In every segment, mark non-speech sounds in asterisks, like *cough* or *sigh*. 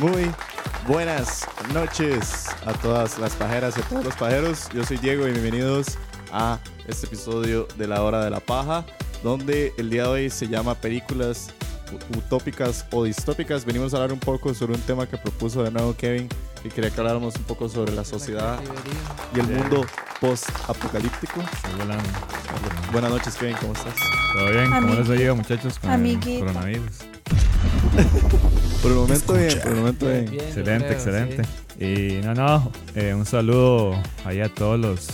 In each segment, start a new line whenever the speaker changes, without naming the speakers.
Muy buenas noches a todas las pajeras y a todos los pajeros. Yo soy Diego y bienvenidos a este episodio de La Hora de la Paja, donde el día de hoy se llama Películas utópicas o distópicas. Venimos a hablar un poco sobre un tema que propuso de nuevo Kevin y quería que habláramos un poco sobre la sociedad y el mundo post-apocalíptico. Buenas noches, Kevin, ¿cómo estás?
¿Todo bien? ¿Cómo les ha ido, muchachos, con el
Amiguito.
coronavirus? *laughs*
Por el momento bien, por el momento bien.
Excelente, excelente. Y no, no, eh, un saludo ahí a todos los,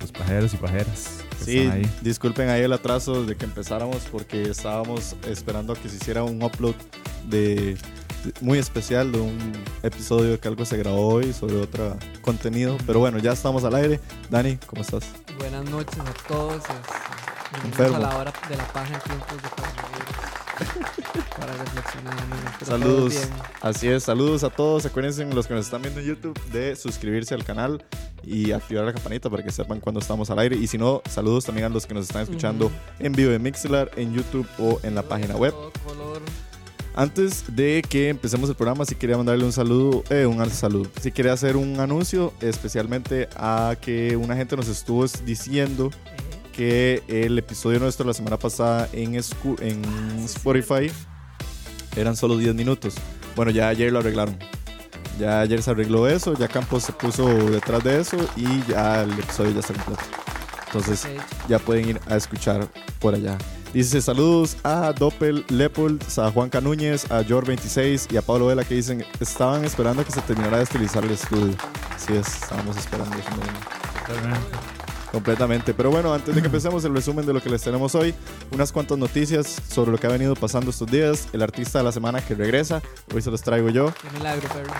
los pajeros y pajeras
Sí,
ahí.
disculpen ahí el atraso de que empezáramos porque estábamos esperando a que se hiciera un upload de, de- muy especial de un episodio que algo se grabó hoy sobre otro contenido. Pero bueno, ya estamos al aire. Dani, ¿cómo estás?
Buenas noches a todos. bienvenidos
Enfermo.
a la hora de la paja en tiempos de coronavirus. Para reflexionar, amigos.
Saludos. Así es, saludos a todos. Acuérdense los que nos están viendo en YouTube de suscribirse al canal y activar la campanita para que sepan cuando estamos al aire. Y si no, saludos también a los que nos están escuchando en vivo en Mixlar, en YouTube o en la página web. Antes de que empecemos el programa, sí quería mandarle un saludo, eh, un saludo. Sí quería hacer un anuncio, especialmente a que una gente nos estuvo diciendo
eh,
que el episodio nuestro la semana pasada en, Scu- en Spotify eran solo 10 minutos. Bueno, ya ayer lo arreglaron. Ya ayer se arregló eso, ya Campos se puso detrás de eso y ya el episodio ya está completo. Entonces ya pueden ir a escuchar por allá. Dice saludos a Doppel Leopold, a Juan Canúñez, a Jor26 y a Pablo Vela que dicen estaban esperando que se terminara de estilizar el estudio. Sí, es, estábamos esperando.
Totalmente.
Completamente. Pero bueno, antes de que empecemos el resumen de lo que les tenemos hoy, unas cuantas noticias sobre lo que ha venido pasando estos días, el artista de la semana que regresa, hoy se los traigo yo.
Qué milagro, Perry.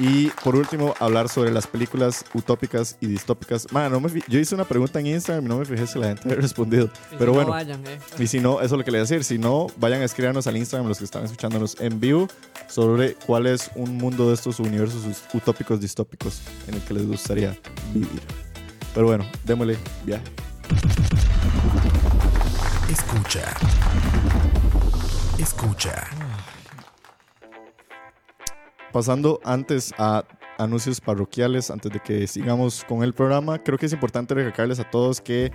Y por último, hablar sobre las películas utópicas y distópicas. Man, no me yo hice una pregunta en Instagram y no me fijé si la gente *laughs* había respondido.
Y
Pero
si
bueno.
No vayan, eh.
Y si no, eso es lo que le voy a decir. Si no, vayan a escribirnos al Instagram los que están escuchándonos en vivo sobre cuál es un mundo de estos universos utópicos distópicos en el que les gustaría vivir. Pero bueno, démosle viaje.
Escucha. Escucha.
Pasando antes a anuncios parroquiales, antes de que sigamos con el programa, creo que es importante recalcarles a todos que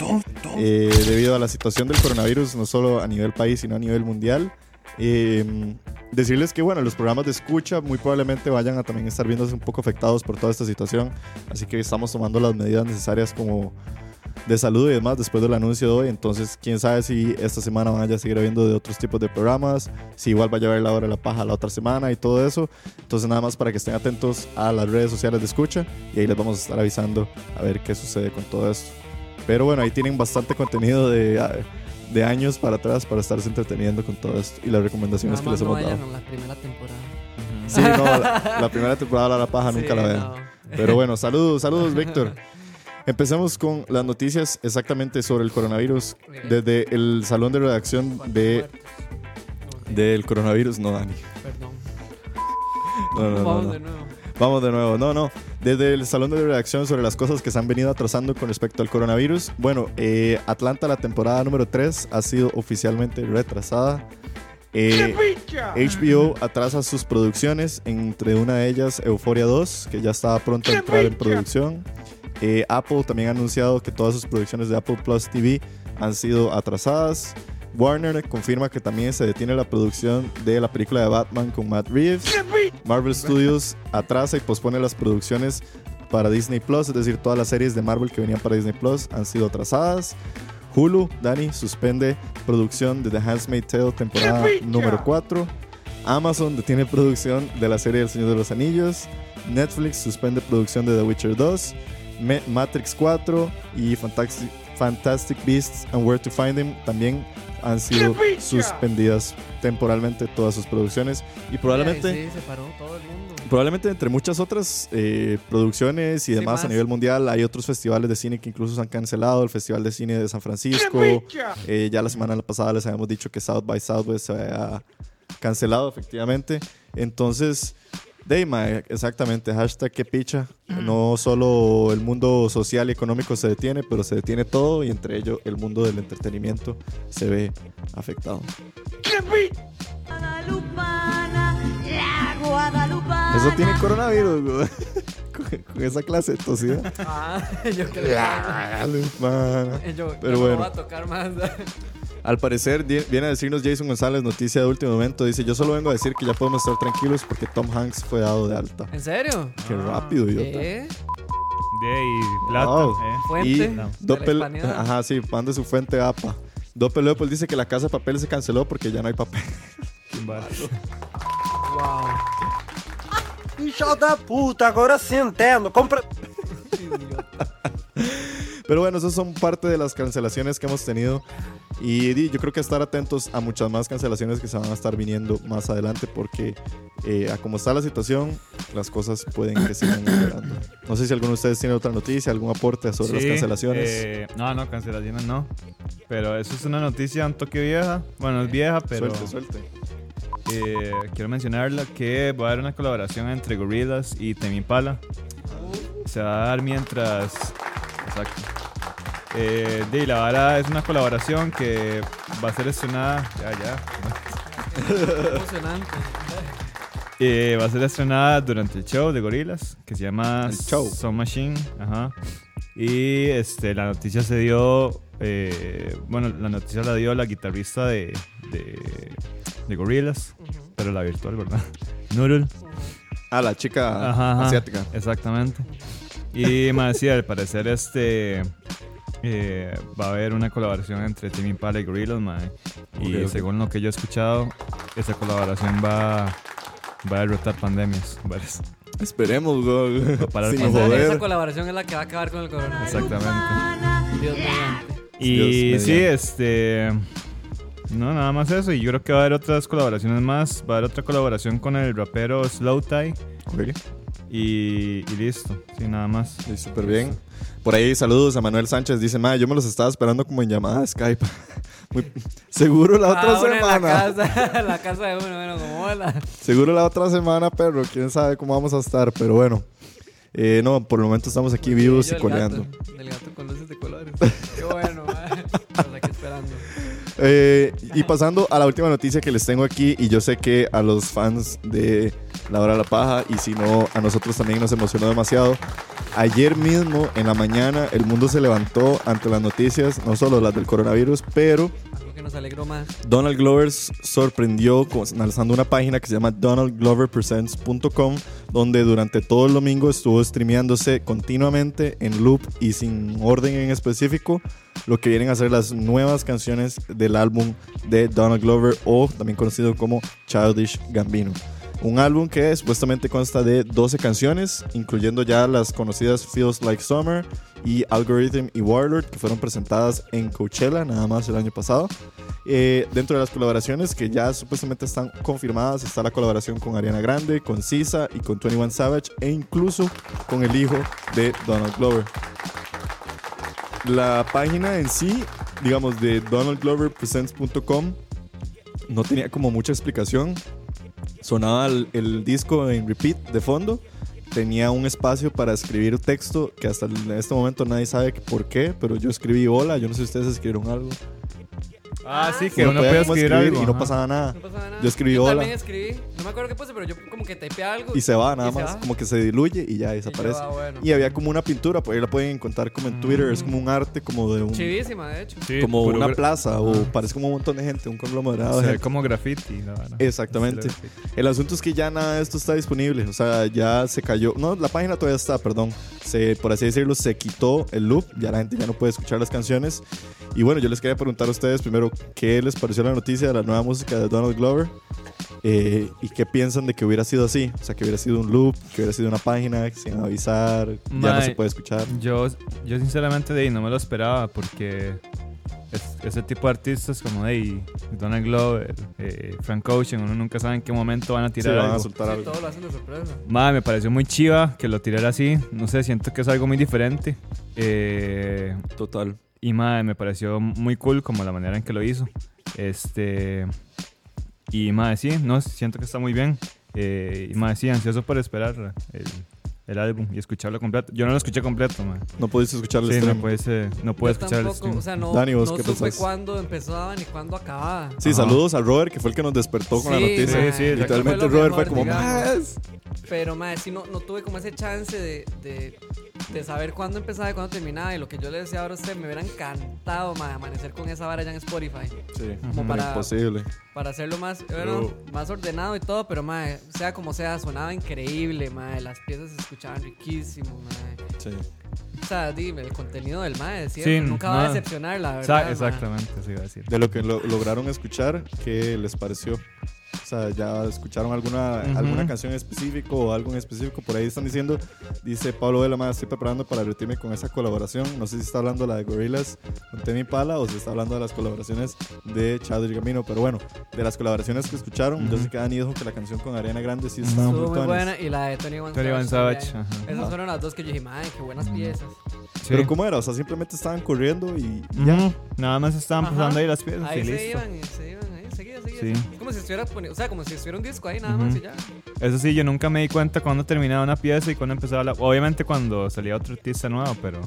eh, debido a la situación del coronavirus, no solo a nivel país, sino a nivel mundial, eh, decirles que bueno, los programas de escucha muy probablemente vayan a también estar viéndose un poco afectados por toda esta situación, así que estamos tomando las medidas necesarias como de salud y demás después del anuncio de hoy, entonces quién sabe si esta semana van a seguir habiendo de otros tipos de programas, si igual vaya a haber la hora de la paja la otra semana y todo eso, entonces nada más para que estén atentos a las redes sociales de escucha y ahí les vamos a estar avisando a ver qué sucede con todo esto. Pero bueno, ahí tienen bastante contenido de, de años para atrás para estarse entreteniendo con todo esto y las recomendaciones
Nada
que les
no
hemos dado.
la primera temporada.
Sí, no, la, la *laughs* primera temporada de La Paja nunca la vean.
no.
Pero bueno, saludos, saludos, Víctor. *laughs* Empecemos con las noticias exactamente sobre el coronavirus. Desde el salón de redacción
¿Cuántos
de, del coronavirus, no, Dani.
Perdón.
No, no, no,
Vamos de nuevo.
Vamos de nuevo. No, no. Desde el salón de redacción sobre las cosas que se han venido atrasando con respecto al coronavirus. Bueno, eh, Atlanta, la temporada número 3, ha sido oficialmente retrasada. Eh, HBO atrasa sus producciones, entre una de ellas Euphoria 2, que ya estaba pronto a entrar en producción. Eh, Apple también ha anunciado que todas sus producciones de Apple Plus TV han sido atrasadas. Warner confirma que también se detiene la producción de la película de Batman con Matt Reeves. Marvel Studios atrasa y pospone las producciones para Disney Plus, es decir, todas las series de Marvel que venían para Disney Plus han sido atrasadas. Hulu, Dani, suspende producción de The Handmaid's Tale temporada número 4. Amazon detiene producción de la serie El Señor de los Anillos. Netflix suspende producción de The Witcher 2. Me- Matrix 4 y Fantastic, Fantastic Beasts and Where to Find Them también han sido suspendidas temporalmente todas sus producciones y probablemente
Sí, se paró todo el mundo.
Probablemente entre muchas otras eh, producciones y
Sí,
demás a nivel mundial hay otros festivales de cine que incluso se han cancelado. El Festival de Cine de San Francisco. eh, ya la semana pasada les habíamos dicho que South by Southwest se había cancelado efectivamente. Entonces, Deima, exactamente, hashtag que picha. No solo el mundo social y económico se detiene, pero se detiene todo y entre ello el mundo del entretenimiento se ve afectado. Eso tiene coronavirus, güey. *laughs* con, con esa clase de tosida.
Ah, *laughs* yo que le
Guadalupana. *laughs*
Yo,
Pero
yo no
bueno.
voy a tocar más.
Al parecer, viene a decirnos Jason González, noticia de último momento. Dice: Yo solo vengo a decir que ya podemos estar tranquilos porque Tom Hanks fue dado de alta.
¿En serio?
Qué rápido, idiota.
¿Qué?
De ahí, plata.
Wow.
eh.
Fuente.
Y Doppel,
hispanidad.
ajá, sí, mande su fuente APA. Doppel Leopold dice que la casa de papel se canceló porque ya no hay papel.
Wow.
Filho da puta, agora sim entendo. Compra.
Pero bueno, esas son parte de las cancelaciones que hemos tenido. Y yo creo que estar atentos a muchas más cancelaciones que se van a estar viniendo más adelante porque eh, a como está la situación, las cosas pueden que sigan empeorando. No sé si alguno de ustedes tiene otra noticia, algún aporte sobre las
Sí,
cancelaciones.
eh, no, no, cancelaciones no. Pero eso es una noticia un toque vieja. Bueno, es vieja, pero
Suelte, suelte.
eh, quiero mencionarla que va a haber una colaboración entre Gorillaz y Tame Impala. Se va a dar mientras... Exacto. Eh, de, la vara es una colaboración que va a ser estrenada... Ya, ya.
Emocionante. *laughs*
Eh, va a ser estrenada durante el show de Gorillaz, que se llama
El show.
Sound Machine. Ajá. Y este, la noticia se dio. eh, bueno, la noticia la dio la guitarrista de, de, de Gorillaz, pero la virtual, ¿verdad? *laughs* Nurul.
Ah, la chica
Ajá, ajá.
asiática.
Exactamente. Y me decía, al parecer, este. eh, va a haber una colaboración entre Tame Impala y Gorillaz, mae. Y
Ok, ok.
según lo que yo he escuchado, esa colaboración va, va a derrotar pandemias. varias.
Esperemos, güey.
para
Sin
pasado.
Esa,
joder.
colaboración es la que va a acabar con el coronavirus.
Exactamente.
Dios.
Y
Dios
sí, este. No, nada más eso. Y yo creo que va a haber otras colaboraciones más. Va a haber otra colaboración con el rapero Slow Tie.
Ok.
Y, y listo. Sí, nada más.
Sí, súper bien. Por ahí saludos a Manuel Sánchez. Dice, ma, yo me los estaba esperando como en llamada de Skype. *laughs* Muy- seguro la otra
Ah, en
semana.
La casa, la casa de uno, bueno, como hola.
Seguro la otra semana, perro. Quién sabe cómo vamos a estar, pero bueno. Eh, no, por el momento estamos aquí vivos y coleando.
gato, Del gato con luces de colores. Qué bueno, aquí esperando.
Eh, y pasando a la última noticia que les tengo aquí, y yo sé que a los fans de La Hora de la Paja, y si no, a nosotros también nos emocionó demasiado. Ayer mismo, en la mañana, el mundo se levantó ante las noticias, no solo las del coronavirus, pero
Algo que nos alegró más.
Donald Glover sorprendió lanzando una página que se llama donaldgloverpresents.com donde durante todo el domingo estuvo streameándose continuamente en loop y sin orden en específico lo que vienen a ser las nuevas canciones del álbum de Donald Glover o también conocido como Childish Gambino. Un álbum que supuestamente consta de 12 canciones, incluyendo ya las conocidas Feels Like Summer y Algorithm y Warlord, que fueron presentadas en Coachella nada más el año pasado. Eh, dentro de las colaboraciones que ya supuestamente están confirmadas está la colaboración con Ariana Grande, con Sisa y con 21 Savage e incluso con el hijo de Donald Glover. La página en sí, digamos, de donaldgloverpresents.com no tenía como mucha explicación. Sonaba el, disco en repeat de fondo. Tenía un espacio para escribir texto que hasta este momento nadie sabe por qué, pero yo escribí hola. Yo no sé si ustedes escribieron algo.
Ah, sí, que
Uno
uno
podía
escribir
escribir
algo.
y no pasaba nada.
No pasaba nada.
Yo escribí
Yo
hola.
también escribí. No me acuerdo qué puse, pero yo como que typeé algo.
Y se va nada
y
más,
va.
como que se diluye y ya
Y yo,
desaparece.
ah, bueno.
Y había como una pintura, por ahí la pueden encontrar como en Twitter, es como un arte como de un...
Chivísima, de hecho.
Sí,
como una plaza o parece como un montón de gente, un conglomerado de
Se ve
gente.
como graffiti, la verdad.
Exactamente. El asunto es que ya nada de esto está disponible, o sea, ya se cayó, no, la página todavía está, perdón, se, por así decirlo, se quitó el loop, ya la gente ya no puede escuchar las canciones. Y bueno, yo les quería preguntar a ustedes primero qué les pareció la noticia de la nueva música de Donald Glover eh, y qué piensan de que hubiera sido así, o sea, que hubiera sido un loop, que hubiera sido una página sin avisar, ya no se puede escuchar.
Yo, yo sinceramente de ahí no me lo esperaba porque es- ese tipo de artistas como de Donald Glover, eh, Frank Ocean, uno nunca sabe en qué momento van a
Sí,
tirar
van a
algo.
soltar
Sí,
algo.
todo lo hacen de sorpresa.
Madre, me pareció muy chiva que lo tirara así. No sé, siento que es algo muy diferente. Eh,
Total.
Y madre, me pareció muy cool como la manera en que lo hizo. Este. Y madre, sí, no, siento que está muy bien. Eh, y madre, sí, ansioso por esperar el, el álbum y escucharlo completo. Yo no lo escuché completo, madre.
No pudiste escuchar el
Sí, no
stream.
puedes, eh, no puedes
Yo
escuchar el
tampoco,
stream.
O sea, no,
Dani, ¿vos
no
qué
supe
pensás?
cuándo empezaba ni cuándo acababa.
Sí,
Ajá.
saludos a Robert, que fue el que nos despertó con la
Sí,
noticia.
mae,
Sí, sí,
Literalmente
fue
Robert fue
mejor,
como,
digamos.
"Más".
Pero, madre, sí, no, no tuve como ese chance de, de, de saber cuándo empezaba y cuándo terminaba. Y lo que yo le decía ahora a usted, me hubiera encantado, madre, amanecer con esa vara ya en Spotify.
Sí,
Como para,
imposible.
para hacerlo más, bueno, más ordenado y todo. Pero, madre, sea como sea, sonaba increíble, madre. Las piezas se escuchaban riquísimo, madre.
Sí.
O sea, dime, el contenido del madre, siempre.
Sí,
Nunca va a decepcionar, la verdad. mae.
exactamente, eso iba a decir.
De lo que lo- lograron escuchar, ¿qué les pareció? O sea, ¿ya escucharon alguna,
Ujú.
alguna canción específico o algo en específico? Por ahí están diciendo, dice Pablo de la Mada, estoy preparando para divertirme con esa colaboración. No sé si está hablando la de Gorillaz con Temi Pala o si está hablando de las colaboraciones de Childish Gambino. Pero bueno, de las colaboraciones que escucharon, yo
Ujú.
sé que Dani dijo que la canción con Ariana Grande sí estaba muy
muy buena. Y la de Tony One Savage.
Savage,
también.
ajá.
Esas
Ajá.
fueron las dos que yo dije, madre, qué buenas piezas.
Sí.
Pero ¿cómo era? O sea, simplemente estaban corriendo y y ya.
Ujú. Nada más estaban
Ajá.
pasando ahí las piezas
Ahí
y
se
listo.
iban, y se iban, Es como si estuviera poni- o sea, como si estuviera un disco ahí nada más y ya.
Eso sí, yo nunca me di cuenta cuando terminaba una pieza y cuando empezaba la... Obviamente cuando salía otro artista nuevo, pero...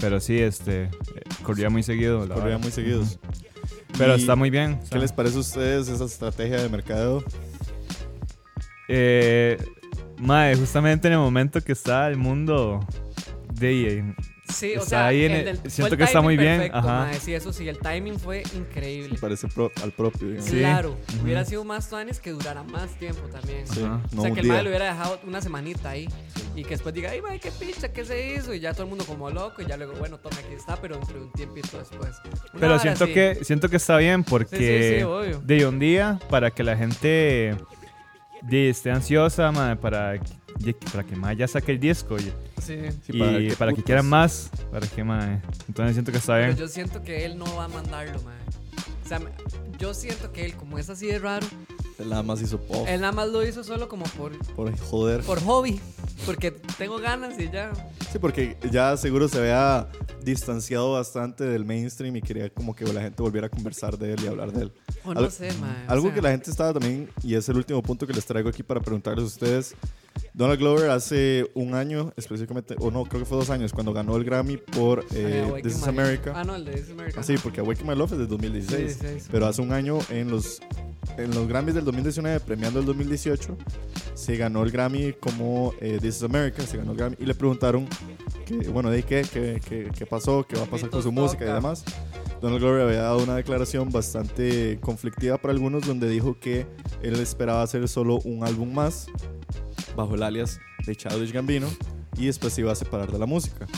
Pero sí, este... Corría muy seguido. la
Corrían
vara.
muy seguidos.
Ujú. Pero está muy bien.
¿Qué les parece a ustedes esa estrategia de mercadeo?
Eh, mae, justamente en el momento que está el mundo de
Sí, o
Está
sea,
ahí en
el
el-
del- fue
siento
el
que está muy bien,
perfecto,
ajá.
mae, sí, eso sí, el timing fue increíble.
Parece pro- al propio. digamos.
Sí.
Claro, hubiera sido más tuanes que durara más tiempo también.
Sí, no
o sea,
un
que el mae lo hubiera dejado una semanita ahí y que después diga, ay, mae, qué picha, qué se hizo, y ya todo el mundo como loco, y ya luego, bueno, toma, aquí está, pero entre un tiempito después. Una
Pero siento
así.
que, siento que está bien porque
Sí, sí, sí, obvio.
de un día para que la gente esté ansiosa, mae, para, que- para que más ya saque el disco y,
Sí.
Sí,
y
para
para,
que
que
putas.
quieran más, para que mae. Entonces siento que está
Pero
bien.
yo siento que él no va a mandarlo, mae. O sea, yo siento que él, como es así de raro,
Él nada más hizo pop
él nada más lo hizo solo como por,
por joder.
por hobby. Porque tengo ganas y ya.
Sí, porque ya seguro se había distanciado bastante del mainstream y quería como que la gente volviera a conversar de él y hablar de él.
O no
Al-
sé, mae. o
Algo
sea,
que la gente estaba también, y es el último punto que les traigo aquí para preguntarles a ustedes. Donald Glover hace un año, específicamente, o no, creo que fue dos años, cuando ganó el Grammy por eh, This Is America.
Ah, no, el de This is America.
Ah, sí, porque Awaken My Love es del 2016.
Sí, sí, sí.
Pero hace un año en los, en los Grammys del 2019, premiando el 2018, se ganó el Grammy como eh, This is America, se ganó el Grammy y le preguntaron, que, bueno, ¿de qué, qué, qué, qué pasó? ¿Qué va a pasar con su música y demás? Donald Glover había dado una declaración bastante conflictiva para algunos donde dijo que él esperaba hacer solo un álbum más bajo el alias de Childish Gambino y después se iba a separar de la música.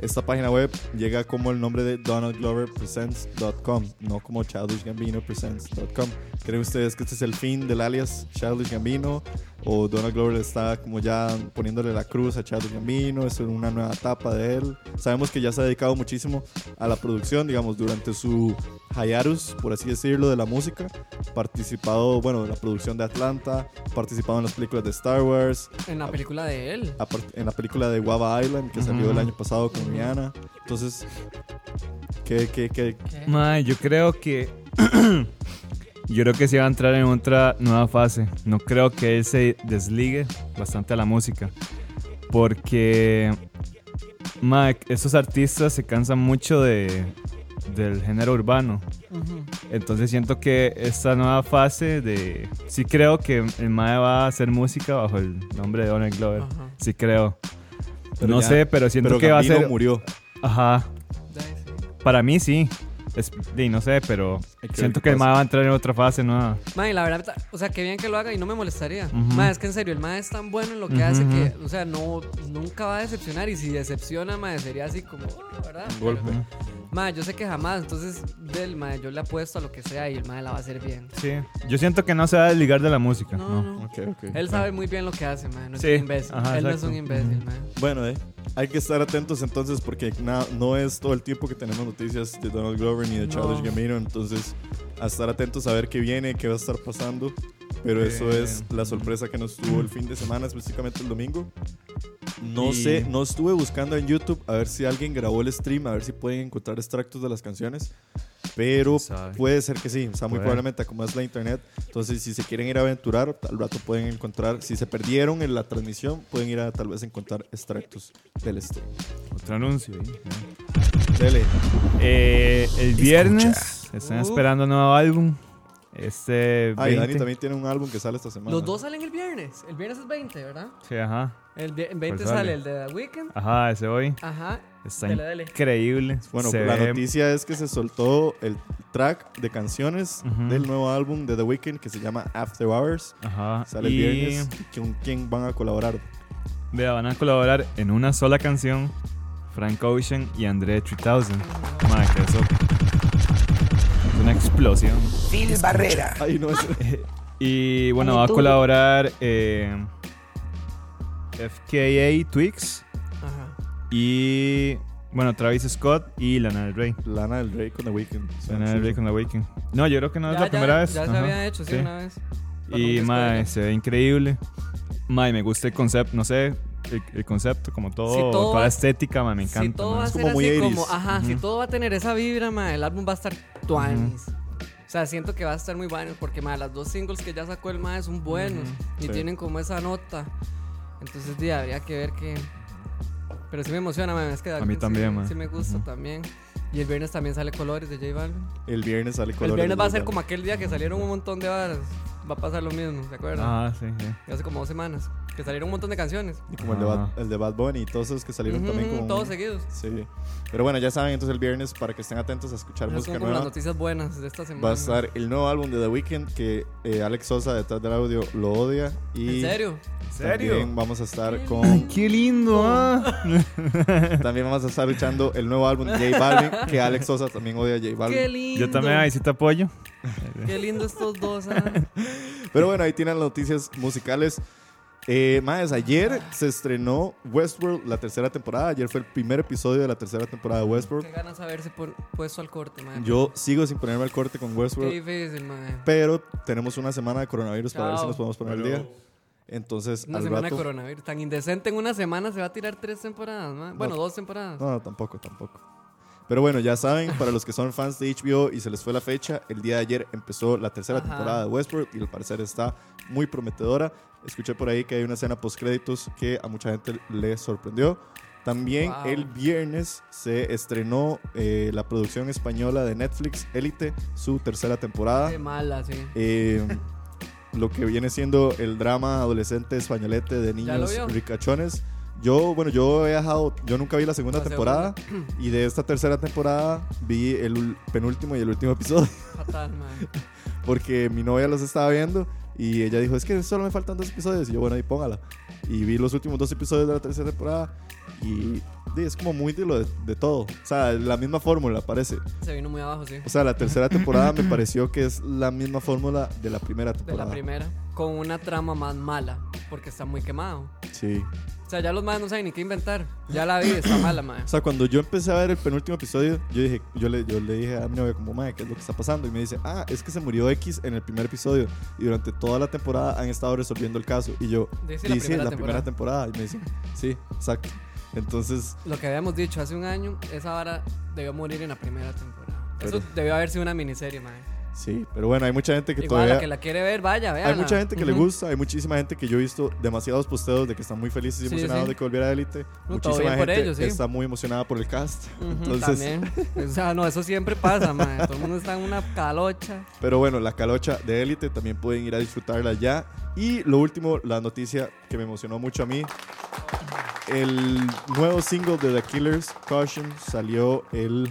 Esta página web llega como el nombre de donaldgloverpresents.com, no como Childish Gambino presents.com. ¿Creen ustedes que este es el fin del alias Childish Gambino? ¿O Donald Glover está como ya poniéndole la cruz a Childish Gambino? ¿Es una nueva etapa de él? Sabemos que ya se ha dedicado muchísimo a la producción, digamos, durante su hiatus, por así decirlo, de la música. Participado, bueno, en la producción de Atlanta, participado en las películas de Star Wars,
En la película de él.
en la película de Guava Island que salió el año pasado con Rihanna. Entonces, ¿qué, qué, qué?
Mae, yo creo que. *clears throat* yo creo que se va a entrar en otra nueva fase. No creo que él se desligue bastante a la música. Porque. Mae, estos artistas se cansan mucho de. del género urbano.
Ujú.
Entonces siento que esta nueva fase de... Sí creo que el Mae va a hacer música bajo el nombre de Donald Glover.
Ajá.
Sí creo.
Pero
no
ya-
sé, pero siento
Pero
que va a ser...
murió.
Ajá.
Sí.
Para mí sí. Es, di, no sé, pero
Que
siento que el. Mae va a entrar en otra fase nueva.
Mae, la verdad, o sea, que bien que lo haga y no me molestaría. Mae, es que en serio, el Mae es tan bueno en lo que hace que, o sea, no, nunca va a decepcionar. Y si decepciona, Mae, sería así como, "Oh", ¿verdad?
Un golpe.
Pero, Mae, yo sé que jamás, entonces, del Mae, yo le apuesto a lo que sea y el Mae la va a hacer bien.
Sí. Yo siento que no se va a desligar de la música.
No,
No.
no.
Ok, ok.
Él sabe muy bien lo que hace, Mae. No es
Sí.
un imbécil.
Ajá,
Él no es un imbécil. Mae.
Bueno, eh, hay que estar atentos entonces porque na- no es todo el tiempo que tenemos noticias de Donald Glover ni de
No.
Childish Gambino, entonces a estar atentos a ver qué viene, qué va a estar pasando. Pero eso
Eh.
es la sorpresa que nos tuvo el fin de semana, específicamente el domingo. No
Y-
sé, no estuve buscando en YouTube a ver si alguien grabó el stream, a ver si pueden encontrar extractos de las canciones. Pero puede ser que sí, o sea, muy probablemente como es la internet. Entonces, si se quieren ir a aventurar, al rato pueden encontrar, si se perdieron en la transmisión, pueden ir a tal vez encontrar extractos del stream.
Otro anuncio. ahí.
Dele.
Eh, el viernes están
Uh.
esperando un nuevo álbum. Este.
Ah, y
20.
Dani también tiene un álbum que sale esta semana.
Los dos salen el viernes. El viernes es 20, ¿verdad?
Sí, ajá.
El vi- 20
Pues
sale
sale.
el de The Weeknd.
Ajá, ese hoy.
Ajá.
Está
Dele, dele.
increíble.
Bueno,
Se
la
ve-
noticia es que se soltó el track de canciones
Ujú.
del nuevo álbum de The Weeknd que se llama After Hours.
Ajá.
Sale el
y
viernes. ¿Y ¿Con quién van a colaborar?
Vea, van a colaborar en una sola canción Frank Ocean y André 3000. Madre, que eso. Es una explosión.
Phil Barrera.
Ay, no, es- *laughs*
Y bueno, va a colaborar eh, FKA Twix
Ajá.
y. Bueno, Travis Scott y Lana del Rey.
Lana del Rey con The Weeknd. O sea,
Lana del. Rey con The Weeknd. No, yo creo que no es la
ya,
primera vez.
Ya se
Ajá.
había hecho, sí,
Sí.
una vez.
Y mae, se ve increíble. Mae, me gusta el concepto, no sé, el, el concepto, como todo,
Si todo
toda
va-
estética, mae, me
Si
encanta.
todo
mae.
va a
Es
ser
como muy
así
80s.
como, ajá, si
Ujú.
todo va a tener esa vibra, ma, el álbum va a estar tuanis. O sea, siento que va a estar muy bueno porque ma, las dos singles que ya sacó el ma son buenos y
Sí.
tienen como esa nota. Entonces, di, habría que ver que pero sí me emociona, ma, es que
A mí
sí-
también, ma.
Sí me gusta
Ujú.
también. Y el viernes también sale Colores de J Balvin.
El viernes sale
El
Colores
viernes
de
va a ser como aquel día que salieron un montón de varas. Va a pasar lo mismo, ¿se acuerdan?
Ah, sí, sí.
Hace como dos semanas. Que salieron un montón de canciones.
Y como el de, Bad, el de Bad Bunny y todos esos que salieron
Ujú,
también
ujú,
como...
todos seguidos.
Sí. Pero bueno, ya saben, entonces el viernes, para que estén atentos a escuchar música
son como las
nueva,
noticias buenas de esta semana.
va a estar el nuevo álbum de The Weeknd que eh, Alex Sosa detrás del audio lo odia. Y
¿En serio?
También vamos a estar
Qué
con...
Qué lindo, ah. *laughs*
También vamos a estar escuchando el nuevo álbum de J Balvin, que Alex Sosa también odia a J Balvin.
Qué lindo.
Yo también ahí sí te apoyo. *laughs*
Qué lindo estos dos. ah.
Pero bueno, ahí tienen las noticias musicales. Eh, más, ayer se estrenó Westworld, la tercera temporada. Ayer fue el primer episodio de la tercera temporada de Westworld.
Qué ganas haberse puesto al corte, man.
Yo sigo sin ponerme al corte con
Qué
Westworld,
difícil, man.
pero tenemos una semana de coronavirus para ver si nos podemos poner al día. Entonces,
Una
al
semana
rato...
de coronavirus. Tan indecente en una semana se va a tirar tres temporadas. Bueno, dos temporadas.
No, no, tampoco, tampoco. Pero bueno, ya saben, para los que son fans de HBO y se les fue la fecha, el día de ayer empezó la tercera
Ajá.
temporada de Westworld y al parecer está muy prometedora. Escuché por ahí que hay una escena post créditos que a mucha gente le sorprendió. También
Wow.
el viernes se estrenó eh, la producción española de Netflix, Elite, su tercera temporada.
Qué mala, sí.
Eh, lo que viene siendo el drama adolescente españolete de
¿Ya lo
niños ricachones. Yo, bueno, yo he dejado, yo nunca vi la segunda
La
temporada y de esta tercera temporada vi el penúltimo y el último episodio
Fatal, man. *laughs*
porque mi novia los estaba viendo y ella dijo, es que solo me faltan dos episodios y yo, bueno, ahí póngala. Y vi los últimos dos episodios de la tercera temporada y sí, es como muy de lo de, de todo. O sea, la misma fórmula parece.
Se vino muy abajo, sí.
O sea, la tercera *laughs* temporada me pareció que es la misma fórmula de la primera
De
temporada.
la primera. Con una trama más mala. Porque está muy quemado.
Sí.
O sea, ya los más no saben ni qué inventar. Ya la vi, está mala, man.
O sea, cuando yo empecé a ver el penúltimo episodio, yo dije, yo le, yo le dije a mi novia como, madre, ¿qué es lo que está pasando? Y me dice, ah, es que se murió X en el primer episodio y durante toda la temporada han estado resolviendo el caso. Y yo,
Dice la primera
la
temporada.
primera temporada. Y me dice, sí, exacto. Entonces,
Lo que habíamos dicho hace un año, esa vara debió morir en la primera temporada. Eso debió haber sido una miniserie, man.
Sí, pero bueno, hay mucha gente que
Igual,
todavía...
la que la quiere ver, vaya, vea.
Hay mucha gente que le gusta, hay muchísima gente que yo he visto demasiados posteos de que están muy felices y
Sí,
emocionados
sí.
de que volviera a Elite.
No,
muchísima gente
ellos, sí.
está muy emocionada por el cast. Entonces,
También. *laughs* O sea, no, eso siempre pasa, man. Todo el mundo está en una calocha.
pero bueno, la calocha de Elite también pueden ir a disfrutarla ya. Y lo último, la noticia que me emocionó mucho a mí. El nuevo single de The Killers, Caution, salió el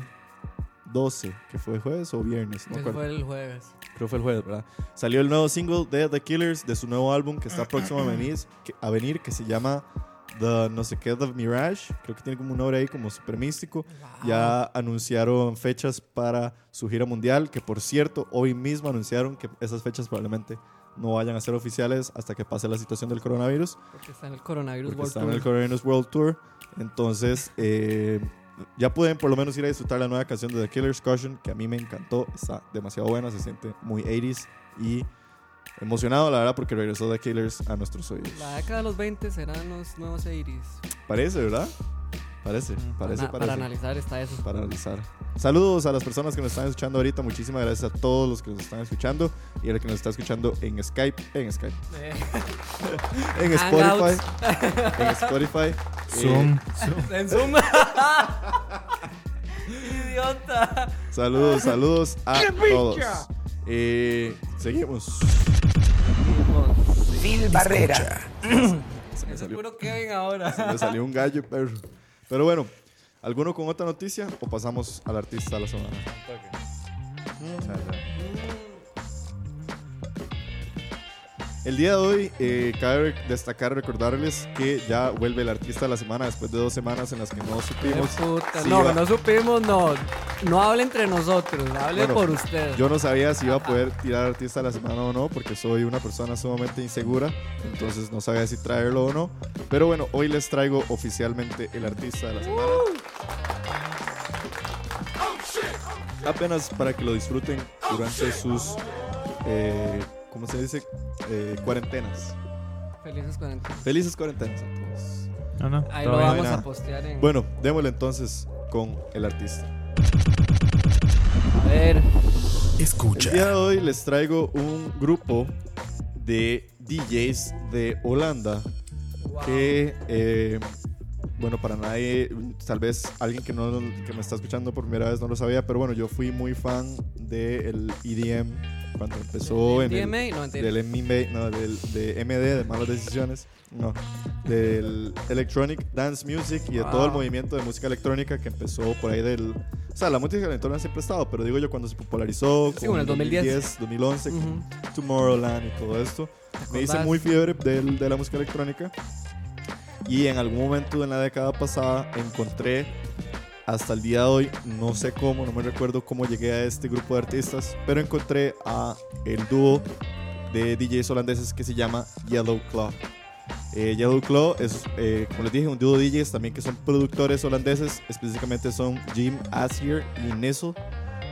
12, que fue jueves o viernes, no
fue el jueves.
Creo que fue el jueves, ¿verdad? Salió el nuevo single de The Killers de su nuevo álbum que está próximo a venir, que, a venir, que se llama The no sé qué The Mirage. Creo que tiene como un nombre ahí como super místico. Ya anunciaron fechas para su gira mundial, que por cierto, hoy mismo anunciaron que esas fechas probablemente no vayan a ser oficiales hasta que pase la situación del coronavirus,
Porque está en el coronavirus
porque
World
están en el
Tour.
Coronavirus World Tour. Entonces, eh, ya pueden por lo menos ir a disfrutar la nueva canción de The Killer's Caution, que a mí me encantó. Está demasiado buena, se siente muy 80s y emocionado, la verdad, porque regresó The Killers a nuestros oídos.
La década de los 20 serán los nuevos 80s.
Parece, ¿verdad? Parece, parece,
Para-
parece.
Para analizar está eso.
para analizar. Saludos a las personas que nos están escuchando ahorita. Muchísimas gracias a todos los que nos están escuchando y a la que nos está escuchando en Skype, en Skype,
Eh,
en Spotify, en Spotify.
Zoom.
Eh,
en Zoom. Idiota.
saludos, saludos a todos. Eh, seguimos.
Phil Barrera.
Se me salió,
puro Kevin ahora.
se me salió un gallo, perro. Pero bueno, ¿alguno con otra noticia o pasamos al artista de la semana? El día de hoy, eh, cabe destacar, recordarles que ya vuelve el artista de la semana después de dos semanas en las que no supimos.
Puta.
si
no,
iba-
no supimos, no. No hable entre nosotros, hable
Bueno,
por usted.
Yo no sabía si iba a poder tirar artista de la semana o no, porque soy una persona sumamente insegura, entonces no sabía si traerlo o no. Pero bueno, hoy les traigo oficialmente el artista de la semana. Apenas para que lo disfruten durante sus, eh, ¿cómo se dice? Eh, cuarentenas.
Felices 40.
Felices cuarentenas a todos.
No, no.
Ahí lo
bien.
vamos a postear en.
Bueno, démosle entonces con el artista.
A ver.
El
Escucha.
día de hoy les traigo un grupo de DJs de Holanda que, eh, bueno, para nadie, tal vez alguien que, no, que me está escuchando por primera vez no lo sabía, pero bueno, yo fui muy fan del EDM cuando empezó en el-
no,
del MD, no, del, de MD, de Malas Decisiones, no, del Electronic Dance Music y de todo el
Wow.
movimiento de música electrónica que empezó por ahí del... O sea, la música electrónica siempre ha estado, pero digo yo cuando se popularizó,
Sí, como en el 2010.
2011,
Ujú.
con Tomorrowland y todo esto, me hice muy fiebre del- de la música electrónica y en algún momento en la década pasada encontré hasta el día de hoy, no sé cómo, no me recuerdo cómo llegué a este grupo de artistas, pero encontré a el dúo de DJs holandeses que se llama Yellow Claw. Eh, Yellow Claw es, eh, como les dije, un dúo de DJs también que son productores holandeses, específicamente son Jim Asier y Nissel.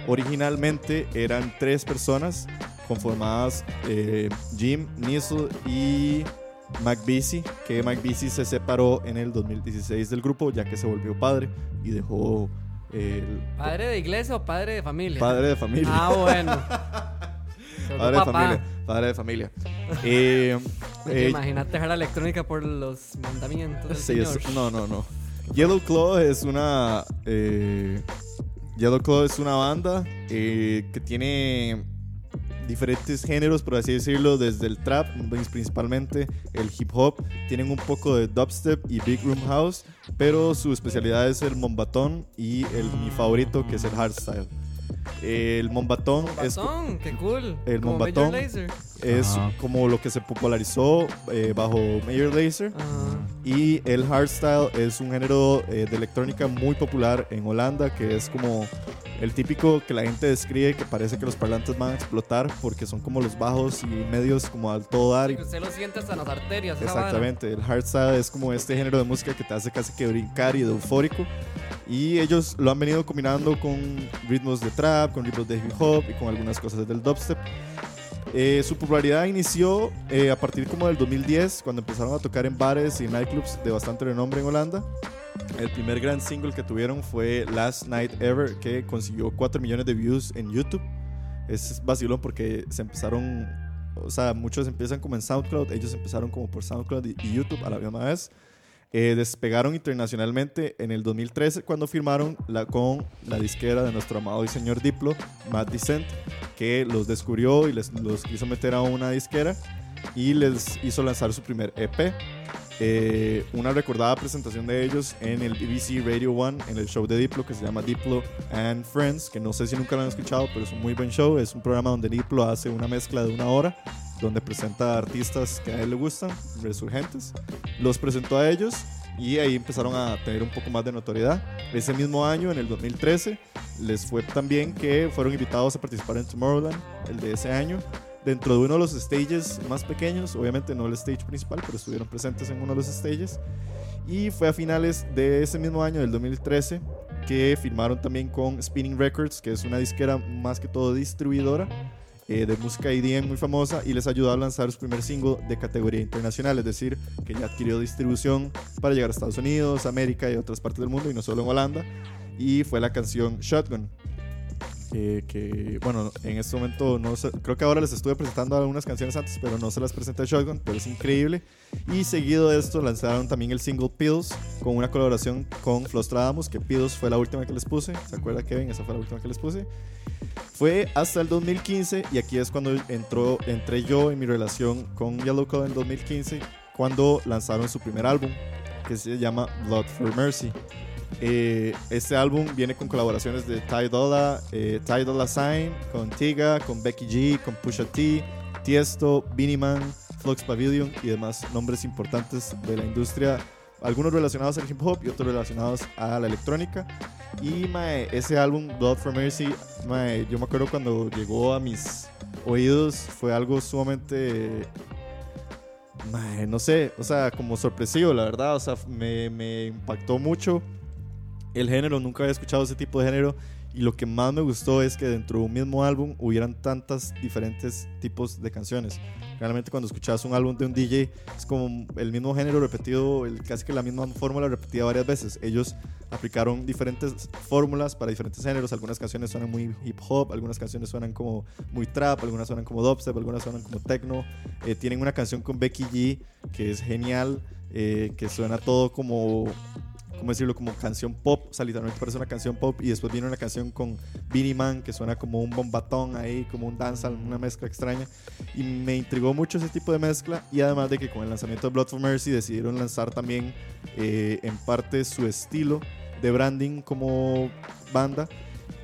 Originalmente eran tres personas conformadas eh, Jim, Nissel y Beasy, que Beasy se separó en el 2016 del grupo ya que se volvió padre y dejó eh, el
¿Padre de iglesia o padre de familia?
padre de familia.
Ah, bueno. *laughs*
Padre de familia. Padre de familia. Eh, *laughs* eh,
Imagínate dejar la electrónica por los mandamientos del
sí,
Señor.
es- no, no, no. Yellow Claw es una. eh, Yellow Claw es una banda eh, que tiene diferentes géneros, por así decirlo, desde el trap, pues, principalmente el hip hop. Tienen un poco de dubstep y big room house, pero su especialidad es el mombatón y el, mi favorito, que es el hardstyle. El mombatón es
qué cool.
el
Como
mombatón. Es
Ajá.
como lo que se popularizó eh, bajo Major Lazer.
Ah,
Y el hardstyle es un género eh, de electrónica muy popular en Holanda, que es como el típico que la gente describe que parece que los parlantes van a explotar porque son como los bajos y medios como al todo dar. y-
usted lo siente hasta en las arterias.
Exactamente, el hardstyle es como este género de música que te hace casi que brincar y de eufórico. Y ellos lo han venido combinando con ritmos de trap, con ritmos de hip hop y con algunas cosas del dubstep. Eh, su popularidad inició eh, a partir como del 2010, cuando empezaron a tocar en bares y nightclubs de bastante renombre en Holanda. El primer gran single que tuvieron fue Last Night Ever, que consiguió 4 millones de views en YouTube. es vacilón porque se empezaron, o sea, muchos empiezan como en SoundCloud, ellos empezaron como por SoundCloud y, YouTube a la misma vez. Eh, despegaron internacionalmente en el 2013 cuando firmaron la, con la disquera de nuestro amado y señor Diplo, Matt Decent, que los descubrió y les, los quiso meter a una disquera y les hizo lanzar su primer EP. Eh, una recordada presentación de ellos en el BBC Radio 1 en el show de Diplo que se llama Diplo and Friends, que no sé si nunca lo han escuchado, pero es un muy buen show. Es un programa donde Diplo hace una mezcla de una hora donde presenta artistas que a él le gustan, resurgentes. Los presentó a ellos y ahí empezaron a tener un poco más de notoriedad. Ese mismo año, en el 2013, les fue también que fueron invitados a participar en Tomorrowland, el de ese año, dentro de uno de los stages más pequeños, obviamente no el stage principal, pero estuvieron presentes en uno de los stages. Y fue a finales de ese mismo año, del 2013, que firmaron también con Spinning Records, que es una disquera más que todo distribuidora eh, de música EDM muy famosa y les ayudó a lanzar su primer single de categoría internacional, es decir, que ya adquirió distribución para llegar a Estados Unidos, América y otras partes del mundo y no solo en Holanda. Y fue la canción Shotgun. Que bueno, en este momento no sé, creo que ahora les estuve presentando algunas canciones antes, pero no se las presenté Shotgun, pero es increíble. Y seguido de esto lanzaron también el single Pills con una colaboración con Flostradamus, que Pills fue la última que les puse, ¿se acuerda Kevin? Esa fue la última que les puse. Fue hasta el 2015 y aquí es cuando entró, entré yo en mi relación con Yellow Code en 2015 cuando lanzaron su primer álbum que se llama Blood for Mercy. Eh, este álbum viene con colaboraciones de Ty Dolla, eh, Ty Dolla Sign, con Tiga, con Becky G, con Pusha T, Tiesto, Beanie Man, Flux Pavilion y demás nombres importantes de la industria, algunos relacionados al hip hop y otros relacionados a la electrónica. Y mae, ese álbum, Blood for Mercy, mae, yo me acuerdo cuando llegó a mis oídos, fue algo sumamente Mae, no sé, o sea, como sorpresivo, la verdad, o sea, me, me impactó mucho el género, nunca había escuchado ese tipo de género y lo que más me gustó es que dentro de un mismo álbum hubieran tantas diferentes tipos de canciones. Realmente cuando escuchas un álbum de un DJ es como el mismo género repetido, casi que la misma fórmula repetida varias veces. Ellos aplicaron diferentes fórmulas para diferentes géneros. Algunas canciones suenan muy hip hop, algunas canciones suenan como muy trap, algunas suenan como dubstep, algunas suenan como techno. Eh, tienen una canción con Becky G que es genial, eh, que suena todo como ¿cómo decirlo? Como canción pop, o sea, literalmente parece una canción pop y después viene una canción con Beanie Man que suena como un bombatón ahí, como un dancehall, una mezcla extraña y me intrigó mucho ese tipo de mezcla y además de que con el lanzamiento de Blood for Mercy decidieron lanzar también eh, en parte su estilo de branding como banda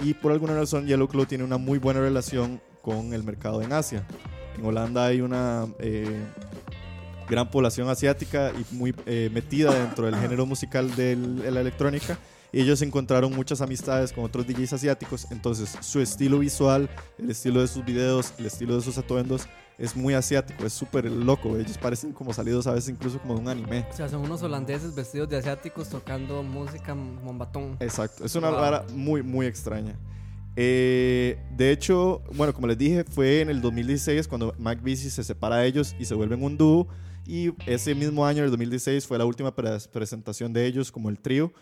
y por alguna razón Yellow Claw tiene una muy buena relación con el mercado en Asia. En Holanda hay una... Eh, gran población asiática y muy eh, metida dentro del género musical del- de la electrónica. Y ellos encontraron muchas amistades con otros DJs asiáticos, entonces su estilo visual, el estilo de sus videos, el estilo de sus atuendos es muy asiático, es súper loco. Ellos parecen como salidos a veces incluso como de un anime.
O sea, son unos holandeses vestidos de asiáticos tocando música mombatón.
Exacto, es una
Wow.
vara muy, muy extraña. Eh, de hecho, bueno, como les dije, fue en el 2016 cuando Mac Busy se separa de ellos y se vuelven un dúo. Y ese mismo año, el 2016, fue la última pres- presentación de ellos como el trío.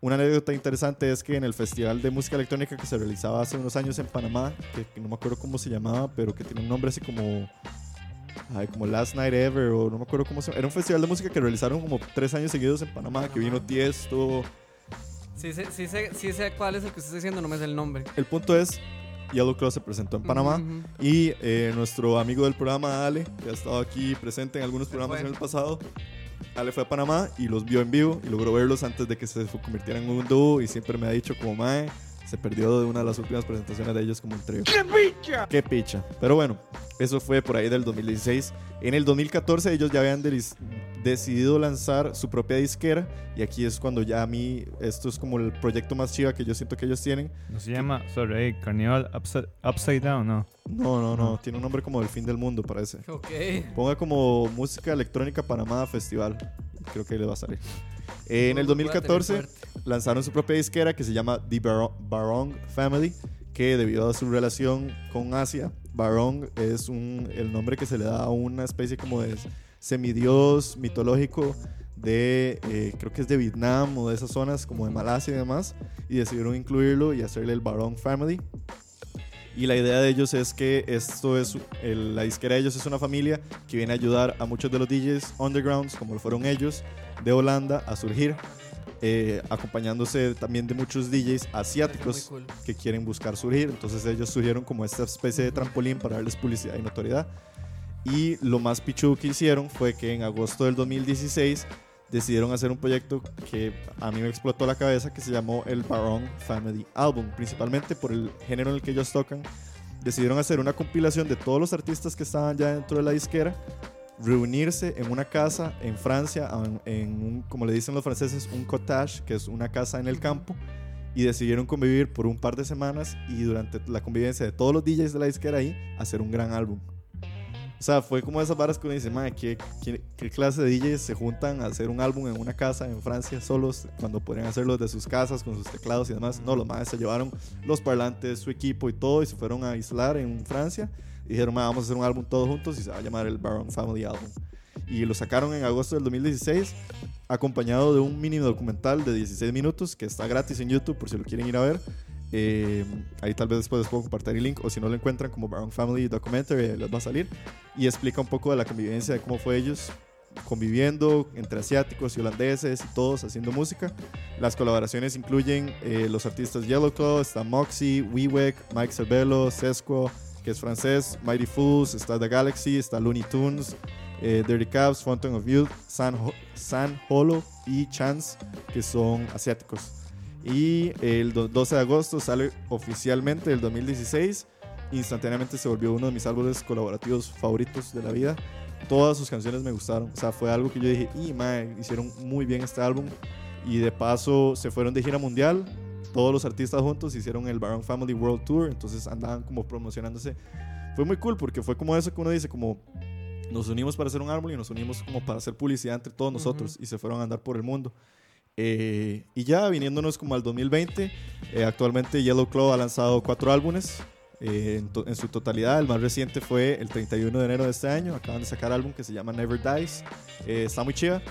Una anécdota interesante es que en el Festival de Música Electrónica que se realizaba hace unos años en Panamá, que, que no me acuerdo cómo se llamaba, pero que tiene un nombre así como, ay, como Last Night Ever, o no me acuerdo cómo se llama. Era un festival de música que realizaron como tres años seguidos en Panamá, que vino Tiesto,
Sí sé, sí, sé, sí sé cuál es el que usted está diciendo, no me sé el nombre.
El punto es, Yellow Claw se presentó en Panamá y eh, nuestro amigo del programa, Ale, que ha estado aquí presente en algunos programas en el pasado, Ale fue a Panamá y los vio en vivo y logró verlos antes de que se convirtieran en un dúo y siempre me ha dicho como Mae, se perdió de una de las últimas presentaciones de ellos como un trío. ¡Qué picha! ¡Qué picha! Pero bueno, eso fue por ahí del 2016. En el 2014 ellos ya habían decidido lanzar su propia disquera y aquí es cuando ya a mí esto es como el proyecto más chiva que yo siento que ellos tienen
No se llama, sorry, eh, Carnival Upside, Upside Down, ¿no?
No, no, no. Tiene un nombre como del fin del mundo, parece.
Ok.
Ponga como música electrónica Panamá Festival. Creo que le va a salir. Eh, en el
Google puede tener
2014
suerte.
lanzaron su propia disquera que se llama The Bar- Barong Family, que debido a su relación con Asia, Barong es un, el nombre que se le da a una especie como de semidios mitológico de, eh, creo que es de Vietnam o de esas zonas como de Malasia y demás, y decidieron incluirlo y hacerle el Barong Family. Y la idea de ellos es que esto es, el- la disquera de ellos es una familia que viene a ayudar a muchos de los DJs undergrounds, como lo fueron ellos, de Holanda, a surgir, eh, acompañándose también de muchos DJs asiáticos
cool.
que quieren buscar surgir. Entonces ellos surgieron como esta especie de trampolín para darles publicidad y notoriedad. Y lo más pichudo que hicieron fue que en agosto del 2016 decidieron hacer un proyecto que a mí me explotó la cabeza que se llamó el Baron Family Album, principalmente por el género en el que ellos tocan. Decidieron hacer una compilación de todos los artistas que estaban ya dentro de la disquera, reunirse en una casa en Francia, en, en un, como le dicen los franceses, un cottage, que es una casa en el campo, y decidieron convivir por un par de semanas y durante la convivencia de todos los DJs de la disquera ahí, hacer un gran álbum. O sea, fue como esas varas que uno dice, madre, ¿qué, qué, qué clase de DJs se juntan a hacer un álbum en una casa en Francia solos cuando podrían hacerlo de sus casas con sus teclados y demás? No, los madres se llevaron los parlantes, su equipo y todo y se fueron a aislar en Francia. Y dijeron, "Ma, vamos a hacer un álbum todos juntos y se va a llamar el Baron Family Album. Y lo sacaron en agosto del 2016 acompañado de un mini documental de 16 minutos que está gratis en YouTube por si lo quieren ir a ver. Eh, ahí tal vez después les puedo compartir el link o si no lo encuentran como Baron Family Documentary les va a salir y explica un poco de la convivencia de cómo fue ellos conviviendo entre asiáticos y holandeses y todos haciendo música. Las colaboraciones incluyen eh, los artistas Yellow Claw, está Moxie, Weewek, Mike Cervello, Sesco, que es francés, Mighty Fools, está The Galaxy, está Looney Tunes, eh, Dirty Cabs, Fountain of Youth, San, Ho- San Holo y Chance, que son asiáticos. Y el do- 12 de agosto sale oficialmente el 2016. Instantáneamente se volvió uno de mis álbumes colaborativos favoritos de la vida. Todas sus canciones me gustaron. O sea, fue algo que yo dije, y hicieron muy bien este álbum. Y de paso se fueron de gira mundial. Todos los artistas juntos hicieron el Baron Family World Tour. Entonces andaban como promocionándose. Fue muy cool porque fue como eso que uno dice, como nos unimos para hacer un álbum y nos unimos como para hacer publicidad entre todos nosotros. Y se fueron a andar por el mundo. Eh, y ya viniéndonos como al 2020, eh, actualmente Yellow Claw ha lanzado cuatro álbumes eh, en, su totalidad. El más reciente fue el 31 de enero de este año. Acaban de sacar álbum que se llama Never Dies. Está muy chida.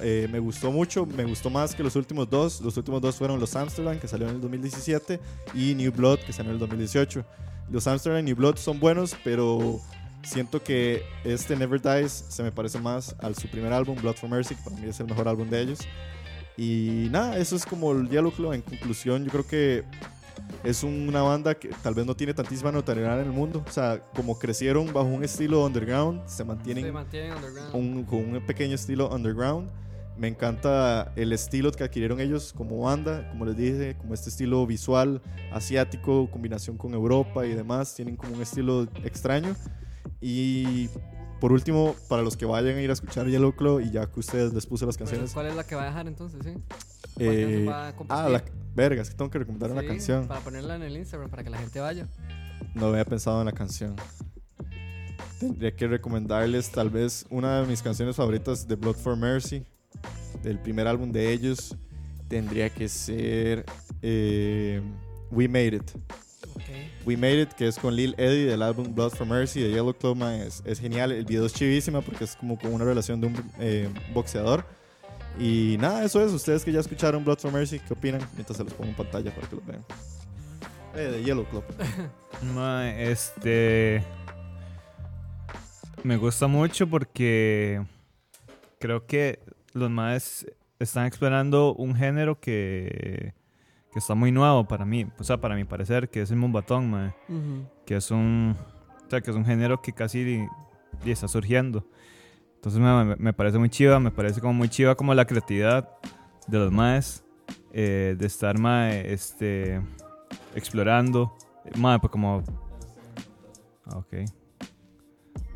Eh, me gustó mucho, me gustó más que los últimos dos. Los últimos dos fueron los Amsterdam, que salió en el 2017, y New Blood, que salió en el 2018. Los Amsterdam y New Blood son buenos, pero siento que este Never Dies se me parece más al su primer álbum, Blood for Mercy, que para mí es el mejor álbum de ellos. Y nada, eso es como el Claw. En conclusión, yo creo que es una banda que tal vez no tiene tantísima notoriedad en el mundo. O sea, como crecieron bajo un estilo underground, se mantienen
Se mantienen underground.
un- con un pequeño estilo underground. Me encanta el estilo que adquirieron ellos como banda, como les dije, como este estilo visual asiático, combinación con Europa y demás. Tienen como un estilo extraño. Y por último, para los que vayan a ir a escuchar Yellow Claw y ya que ustedes les puse las canciones.
¿Cuál es la que va a dejar entonces? Sí.
Eh,
va a
ah, la verga, es que tengo que recomendar una
Sí,
canción.
Para ponerla en el Instagram, para que la gente vaya.
No había pensado en la canción. Tendría que recomendarles tal vez una de mis canciones favoritas de Blood for Mercy, del primer álbum de ellos. Tendría que ser eh, We Made It. We Made It, que es con Lil Eddie del álbum Blood for Mercy de Yellow Claw, man, es, es genial. El video es chivísima porque es como con una relación de un eh, boxeador. Y nada, eso es. Ustedes que ya escucharon Blood for Mercy, ¿qué opinan? Mientras se los pongo en pantalla para que lo vean. Eh, de Yellow Claw. *laughs*
Mae, este. Me gusta mucho porque creo que los más están explorando un género que, que está muy nuevo para mí, o sea, para mi parecer, que es el mumbatón, mae, que es un, o sea, que es un género que casi y está surgiendo. Entonces me, me- parece muy chiva, me parece como muy chiva como la creatividad de los maes, eh, de estar mae, este, explorando, mae, pues como, ah, ok,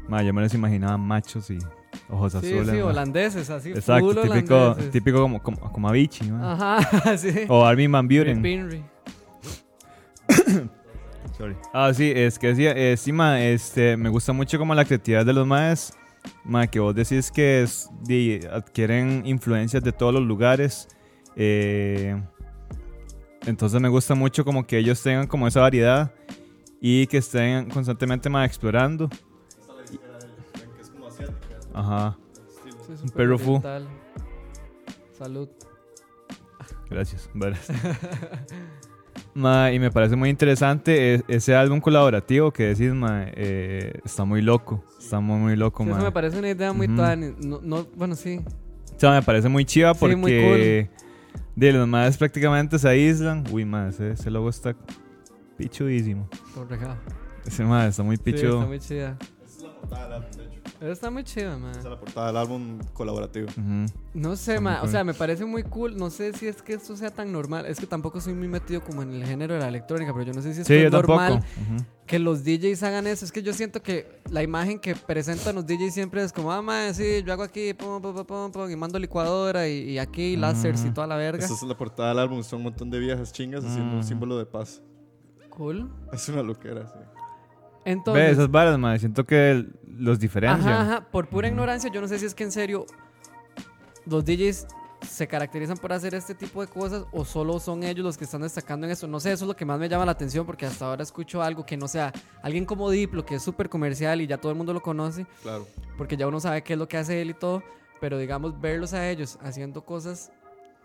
mae, yo me los imaginaba machos y ojos
Sí,
azules.
sí,
mae.
holandeses, así.
Exacto,
full
típico,
holandeses.
típico como, como, como Avicii.
Ajá, *laughs* sí.
o Armin Van Buren. *coughs* Sorry. Ah, sí, es que decía, eh, sí, ma, este, me gusta mucho como la creatividad de los maes, ma, que vos decís que es, di- adquieren influencias de todos los lugares, eh, entonces me gusta mucho como que ellos tengan como esa variedad y que estén constantemente ma, explorando. Ajá,
Sí,
Un perro fu.
Salud.
gracias. *laughs* Ma, y me parece muy interesante e- ese álbum colaborativo que decís, ma, eh, está muy loco. Está muy, muy loco,
Sí,
ma.
eso me parece una idea muy
Ujú.
tuani. No, no, bueno, sí.
O sea, me parece muy chiva
Sí,
porque
muy
de los más prácticamente se aíslan. Uy, ma, ese, ese logo está pichudísimo.
Correcado.
Ese ma está muy
Sí,
pichudo.
está muy chida.
Esa es la portada de
está muy chida, man.
Esa es la portada del álbum colaborativo.
Ujú.
No sé,
Está muy
ma. O sea, me parece muy cool. No sé si es que esto sea tan normal. Es que tampoco soy muy metido como en el género de la electrónica, pero yo no sé si es
Sí,
es normal
tampoco. Ujú.
que los DJs hagan eso. Es que yo siento que la imagen que presentan los DJs siempre es como, ah, ma, sí, yo hago aquí, pum, pum, pum, pum, pum, y mando licuadora y, y aquí láseres y toda la verga.
Esa es la portada del álbum. Son un montón de viejas chingas haciendo un
Mm.
símbolo de paz.
Cool.
Es una loquera, sí.
Entonces.
Ve, esas varas, ma, siento que los diferencian.
Ajá, ajá. Por pura ignorancia, yo no sé si es que en serio los DJs se caracterizan por hacer este tipo de cosas o solo son ellos los que están destacando en eso. No sé, eso es lo que más me llama la atención porque hasta ahora escucho algo que no sea alguien como Diplo, que es súper comercial y ya todo el mundo lo conoce,
Claro.
porque ya uno sabe qué es lo que hace él y todo, pero digamos verlos a ellos haciendo cosas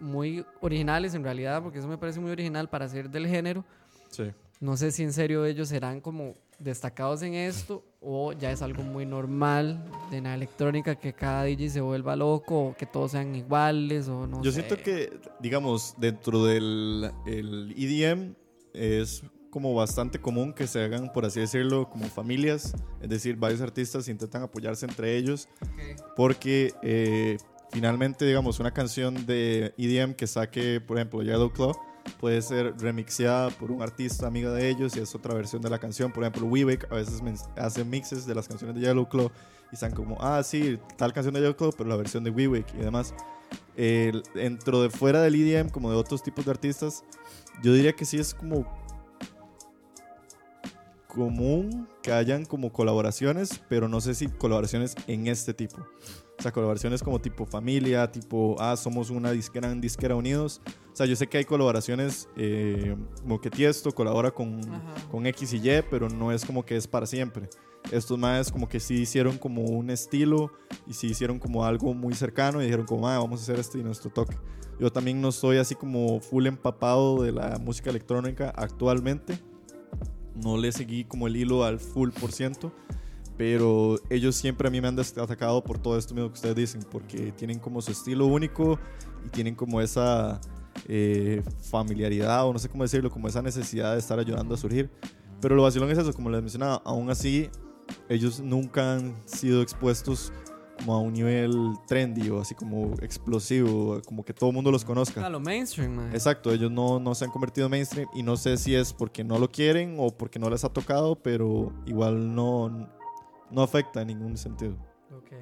muy originales en realidad, porque eso me parece muy original para ser del género.
Sí.
No sé si en serio ellos serán como destacados en esto o ya es algo muy normal de la electrónica que cada DJ se vuelva loco o que todos sean iguales o no
Yo
sé.
siento que, digamos, dentro del el EDM es como bastante común que se hagan, por así decirlo, como familias. Es decir, varios artistas intentan apoyarse entre ellos porque eh, finalmente, digamos, una canción de EDM que saque, por ejemplo, Yellow Claw, puede ser remixeada por un artista amigo de ellos y es otra versión de la canción. Por ejemplo, Weewick a veces hace mixes de las canciones de Yellow Claw y están como, ah, sí, tal canción de Yellow Claw, pero la versión de Weewick y demás. El- dentro de fuera del EDM, como de otros tipos de artistas, yo diría que sí es como común que hayan como colaboraciones, pero no sé si colaboraciones en este tipo. O sea, colaboraciones como tipo familia, tipo, ah, somos una disquera, disquera unidos. O sea, yo sé que hay colaboraciones eh, como que Tiesto colabora con, con X y Y, pero no es como que es para siempre. Estos más como que sí hicieron como un estilo y sí hicieron como algo muy cercano y dijeron como, ah, vamos a hacer este y nuestro toque. Yo también no soy así como full empapado de la música electrónica actualmente. No le seguí como el hilo al full por ciento. Pero ellos siempre a mí me han atacado por todo esto mismo que ustedes dicen. Porque tienen como su estilo único y tienen como esa eh, familiaridad o no sé cómo decirlo, como esa necesidad de estar ayudando a surgir. Pero lo vacilón es eso, como les mencionaba, aún así ellos nunca han sido expuestos como a un nivel trendy o así como explosivo, como que todo el mundo los conozca.
A lo mainstream, man.
Exacto, ellos no, no se han convertido en mainstream y no sé si es porque no lo quieren o porque no les ha tocado, pero igual no, no afecta en ningún sentido.
Ok.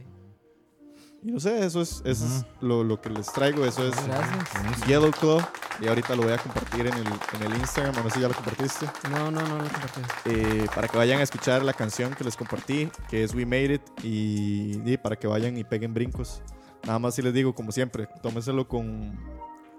Y no sé, eso es, eso es lo, lo que les traigo, eso es
Gracias.
Yellow Claw y ahorita lo voy a compartir en el, en el Instagram, no sé si ya lo compartiste,
No, no, no, no compartí.
eh, para que vayan a escuchar la canción que les compartí, que es We Made It, y, y para que vayan y peguen brincos. Nada más si les digo, como siempre, tómenselo con,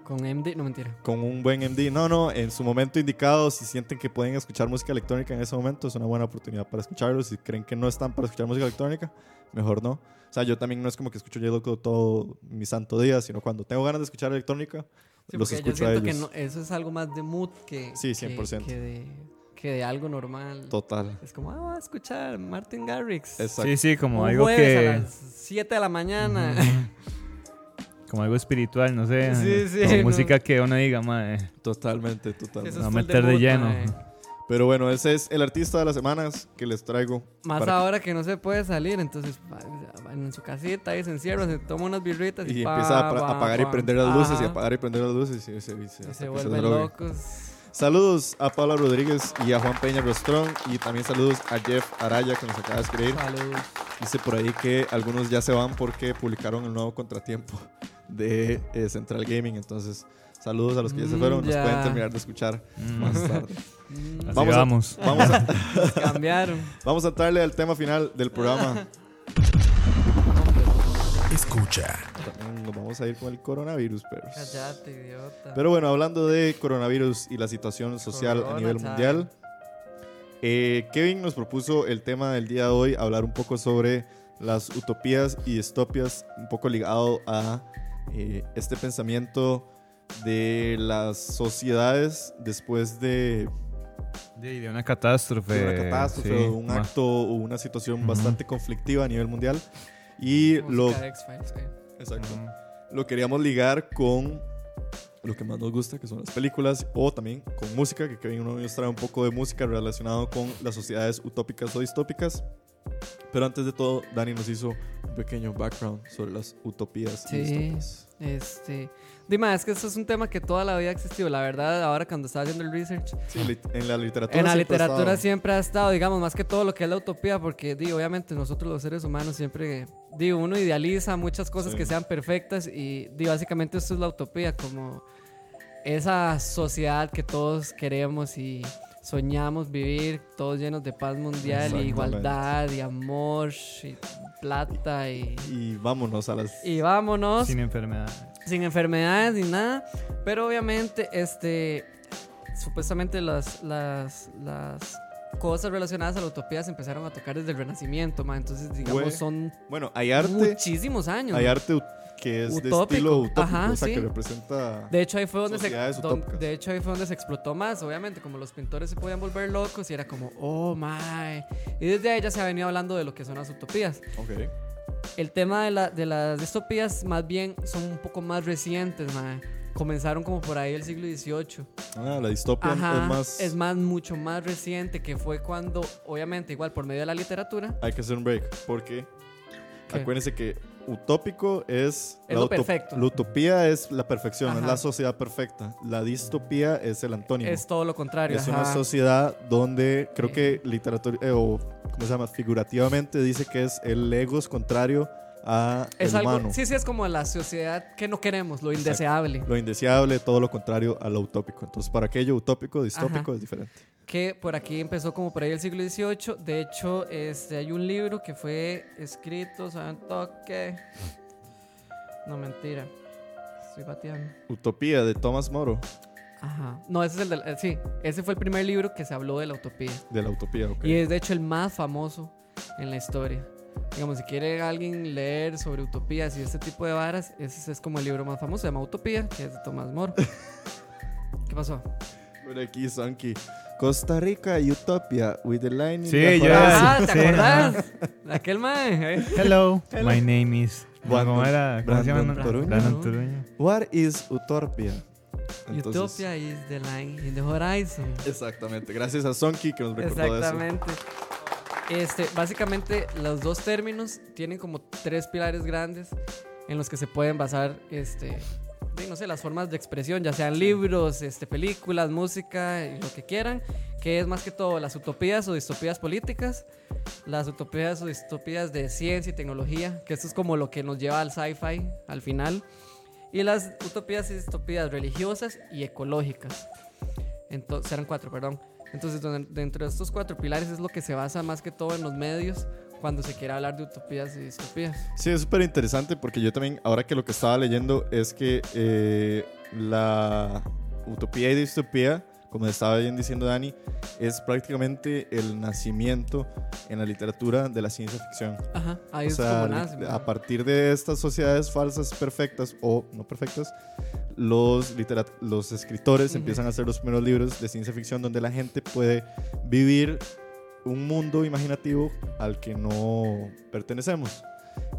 Con MD, no mentira.
con un buen MD. No, no, en su momento indicado, si sienten que pueden escuchar música electrónica en ese momento, es una buena oportunidad para escucharlo. Si creen que no están para escuchar música electrónica, mejor no. O sea, yo también no es como que escucho Yellow Claw todo mi santo día, sino cuando tengo ganas de escuchar electrónica,
Sí,
los
porque yo
escucho a
que
ellos.
no- eso es algo más de mood que,
Sí,
que-
100%.
Que, de, que de algo normal.
Total.
Es como, ah, voy a escuchar Martin Garrix.
Exacto.
Sí, sí, como
Un
algo que.
a las 7 de la mañana.
Como algo espiritual, no sé.
Sí, sí,
Como *laughs*
no.
música que uno diga, mae.
Totalmente, totalmente.
Es full
meter de lleno.
mae.
Pero bueno, ese es el artista de las semanas que les traigo.
Más
para-
ahora que no se puede salir, entonces va- va en su casita ahí se encierra, se toma unas birritas y,
Y
pa,
empieza a,
pa,
apagar y
pa.
prender las luces y apagar y prender las luces y se, se,
Y se
que
vuelven locos.
Saludos a Paula Rodríguez y a Juan Peña Rostrón y también saludos a Jeff Araya que nos acaba de escribir.
Saludos.
Dice por ahí que algunos ya se van porque publicaron el nuevo contratiempo de eh, Central Gaming. Entonces, saludos a los que ya se
Mm,
fueron. Nos
ya.
pueden terminar de escuchar
Mm.
más tarde. *laughs*
Mm,
Así
Vamos a-
vamos. *laughs*
Vamos a,
cambiaron.
vamos a entrarle al tema final del programa. *laughs*
Escucha.
Nos vamos a ir con el coronavirus, pero.
Cállate, idiota.
Pero bueno, hablando de coronavirus y la situación social a nivel mundial, eh, Kevin nos propuso el tema del día de hoy, hablar un poco sobre las utopías y distopias, un poco ligado a eh, este pensamiento de las sociedades después de,
De, de una catástrofe.
de una catástrofe
sí,
o un
ma-
acto o una situación
Ujú.
bastante conflictiva a nivel mundial. Y lo,
eh.
exacto,
Ujú.
lo queríamos ligar con lo que más nos gusta, que son las películas, o también con música, que Kevin uno nos trae un poco de música relacionado con las sociedades utópicas o distópicas. Pero antes de todo, Dani nos hizo un pequeño background sobre las utopías y
Sí. Este. Dime, es que esto es un tema que toda la vida ha existido. La verdad, ahora cuando estaba haciendo el research,
Sí, en la literatura
en la
ha
literatura siempre ha estado, digamos, más que todo lo que es la utopía, porque, digo, obviamente nosotros los seres humanos siempre, digo, uno idealiza muchas cosas
Sí.
que sean perfectas y, digo, básicamente esto es la utopía, como esa sociedad que todos queremos y soñamos vivir, todos llenos de paz mundial y igualdad y amor y plata y...
Y vámonos a las...
Y vámonos
Sin enfermedad.
sin enfermedades ni nada. Pero obviamente, este, supuestamente las, las, las cosas relacionadas a la utopía se empezaron a tocar desde el Renacimiento, ma. Entonces, digamos, son
Bueno, hay arte,
muchísimos años.
hay arte que es de
Utópico.
estilo utópico,
Ajá,
o sea,
sí.
que representa...
De hecho, ahí fue donde se,
Sociedades
don-
utópicas.
de hecho, ahí fue donde se explotó más, obviamente, como los pintores se podían volver locos y era como, oh my. Y desde ahí ya se ha venido hablando de lo que son las utopías.
Ok.
El tema de, la, de las distopías más bien son un poco más recientes, mae. Comenzaron como por ahí el siglo XVIII.
Ah, la distopia
Ajá,
es más...
es más, mucho más reciente, que fue cuando, obviamente, igual por medio de la literatura,
Hay que hacer un break, porque
¿Qué?
acuérdense que utópico es...
Es
la
lo perfecto.
La utopía es la perfección, es
Ajá.
la sociedad perfecta. La distopía es el antónimo.
es todo lo contrario.
Es una
ajá.
sociedad donde creo que literatura, eh, o ¿cómo se llama? Figurativamente dice que es el ego es contrario a
Es
el
algo,
humano.
sí, sí, es como la sociedad que no queremos, lo indeseable.
Lo indeseable, todo lo contrario a lo utópico. Entonces, para aquello utópico, distópico
Ajá.
es diferente.
Que por aquí empezó como por ahí el siglo XVIII. De hecho, este, hay un libro que fue escrito, ¿saben toque? No, mentira. Estoy bateando.
Utopía de Thomas Moro,
Ajá. No, ese es el del. eh, sí, ese fue el primer libro que se habló de la utopía.
de la utopía, ok.
Y es de hecho el más famoso en la historia. Digamos, si quiere alguien leer sobre utopías y este tipo de varas, ese es como el libro más famoso, se llama Utopía, que es de Tomás Moro. *laughs* ¿Qué pasó?
Por aquí, Sanky. Costa Rica, Utopia, with the line in
Sí,
the
yo-
horizon.
Ah, ¿te
sí,
acordás? De aquel mae. eh.
Hello, my name is.
Brandon-
¿Cómo era? ¿Cómo se llama?
Toruño.
Brandon Toruño.
What is Utopia? Entonces,
Utopia is the line in the horizon.
Exactamente. Gracias a Sonky que nos recordó eso.
Exactamente. Este, básicamente, los dos términos tienen como tres pilares grandes en los que se pueden basar, este, no sé, las formas de expresión, ya sean libros, este, películas, música lo que quieran, que es más que todo las utopías o distopías políticas, las utopías o distopías de ciencia y tecnología, que esto es como lo que nos lleva al sci-fi al final, y las utopías y distopías religiosas y ecológicas. Entonces, eran cuatro, perdón. Entonces, dentro de estos cuatro pilares es lo que se basa más que todo en los medios cuando se quiere hablar de utopías y distopías.
Sí, es súper interesante porque yo también, ahora que lo que estaba leyendo es que eh, la utopía y distopía, como estaba bien diciendo Dani, es prácticamente el nacimiento en la literatura de la ciencia ficción.
Ajá, ahí
O
es
sea,
como nace.
a partir de estas sociedades falsas perfectas o no perfectas, los, los escritores
Ujú.
empiezan a hacer los primeros libros de ciencia ficción donde la gente puede vivir un mundo imaginativo al que no pertenecemos.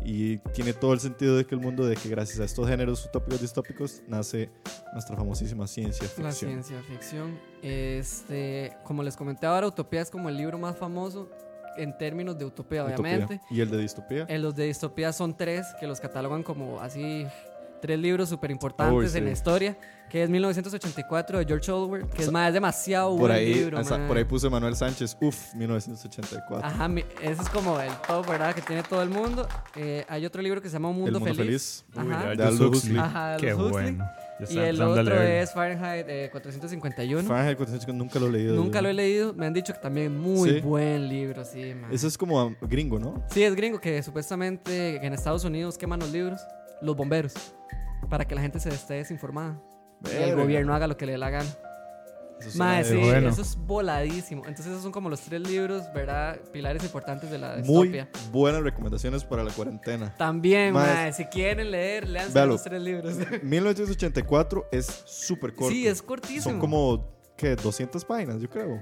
Y tiene todo el sentido de que el mundo, de que gracias a estos géneros utópicos distópicos, nace nuestra famosísima ciencia ficción.
La ciencia ficción. Este, como les comenté ahora, Utopía es como el libro más famoso en términos de utopía,
Utopía.
obviamente.
Y el de distopía.
En los de distopía son tres, que los catalogan como así, tres libros súper importantes en la historia, que es 1984 de George Orwell, que es más, es demasiado
por
buen
ahí,
libro.
o sea,
mae.
por ahí puse Manuel Sánchez, uff, 1984.
Ajá, mi- ese es como el top, ¿verdad? Que tiene todo el mundo. Eh, hay otro libro que se llama Un Mundo,
el mundo
Feliz.
feliz.
Uy,
Ajá.
de
De
Aldous Huxley.
Ajá,
Qué
Huxley.
bueno.
Y el otro es Fahrenheit eh, 451.
Fahrenheit 451, nunca lo he leído.
Nunca
yo.
lo he leído. Me han dicho que también muy
¿Sí?
buen libro, sí, man.
Eso es como um, gringo, ¿no?
Sí, es gringo que supuestamente en Estados Unidos queman los libros, los bomberos, para que la gente se esté desinformada. Y el
Verga.
gobierno haga lo que le dé la gana.
Eso suena
sí,
bueno.
eso es voladísimo. Entonces esos son como los tres libros, ¿verdad? Pilares importantes de la
Muy
distopia.
buenas recomendaciones para la cuarentena.
También,
Mae,
mae, si quieren leer, lean los tres libros. *laughs*
1984 es súper corto.
sí, es cortísimo.
Son como, ¿qué? 200 páginas, yo creo.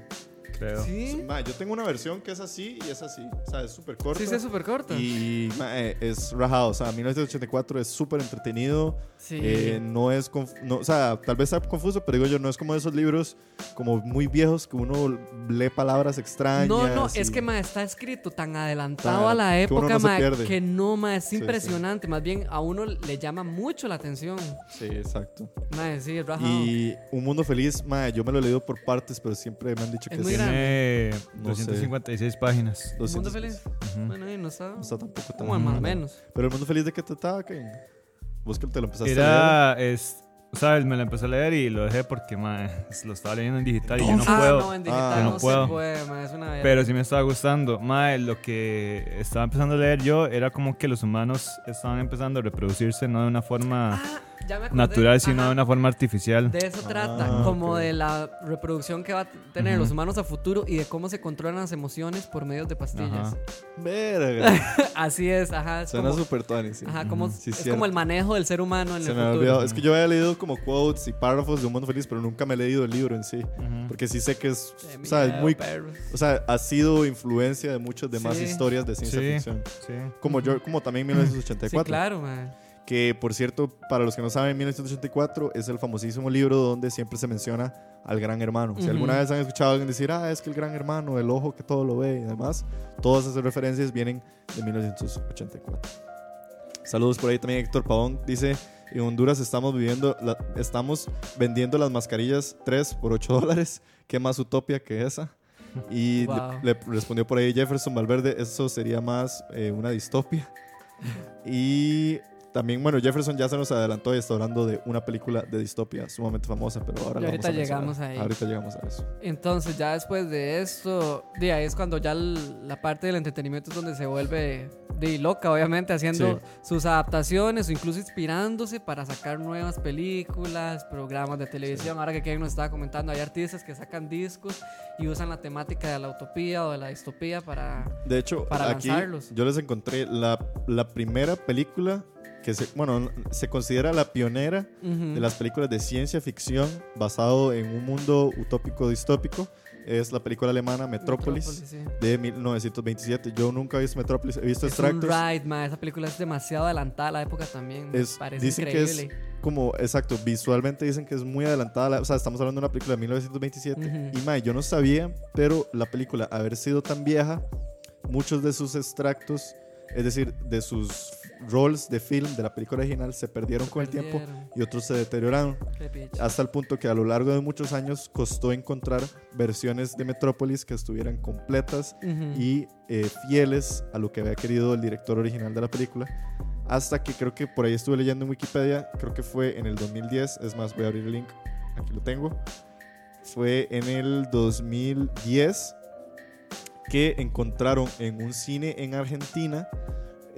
Creo.
Sí,
Ma, yo tengo una versión que es así y es así. O sea, es súper corta.
sí, sí, es súper corto.
Y ma, eh, es rajado. O sea, 1984 es súper entretenido.
Sí.
Eh, no es. conf- No, o sea, tal vez está confuso, pero digo yo, no es como esos libros como muy viejos que uno lee palabras extrañas.
No, no,
y-
es que ma, está escrito tan adelantado a la
que
época,
no se
ma, que no, ma, es
Sí, sí.
impresionante. Más bien, a uno le llama mucho la atención.
Sí, exacto.
Ma, sí, es rajado.
Y Un Mundo Feliz, ma, yo me lo he leído por partes, pero siempre me han dicho
Es
que
muy
sí.
grande.
Tiene
No sé.
256 páginas.
¿Un mundo
200.
feliz?
Ujú.
Bueno, y no está.
No está tampoco tan
Como más o menos.
Pero El Mundo Feliz, ¿de qué trataba, Kevin? Vos que te lo empezaste a leer.
Era, es, ¿sabes? Me lo empecé a leer y lo dejé porque mae, lo estaba leyendo en digital y yo no
ah,
puedo.
no, en digital
Ah,
no,
no puedo.
se puede, ma, es una.
Pero sí me estaba gustando. Mae, lo que estaba empezando a leer yo era como que los humanos estaban empezando a reproducirse no de una forma
Ah, ya me acordé.
natural, sino
Ajá.
de una forma artificial.
De eso trata,
Ah,
como de la reproducción que va a tener
Ujú.
los humanos a futuro y de cómo se controlan las emociones por medio de pastillas.
Ajá.
Verga. *laughs*
Así es, ajá. Es
Suena súper tuani, sí.
ajá, como,
Sí,
es como el manejo del ser humano en
Se
el
me
futuro.
olvidado. Es que yo había leído como quotes y párrafos de Un Mundo Feliz, pero nunca me he leído el libro en sí. Porque sí sé que es, o sea, es muy,
perros.
o sea, ha sido influencia de muchas demás
Sí.
historias de ciencia
Sí.
ficción.
Sí.
Como yo, como también
Sí,
1984.
claro, man.
Que por cierto, para los que no saben, 1984 es el famosísimo libro donde siempre se menciona al gran hermano. Si
Ujú.
alguna vez han escuchado a alguien decir, ah, es que el gran hermano, el ojo que todo lo ve y demás, todas esas referencias vienen de 1984. Saludos por ahí también Héctor Pavón. Dice, en Honduras estamos viviendo, la- estamos vendiendo las mascarillas 3 por 8 dólares. ¿Qué más utopia que esa? Y le-
Wow.
le, respondió por ahí Jefferson Valverde, eso sería más eh, una distopia. Y también, bueno, Jefferson ya se nos adelantó y está hablando de una película de distopia sumamente famosa, pero ahora
Y
la
ahorita
vamos a
llegamos ahí.
Ahorita llegamos a eso.
Entonces, ya después de esto, de ahí es cuando ya la parte del entretenimiento es donde se vuelve de loca, obviamente, haciendo sus adaptaciones o incluso inspirándose para sacar nuevas películas, programas de televisión. Ahora que Kevin nos estaba comentando, hay artistas que sacan discos y usan la temática de la utopía o de la distopía para.
De hecho,
Para
aquí
lanzarlos.
yo les encontré la, la primera película que se, bueno, se considera la pionera de las películas de ciencia ficción basado en un mundo utópico distópico. Es la película alemana Metrópolis,
sí.
de 1927. Yo nunca he visto Metrópolis, he visto
Es un
extractos.
ride, ma. Esa película es demasiado adelantada a la época también.
Es-
parece
dicen que
increíble.
es como, exacto, visualmente dicen que es muy adelantada. la- o sea, estamos hablando de una película de 1927.
Ujú.
Y mae, yo no sabía, pero la película, haber sido tan vieja, muchos de sus extractos, es decir, de sus roles de film de la película original, se perdieron con el tiempo y otros se deterioraron. Hasta el punto que a lo largo de muchos años costó encontrar versiones de Metrópolis que estuvieran completas y eh, fieles a lo que había querido el director original de la película. Hasta que creo que por ahí estuve leyendo en Wikipedia, creo que fue en el 2010, es más, voy a abrir el link, aquí lo tengo. Fue en el 2010 que encontraron en un cine en Argentina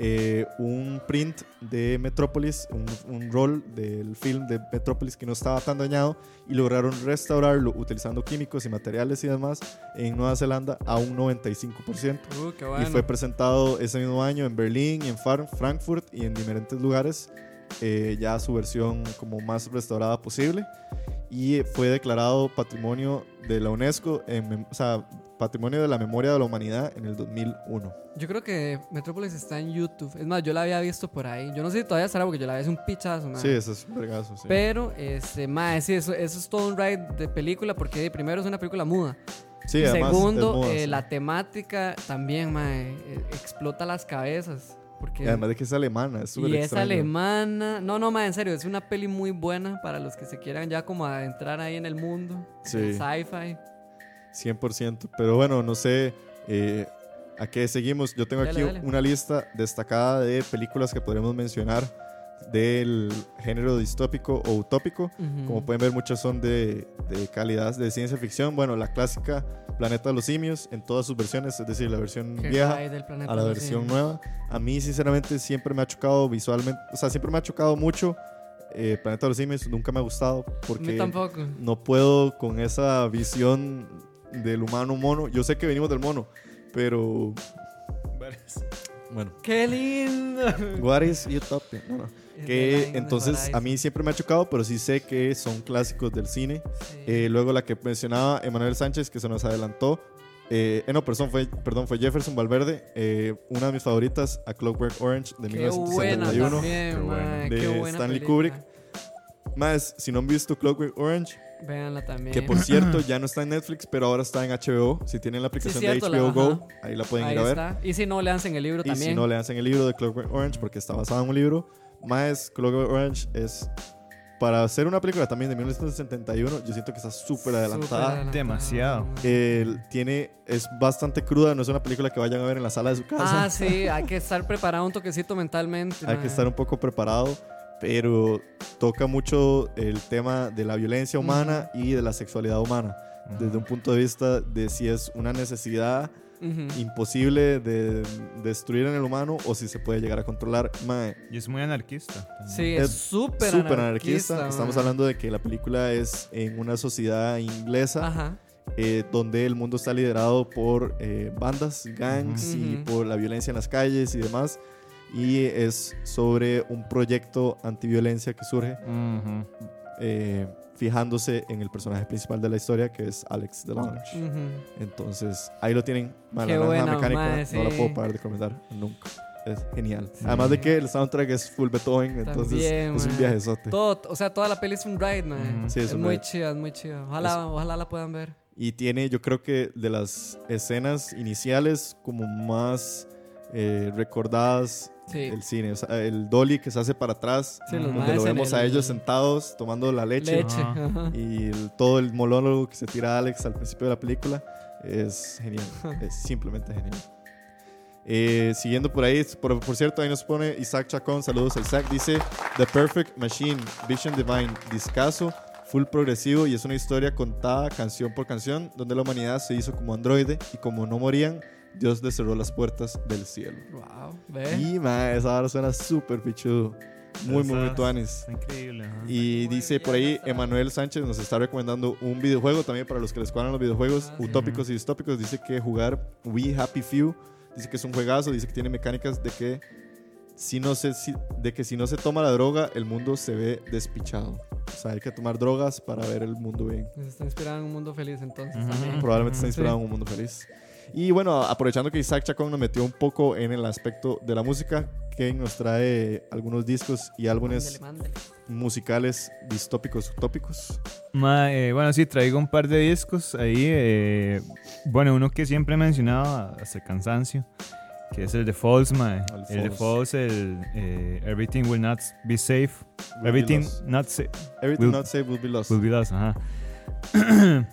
eh, un print de Metrópolis, un, un roll del film de Metrópolis que no estaba tan dañado y lograron restaurarlo utilizando químicos y materiales y demás en Nueva Zelanda a un 95%.
Uh, qué
Y
bueno.
fue presentado ese mismo año en Berlín y en Frankfurt y en diferentes lugares, eh, ya su versión como más restaurada posible. Y fue declarado Patrimonio de la UNESCO, en o sea, Patrimonio de la Memoria de la Humanidad en el 2001.
Yo creo que Metrópolis está en YouTube. Es más, yo la había visto por ahí. Yo no sé si todavía estará porque yo la vi hace un pichazo, ma.
Sí, eso es un vergazo. Sí.
Pero, este, ma, sí, eso, eso es todo un ride de película porque primero es una película muda.
Sí,
y
además,
segundo,
es moda,
eh,
sí.
la temática también, ma, eh, explota las cabezas. Porque
además de que es alemana, es súper
y es alemana. No, no, ma, en serio, es una peli muy buena para los que se quieran ya como adentrar ahí en el mundo.
Sí.
Sci-fi.
100%. Pero bueno, no sé eh, a qué seguimos. Yo tengo
Dale,
aquí
dale.
una lista destacada de películas que podremos mencionar del género distópico o utópico. Como pueden ver, muchas son de, de calidad de ciencia ficción. Bueno, la clásica Planeta de los Simios en todas sus versiones, es decir, la versión vieja a la versión
simios.
nueva. A mí, sinceramente, siempre me ha chocado visualmente, o sea, siempre me ha chocado mucho eh, Planeta de los Simios nunca me ha gustado porque
tampoco.
no puedo con esa visión del humano mono. Yo sé que venimos del mono, pero bueno.
¡Qué lindo!
What is Utopia? No, no.
Es
Que entonces a mí siempre me ha chocado, pero sí sé que son clásicos del cine.
Sí.
Eh, luego la que mencionaba Emanuel Sánchez, que se nos adelantó. Eh, eh, no, perdón fue, perdón, fue Jefferson Valverde. eh, una de mis favoritas, A Clockwork Orange, de
Qué buena
1971.
también,
Qué buena.
De
Qué buena
Stanley
película.
Kubrick. Más, si no han visto Clockwork Orange,
Véanla también.
que por *clears throat* cierto ya no está en Netflix, pero ahora está en HBO. Si tienen la aplicación
cierto,
de
la-
HBO Go,
ajá.
ahí la pueden
Ahí
ir a ver.
está. Y si no, le en el libro
Y
también.
si no, le hacen el libro de Clockwork Orange porque está basado en un libro. Más Clockwork Orange es para hacer una película también de 1971. Yo siento que está súper adelantada.
adelantada,
Demasiado.
El- tiene es bastante cruda. No es una película que vayan a ver en la sala de su casa.
Ah, sí, hay que estar preparado un toquecito mentalmente.
Hay que estar un poco preparado. Pero toca mucho el tema de la violencia humana y de la sexualidad humana. Desde un punto de vista de si es una necesidad
Ujú.
imposible de destruir en el humano o si se puede llegar a controlar. Mae,
Y es muy anarquista. también.
Sí, es súper
anarquista.
anarquista.
Estamos hablando de que la película es en una sociedad inglesa
Ajá.
eh, donde el mundo está liderado por eh, bandas, gangs y
Ujú.
por la violencia en las calles y demás. Y es sobre un proyecto antiviolencia que surge
Ujú.
eh, fijándose en el personaje principal de la historia que es Alex DeLonge.
Ujú.
Entonces ahí lo tienen. Man,
Qué
la
buena,
mecánica no la puedo parar de comentar nunca. Es genial. Además de que el soundtrack es full Beethoven, entonces es un
mae.
viajezote.
Todo, o sea, toda la peli es un ride, man.
Sí, es
es
un
muy chida, es muy chida. Ojalá, ojalá la puedan ver.
Y tiene, yo creo que de las escenas iniciales como más eh, recordadas
Sí.
del cine. O sea, el dolly que se hace para atrás,
Sí, los
donde lo vemos
el-
a ellos sentados tomando la leche.
Leche.
Y el- todo el monólogo que se tira Alex al principio de la película es genial. es simplemente genial. Eh, siguiendo por ahí, por, por cierto, ahí nos pone Isaac Chacón. Saludos a Isaac. Dice: The Perfect Machine, Vision Divine, discaso, full progresivo y es una historia contada canción por canción, donde la humanidad se hizo como androide y como no morían, Dios les cerró las puertas del cielo.
Wow, ve.
Y ma, esa hora suena súper pichudo. Muy, muy, muy
está increíble. ajá.
Y dice por ahí, Emanuel Sánchez nos está recomendando un videojuego también para los que les cuadran los videojuegos
Ah, sí.
utópicos y distópicos. Dice que jugar We Happy Few, dice que es un juegazo, dice que tiene mecánicas de que si no se, si- de que si no se toma la droga, el mundo se ve despichado. O sea, hay que tomar drogas para ver el mundo bien.
Pues Está inspirado en un mundo feliz entonces
Ujú.
también.
Probablemente está
Sí.
inspirado en un mundo feliz. Y bueno, aprovechando que Isaac Chacón nos metió un poco en el aspecto de la música, Kane nos trae algunos discos y álbumes
Mándele, mándele.
musicales distópicos, utópicos.
Ma, eh, bueno, sí, traigo un par de discos ahí. eh, bueno, uno que siempre he mencionado hasta el cansancio, que es el de Falls, ma.
El
El, de
Falls.
El eh, Everything Will Not Be Safe.
Will be
Everything
lost.
Not Safe
Everything
will-
not safe will be lost.
Will Be Lost, ajá. *clears throat*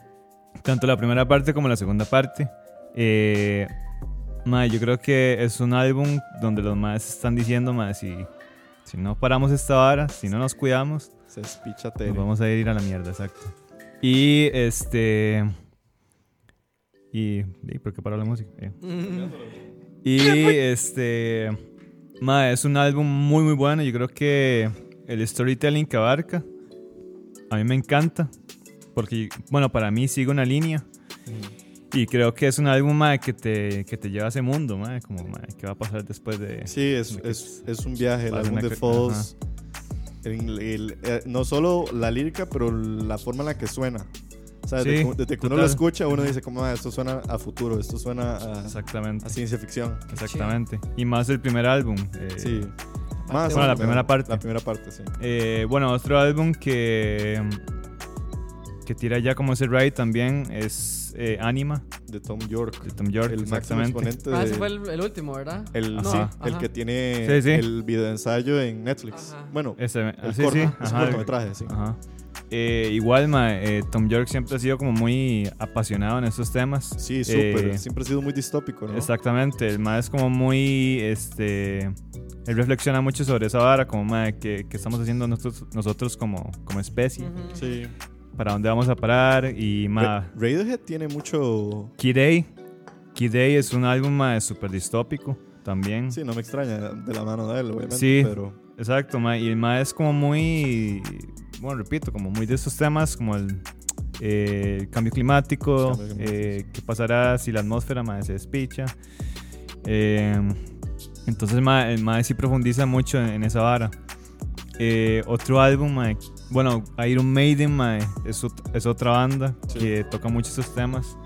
Tanto la primera parte como la segunda parte. Eh, ma, yo creo que es un álbum donde los más están diciendo, ma, si, si no paramos esta vara, si no nos cuidamos,
Se
Nos vamos a ir a la mierda, exacto. Y este. Y. ¿Y por qué paró la música? Eh. *laughs* Y este. ma, es un álbum muy, muy bueno. Yo creo que el storytelling que abarca. A mí me encanta. Porque, bueno, para mí sigue una línea. Y creo que es un álbum que, te, que te lleva a ese mundo. ma, como, ¿qué va a pasar después de.?
Sí, es,
de
es, es un viaje. El álbum de Falls. el- el- eh, no solo la lírica, pero la forma en la que suena. O sea,
Sí,
desde que uno
total.
lo escucha, uno dice, como, "Ah, esto suena a futuro, esto suena a,
Exactamente.
a ciencia ficción.
Exactamente. Y más el primer álbum. eh,
Sí. Más
Bueno, la primera
menos.
parte.
La primera parte, sí.
Eh, bueno, otro álbum que, que tira ya como ese ride también es eh, Anima
De Tom York.
de Tom York.
el máximo
exactamente.
exponente
Ah,
de...
ese fue el, el último, ¿verdad?
El,
Ajá.
sí,
Ajá.
el que tiene
Sí, sí.
el videoensayo en Netflix.
Ajá.
Bueno,
Ese,
el
ah, sí,
corto,
sí,
es un
ajá,
cortometraje, sí.
ajá. Eh, igual, ma, eh, Tom York siempre ha sido como muy apasionado en estos temas.
Sí, súper.
Eh,
Siempre ha sido muy distópico, ¿no?
Exactamente, el ma es como muy, este, él reflexiona mucho sobre esa vara, como ma, que, que estamos haciendo nosotros, nosotros como, como especie,
Ujú.
Sí.
Para dónde vamos a parar y ma,
Ra- Radiohead tiene mucho...
Kid A, Key Day es un álbum mae, súper distópico también.
Sí, no me extraña de la mano de él, obviamente.
Sí.
Pero
Exacto, mae, y el es como muy, bueno, repito, como muy de estos temas, como el eh, cambio climático,
Cambio
eh, qué pasará si la atmósfera mae, se despicha. Eh, entonces mae, el mae sí profundiza mucho en, en esa vara. Eh, otro álbum, mae, bueno, Iron Maiden mae, es, es otra banda
Sí.
que toca mucho estos temas.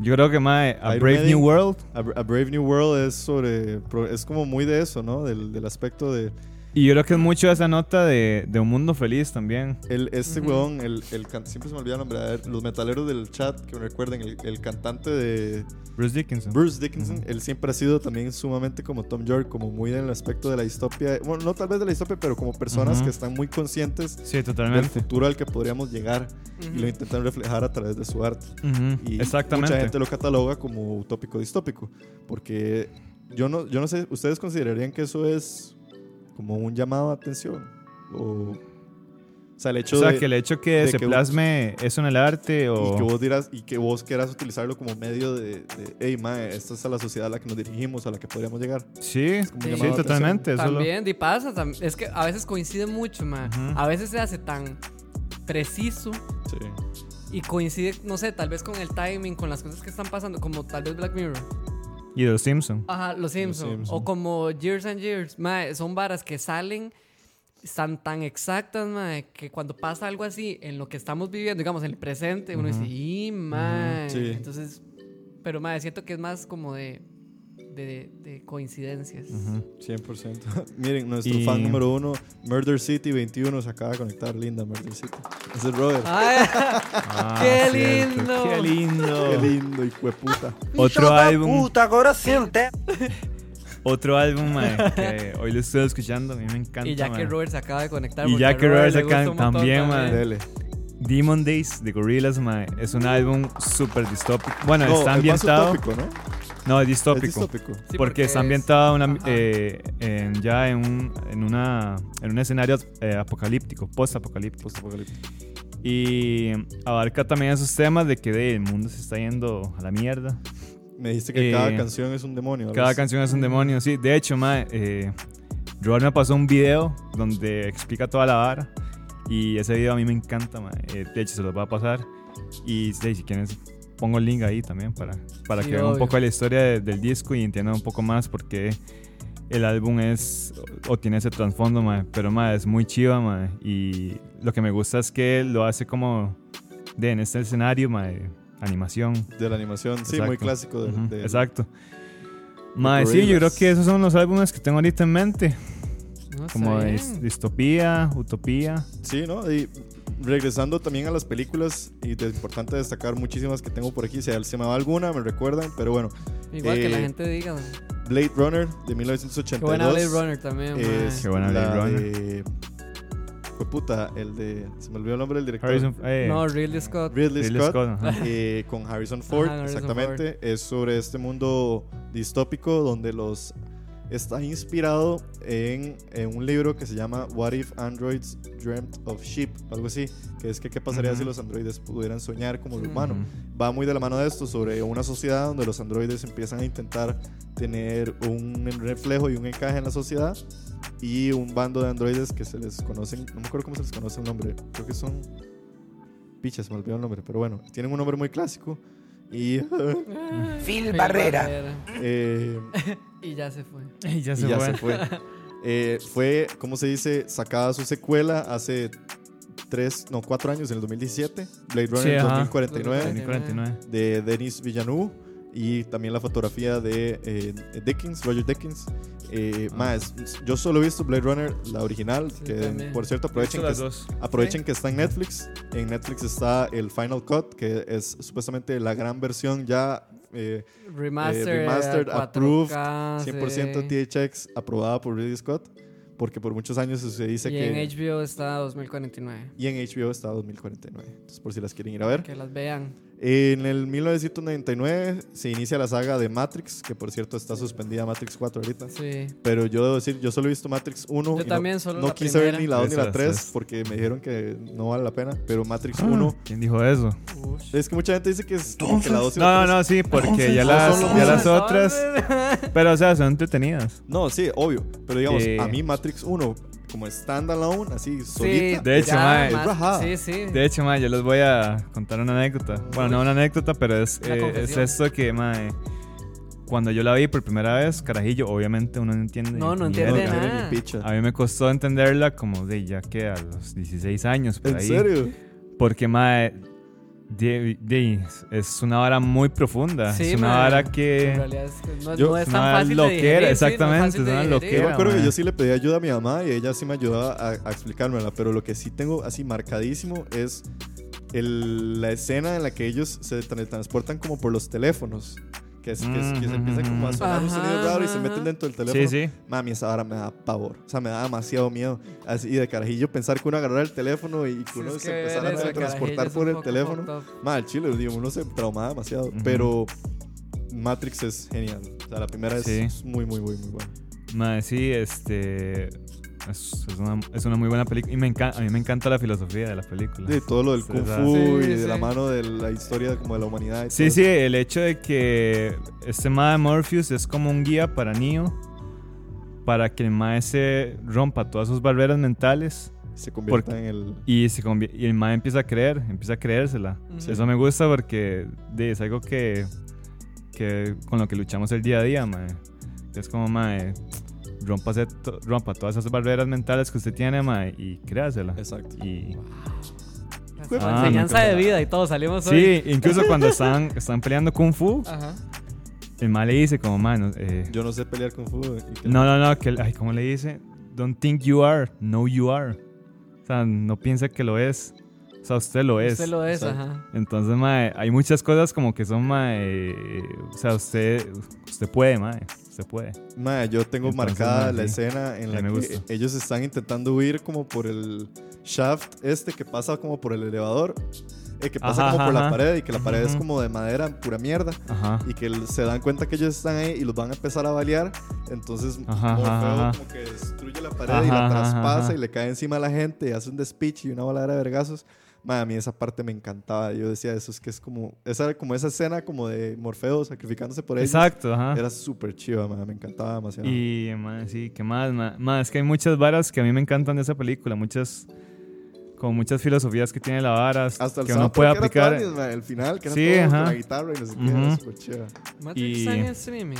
Yo creo que mae, A
Iron
Brave
Maiden-
New World
A, A Brave New World es sobre. Es como muy de eso, ¿no? Del, del aspecto de.
Y yo creo que es mucho esa nota de, de un mundo feliz también.
El, este
Ujú.
weón, el, el can- siempre se me olvida el nombre. A ver, los metaleros del chat que me recuerden, el, el cantante de
Bruce Dickinson.
Bruce Dickinson,
Ujú.
él siempre ha sido también sumamente como Tom York, como muy en el aspecto de la distopia. Bueno, no tal vez de la distopia, pero como personas
Ujú.
que están muy conscientes
Sí,
del
totalmente.
futuro al que podríamos llegar y lo intentan reflejar a través de su arte. Y
Exactamente.
mucha gente lo cataloga como utópico distópico, porque yo no, yo no sé, ¿ustedes considerarían que eso es como un llamado de atención? O, o sea, el hecho
o sea,
de,
que el hecho que se
que-
plasme eso en el arte o...
y que vos dirás y que vos quieras utilizarlo como medio de, de hey, mae, esta es a la sociedad a la que nos dirigimos, a la que podríamos llegar.
Sí, sí,
de
totalmente. eso lo-
También, y pasa, es que a veces coincide mucho, man.
Ujú.
A veces se hace tan preciso
Sí.
y coincide, no sé, tal vez con el timing, con las cosas que están pasando, como tal vez Black Mirror.
Y de los Simpsons.
Ajá, Los Simpsons.
Simpson.
O como Years and Years. Mae, son varas que salen, están tan exactas, mae, que cuando pasa algo así en lo que estamos viviendo, digamos, en el presente, uno dice, y mae.
Sí.
Entonces, pero mae, siento que es más como de, de, de coincidencias.
Ujú.
100%. *laughs* Miren, nuestro
Y-
fan número uno, Murder City 21, se acaba de conectar. Linda Murder City. Ese es Robert.
Ay, *laughs*
Ah,
¡Qué lindo!
¡Qué lindo!
Qué lindo, hijo de puta.
Otro álbum,
Puta, agora siente.
otro álbum, mae, que hoy lo estoy escuchando, a mí me encanta.
y ya que
mae.
Robert se acaba de conectar.
Y ya que
Robert
se acaba- también, mae.
Dele.
Demon Days de Gorillaz, mae, es un álbum súper distópico. Bueno,
No,
está
es más
ambientado.
utópico, ¿no?
No, es
Es
distópico.
Sí,
porque está
es-
ambientado una-
ajá.
eh, en- ya en un, en, una, en un escenario eh, apocalíptico, post-apocalíptico. Y abarca también esos temas de que de, el mundo se está yendo a la mierda.
Me dijiste que
Eh,
cada canción es un demonio.
Cada canción es un demonio, sí. De hecho, mae, eh, Robert me pasó un video donde explica toda la vara. Y ese video a mí me encanta, mae. Eh, de hecho, se los voy a pasar. Y sí, si quieren, pongo el link ahí también para, para
Sí,
que vean un poco de la historia de- del disco y entiendan un poco más por qué el álbum es o, tiene ese trasfondo. Pero, mae, es muy chiva, mae. Y lo que me gusta es que lo hace como de en este escenario, mae, animación.
De la animación, sí,
Exacto.
muy clásico. de-
Ujú,
de-
Exacto. Mae, sí, yo creo que esos son los álbumes que tengo ahorita en mente.
No,
Como distopía, utopía.
Sí, ¿no? Y regresando también a las películas, y es importante destacar muchísimas que tengo por aquí. Si se me va alguna, me recuerdan, pero bueno.
Igual que la
eh,
gente diga.
Blade Runner de
Qué
1982.
buena Blade Runner también.
Es
Qué buena
la
Blade Runner.
de- Fue puta, el de. Se me olvidó el nombre del director.
Harrison, eh,
No, Ridley Scott.
Ridley,
Ridley
Scott. Eh, con Harrison Ford,
Ajá, Harrison
exactamente. Es sobre este mundo distópico donde los está inspirado en, en un libro que se llama What If Androids Dreamt of Sheep, algo así, que es que qué pasaría
Ujú.
si los androides pudieran soñar como el humano. Va muy de la mano de esto sobre una sociedad donde los androides empiezan a intentar tener un reflejo y un encaje en la sociedad y un bando de androides que se les conocen, no me acuerdo cómo se les conoce el nombre, creo que son pichas, me olvidó el nombre, pero bueno, tienen un nombre muy clásico y *laughs*
Phil Barrera.
eh, *laughs*
Y ya se fue. *laughs*
Y ya
y
se
ya
fue.
se fue. *laughs* Eh, fue, ¿cómo se dice? Sacada su secuela hace tres, no, cuatro años, en el 2017, Blade Runner
Sí, ajá.
2049,
2049.
de Denis Villeneuve y también la fotografía de eh, Dickens, Roger Dickens. Eh,
Ah.
Más, yo solo he visto Blade Runner, la original,
Sí,
que
también.
por cierto aprovechen, que,
dos.
aprovechen que está en Netflix. En Netflix está el Final Cut, que es supuestamente la gran versión ya eh,
Remastered,
Eh, remastered,
4K,
approved,
sí.
100% THX, aprobada por Ridley Scott, porque por muchos años se dice
Y
que...
en HBO está 2049.
y en HBO está 2049. Entonces, por si las quieren ir a ver.
Que las vean.
En el 1999 se inicia la saga de Matrix, que por cierto está suspendida Matrix 4 ahorita.
Sí.
Pero yo debo decir, yo solo he visto Matrix 1.
Yo
y no-
también, solo
No,
la
quise ver ni la 2 ni la
Esas,
3
esas.
porque me dijeron que no vale la pena. Pero Matrix
Ah,
1.
¿Quién dijo eso?
Es que mucha gente dice que es como que la 2 y la
No,
3.
no, sí, porque ya
no
las, ya las otras. *laughs* Pero, o sea, son entretenidas.
No, sí, obvio. Pero digamos,
Sí.
a mí Matrix 1, como standalone, así,
Sí,
solita.
De hecho,
ya,
mae.
Sí, sí.
De hecho, ma, yo les voy a contar una anécdota. Bueno, no una anécdota, pero es, eh, es esto que, ma, eh, cuando yo la vi por primera vez, carajillo, obviamente uno no entiende.
No, no entiende nada.
picha.
A mí me costó entenderla como de ya que a los 16 años, por
¿En
ahí.
serio?
Porque, ma, eh, de- de- es una vara muy profunda.
Sí,
es una
mae.
vara
En
que.
realidad es que no,
Yo-
no es tan
una
fácil de
loquera,
digerir, sí, no es
exactamente, es una
digerir.
Yo me
loquera.
acuerdo que yo sí le pedí ayuda a mi mamá y ella sí me ayudaba a, a explicármela, pero lo que sí tengo así marcadísimo es el- la escena en la que ellos se tra- transportan como por los teléfonos. Que, es, que, es- que se empiezan como a sonar un sonido raro y se meten dentro del teléfono.
Sí, sí.
Mami, esa hora me da pavor. O sea, me da demasiado miedo. Así de carajillo pensar que uno agarrara el teléfono y que
Sí,
uno se empezara
eso
a transportar por el teléfono. Mal, al chile, digo, uno se traumaba demasiado.
Ujú.
Pero Matrix es genial. O sea, la primera es,
Sí.
es muy, muy, muy, muy buena.
Ma, sí, este. Es, es una, es una muy buena película. Y me encanta, a mí me encanta la filosofía de la película.
De todo lo del
Sí,
kung fu
Sí,
y de la
sí.
mano de la historia como de la humanidad. y
Sí,
todo
sí, el hecho de que este mae Morpheus es como un guía para Neo para que el mae se rompa todas sus barreras mentales.
Se convierte
Porque-
en el...
y, se convi- y el mae empieza a creer, empieza a creérsela. Eso me gusta porque de, es algo que, que con lo que luchamos el día a día, mae. Es como, mae, rompa, rompa todas esas barreras mentales que usted tiene, mae, y créasela.
Exacto.
Y
Como
Ah,
enseñanza
no,
de vida y todo, salimos hoy.
sí, incluso cuando están, están peleando Kung Fu,
Ajá.
el mae le dice como, mae, no, eh,
Yo no sé pelear kung fu. y
No, no, no, que, ay, ¿cómo le dice? Don't think you are, know you are. O sea, no piense que lo es. O sea, usted lo es.
Usted lo es,
Exacto.
ajá.
Entonces, mae, hay muchas cosas como que son, mae, o sea, usted, usted puede, mae, usted puede.
Mae, yo tengo
Entonces,
marcada la
sí.
escena en la que
gusta.
ellos están intentando huir como por el shaft este que pasa como por el elevador. eh, que pasa
Ajá,
como por
ajá,
la pared y que la pared es como de madera, pura mierda. Y que se dan cuenta que ellos están ahí y los van a empezar a balear. Entonces Morfeo como que destruye la pared y la traspasa y le cae encima a la gente y hace un despiche y una voladera de vergazos. Mae, a mí esa parte me encantaba. Yo decía, eso es que es como esa, como esa escena como de Morfeo sacrificándose por ellos.
Exacto, ajá.
Era súper chiva, mae, me encantaba demasiado.
Y, mae, sí, ¿qué más? Mae, es que hay muchas varas que a mí me encantan de esa película, muchas, como muchas filosofías que tiene la vara,
Hasta el
que uno puede
era
aplicar.
mae, el final, que era
Sí,
con
ajá.
la guitarra y no sé qué, era súper chiva.
Matrix
Y-
está en streaming.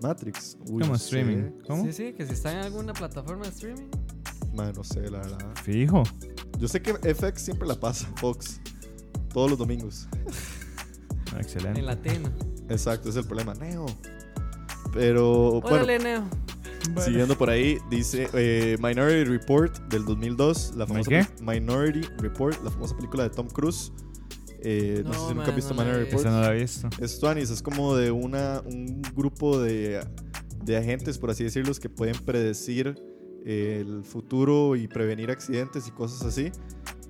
Matrix. Uy,
¿Cómo streaming?
sé.
¿Cómo?
Sí, sí, que si está en alguna plataforma de streaming.
No sé, la verdad.
Fijo.
Yo sé que FX siempre la pasa, Fox. Todos los domingos.
Excelente.
En latino.
Exacto, ese es el problema. Neo. Pero, bueno,
Órale, Neo.
siguiendo por ahí, dice eh, Minority Report del 2002. La
¿My
famosa
qué?
Minority Report, la famosa película de Tom Cruise. Eh, no,
No,
sé si nunca has visto
no la
Minority. Report.
Esa no la he visto.
Es Tuanis, es como de una, un grupo de, de agentes, por así decirlo, que pueden predecir el futuro y prevenir accidentes y cosas así.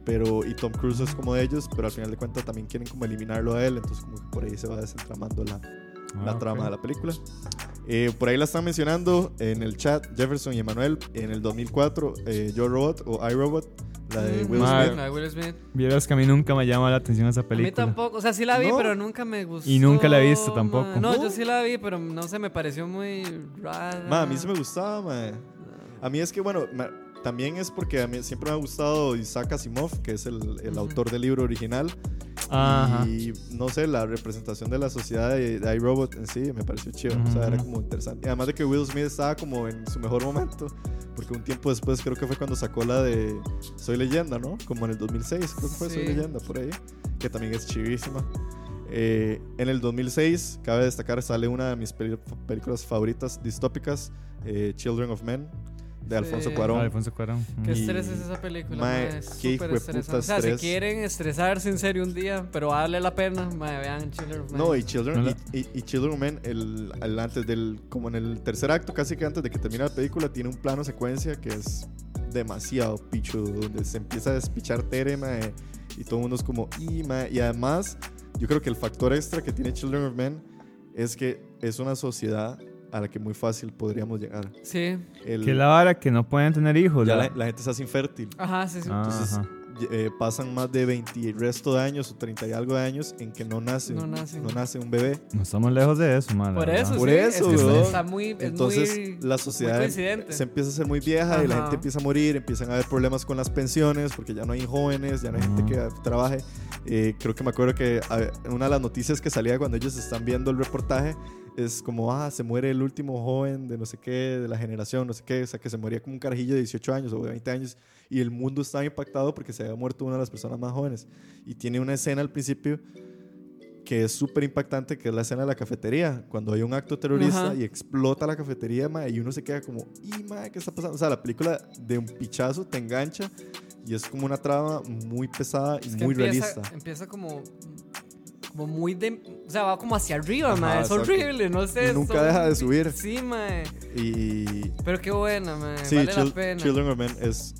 Pero, y Tom Cruise es como de ellos, pero al final de cuentas también quieren como eliminarlo a él, entonces como que por ahí se va desentramando la, la
Ah,
trama
ok.
de la película. Eh, por ahí la están mencionando en el chat Jefferson y Emanuel en el 2004, eh, Yo Robot o iRobot, la de Will Smith.
La de Will Smith.
Vieras que a mí nunca me llama la atención esa
A mí
película.
tampoco. O sea, sí la vi,
¿No?
pero nunca me gustó.
Y nunca la he visto tampoco.
No,
¿No?
yo sí la vi, pero no sé, me pareció muy rara.
Ma, a mí sí me gustaba, ma. A mí es que, bueno, ma- también es porque a mí siempre me ha gustado Isaac Asimov, que es el, el autor del libro original.
Ajá.
Y no sé, la representación de la sociedad de, de iRobot en sí me pareció chido. O sea, era como interesante. Y además de que Will Smith estaba como en su mejor momento. Porque un tiempo después creo que fue cuando sacó la de Soy Leyenda, ¿no? Como en el 2006, creo que fue Soy
Sí.
Leyenda, por ahí. Que también es chivísima. Eh, en el 2006, cabe destacar, sale una de mis películas favoritas distópicas, eh, Children of Men, de Alfonso
Sí.
Cuarón.
Ah, Alfonso Cuarón.
Qué
Y-
estrés es esa película,
Mae,
mae, es
qué
súper
hijueputa
estresante. O sea, si quieren estresarse en serio un día, pero vale la pena, mae, vean Children of Men.
No, y Children,
No
y, y- y Children of Men, el, el antes del, como en el tercer acto, casi que antes de que termine la película, tiene un plano secuencia que es demasiado picho, donde se empieza a despichar Tere, mae, y todo el mundo es como, y, mae", y además yo creo que el factor extra que tiene Children of Men es que es una sociedad a la que muy fácil podríamos llegar.
Sí.
El-
Que la vara que no pueden tener hijos.
ya
la-
la, gente se hace infértil.
Ajá, sí, sí.
Entonces
ajá.
eh, pasan más de 20 y resto de años o 30 y algo de años en que no nace,
No nace.
no nace un bebé.
No estamos lejos de eso, man.
Por eso,
Por
sí,
eso,
es que está muy, es
Entonces
muy,
la sociedad
muy coincidente.
se empieza a hacer muy vieja y la
Ajá.
gente empieza a morir, empiezan a haber problemas con las pensiones porque ya no hay jóvenes, ya no hay gente que trabaje. Eh, creo que me acuerdo que una de las noticias que salía cuando ellos están viendo el reportaje es como, ah, se muere el último joven de no sé qué, de la generación, no sé qué, o sea, que se moría como un carajillo de 18 años o de 20 años y el mundo estaba impactado porque se había muerto una de las personas más jóvenes. Y tiene una escena al principio que es súper impactante, que es la escena de la cafetería, cuando hay un acto terrorista
Ajá.
y explota la cafetería, ma, y uno se queda como, y ma, ¿qué está pasando? O sea, la película de un pichazo te engancha y es como una trama muy pesada y
Es que
muy
empieza,
realista.
Empieza como, como muy de... O sea, va como hacia arriba,
Ajá,
mae. Es
exacto.
horrible, no sé.
Y nunca
son-
deja de subir.
Sí, mae.
Y
Pero qué buena, mae.
sí,
vale
Chil-
la pena.
Children of Men es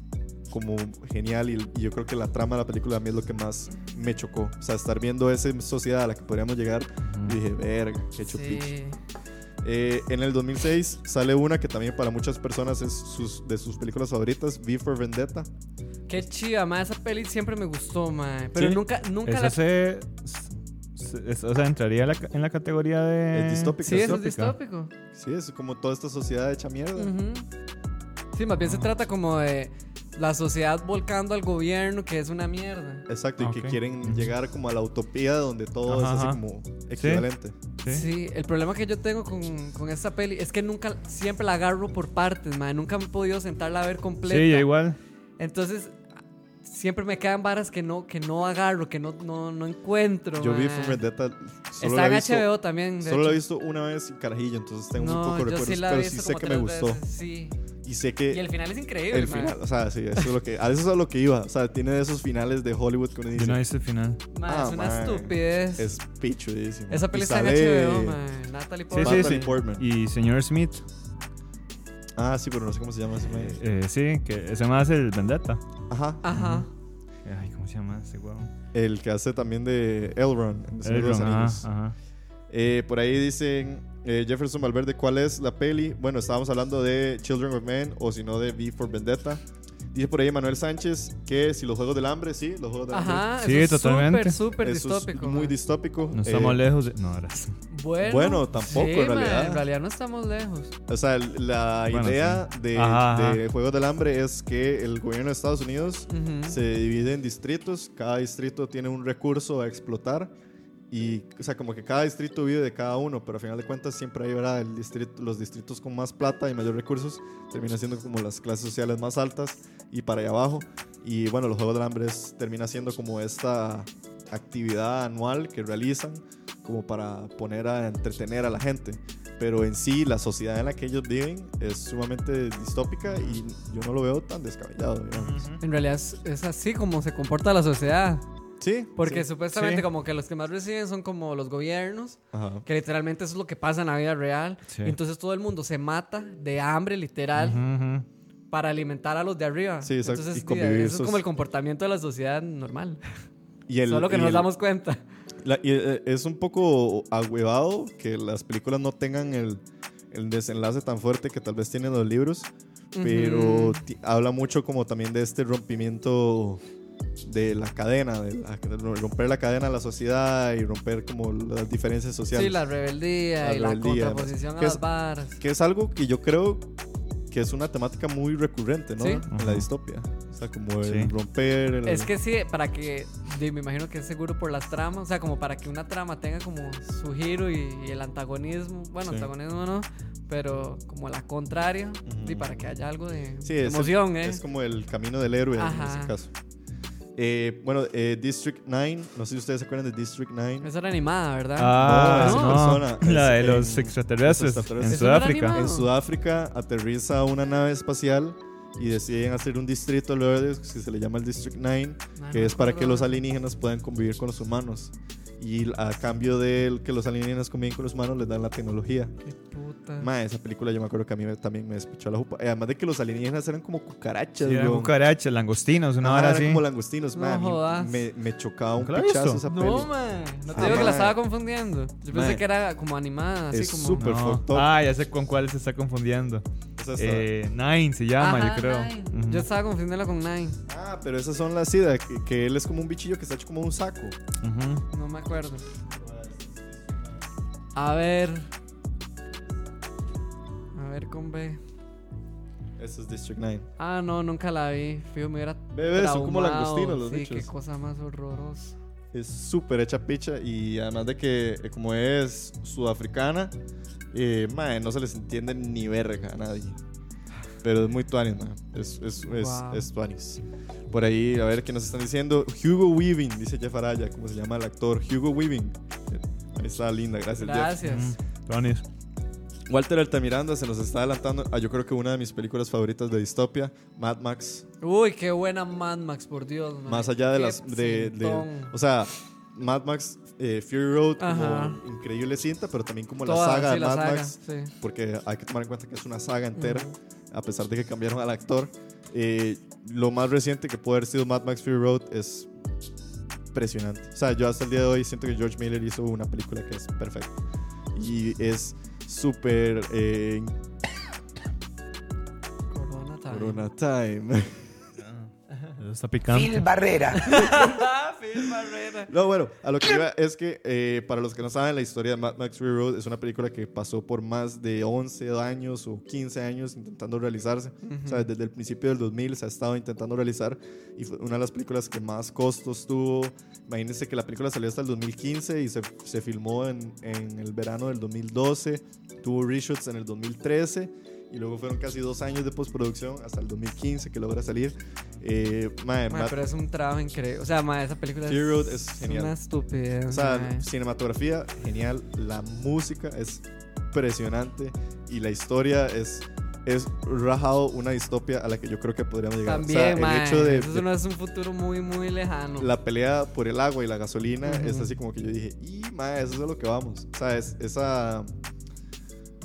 como genial y, y yo creo que la trama de la película a mí es lo que más me chocó. O sea, estar viendo esa sociedad a la que podríamos llegar, y dije, verga, qué chupicho.
Sí.
Eh, en el 2006 sale una que también para muchas personas es sus, de sus películas favoritas, V for Vendetta.
Qué chiva, mae. Esa peli siempre me gustó, mae. Pero
¿Sí?
nunca, nunca
Esa
la...
se, es- O sea, entraría en la, en la categoría de.
Es distópica.
Sí, eso es distópico.
Sí, es como toda esta sociedad hecha mierda.
Sí, más bien se trata como de la sociedad volcando al gobierno, que es una mierda.
Exacto, y que quieren llegar como a la utopía donde todo
Ajá,
es así como equivalente.
Sí.
Sí, el problema que yo tengo con, con esta peli es que nunca, siempre la agarro por partes, man. Nunca me he podido sentarla a ver completa.
Sí, igual.
Entonces, siempre me quedan varas que no, que no agarro, que no, no, no encuentro.
Yo vi
man.
For Vendetta solo
Está en
visto,
HBO también. de
Solo la he visto una vez y carajillo, entonces tengo
no,
un poco de
yo
recuerdos,
sí
pero sí sé que me gustó.
veces, Sí.
Y sé que
Y el final es increíble,
el
man.
final, o sea, sí, eso es lo que, a eso es a lo que iba. O sea, tiene de esos finales de Hollywood que uno
Yo
dice,
no he visto el final.
Man,
Ah,
es una
man.
estupidez.
es pichudísimo.
Esa peli está en HBO, man. Natalie
Sí,
Portman.
sí,
Natalie
sí.
Portman.
Y señor Smith.
Ah, sí, pero no sé cómo se llama ese man.
eh, sí, que ese más el Vendetta.
Ajá.
Ajá.
Ay, ¿cómo se llama ese huevo?
El que hace también de Elrond en El Señor de los
Elrond,
Anillos.
ajá, ajá.
Eh, por ahí dicen eh, Jefferson Valverde, ¿cuál es la peli? Bueno, estábamos hablando de Children of Men o si no de V for Vendetta. Dice por ahí Manuel Sánchez que si los Juegos del Hambre, sí, los Juegos del
Ajá,
Sí,
eso es
totalmente.
Súper, súper
Hambre. Eso es
distópico.
muy
man.
distópico.
No estamos
Eh,
lejos de. No, ahora.
Bueno,
Bueno, tampoco,
sí,
en
man,
realidad.
en realidad no estamos lejos.
O sea, la
Bueno,
idea
sí.
de,
Ajá, ajá.
de Juegos del Hambre es que el gobierno de Estados Unidos
Ujú.
se divide en distritos. Cada distrito tiene un recurso a explotar. Y, o sea, como que cada distrito vive de cada uno, pero al final de cuentas siempre hay, ¿verdad? El distrito, los distritos con más plata y mayor recursos terminan siendo como las clases sociales más altas y para allá abajo. Y bueno, los Juegos del Hambre es- termina siendo como esta actividad anual que realizan como para poner a entretener a la gente. Pero en sí, la sociedad en la que ellos viven es sumamente distópica y yo no lo veo tan descabellado, digamos.
En realidad es así como se comporta la sociedad.
Sí,
Porque
sí.
supuestamente
Sí.
como que los que más reciben son como los gobiernos,
Ajá.
que literalmente eso es lo que pasa en la vida real.
Sí.
Entonces todo el mundo se mata de hambre literal para alimentar a los de arriba.
Sí, exacto,
Entonces
y convivir
eso es como el comportamiento de la sociedad normal. *laughs*
Y el-
Solo que
y
nos
el-
damos cuenta.
La- y, eh, es un poco agüevado que las películas no tengan el, el desenlace tan fuerte que tal vez tienen los libros, pero habla mucho como también de este rompimiento de la cadena, de, la- de romper la cadena de la sociedad y romper como las diferencias sociales.
Sí, la rebeldía
La
y la
rebeldía,
contraposición a
que es-
las varas.
Que es algo que yo creo que es una temática muy recurrente, ¿no?
Sí.
En la distopia. O sea, como el
Sí.
romper... el-
Es que sí, para que, me imagino que es seguro por las tramas, o sea, como para que una trama tenga como su giro y, y el antagonismo, bueno,
Sí.
antagonismo no, pero como la contraria, y para que haya algo de
Sí, es, el-
emoción, ¿eh?
es como el camino del héroe en
Ajá.
ese caso. Eh, bueno, eh, District 9, no sé si ustedes se acuerdan de District 9.
Esa era animada, ¿verdad?
Ah,
No, es
no.
persona, *laughs*
La de
es
los
en-
extraterrestres
los extraterrestres.
en
¿Eso no
Sudáfrica.
En Sudáfrica aterriza una nave espacial y deciden hacer un distrito ellos que se le llama el District 9,
Ah,
que
no
es para que los alienígenas puedan convivir con los humanos. Y a cambio de que los alienígenas conviven con los humanos les dan la tecnología.
Qué puta.
Ma, esa película yo me acuerdo que a mí me- también me despichó la jupa. Eh, Además de que los alienígenas eran como cucarachas,
Sí, eran
weón.
cucarachas, langostinos, una hora así.
como langostinos,
No
ma,
jodas.
me, me chocaba un
¿Nunca la has
pichazo esa peli.
No, man. No te
Ah,
digo que la estaba confundiendo. Yo pensé que era como animada, así
Es
como.
súper
No.
fucked up.
Ah, ya sé con cuál se está confundiendo. Eh, Nine se llama,
Ajá,
yo creo.
Yo estaba confundiéndola con Nine.
Ah, pero esas son las SIDA, que, que él es como un bichillo que está hecho como un saco.
No me acuerdo. A ver. A ver con B.
Ese es District 9.
Ah, no, nunca la vi. Fijo, me hubiera.
Bebé, son como langostinos los
Sí,
bichos.
qué cosa más horrorosa.
Es súper hecha picha y además de que eh, como es sudafricana, eh, mae, no se les entiende ni verga a nadie. Pero es muy tuanis, mae. Es, es, es,
Wow.
es tuanis. Por ahí, a ver qué nos están diciendo. Hugo Weaving, dice Jeff Araya, como se llama el actor. Hugo Weaving. Ahí está linda, gracias, Jeff.
Gracias.
Ujú. Tonis.
Walter Altamiranda se nos está adelantando a yo creo que una de mis películas favoritas de distopia, Mad Max.
Uy, qué buena Mad Max, por Dios. man.
Más allá de
Qué
las. De, de- o sea, Mad Max eh, Fury Road, como increíble cinta, pero también como la
Toda,
saga
sí,
de
la
Mad
saga,
Max.
sí.
Porque hay que tomar en cuenta que es una saga entera, a pesar de que cambiaron al actor. Eh, lo más reciente que puede haber sido Mad Max Fury Road es impresionante. O sea, yo hasta el día de hoy siento que George Miller hizo una película que es perfecta. Y es súper. Eh,
Corona time.
Corona Time. *laughs*
Está picante.
Barrera.
Ah, *laughs* Phil Barrera.
No, bueno, a lo que iba es que eh, para los que no saben, la historia de Mad Max Fury Road es una película que pasó por más de 11 años o 15 años intentando realizarse. O sea, desde el principio del 2000 se ha estado intentando realizar y fue una de las películas que más costos tuvo. Imagínense que la película salió hasta el 2015 y se, se filmó en, en el verano del 2012, tuvo reshoots en el 2013 y luego fueron casi dos años de postproducción hasta el 2015 que logra salir. Eh, mae,
pero es un trabajo increíble. O sea, mae, esa película es,
es genial.
una estupidez.
O sea,
mae.
cinematografía genial, la música es impresionante y la historia es es rajado una distopia a la que yo creo que podríamos llegar.
También,
o sea, el
mae,
hecho de,
Eso no es un futuro muy, muy lejano.
la pelea por el agua y la gasolina
Ujú.
es así como que yo dije, y mae, eso es a lo que vamos. O sea, es, esa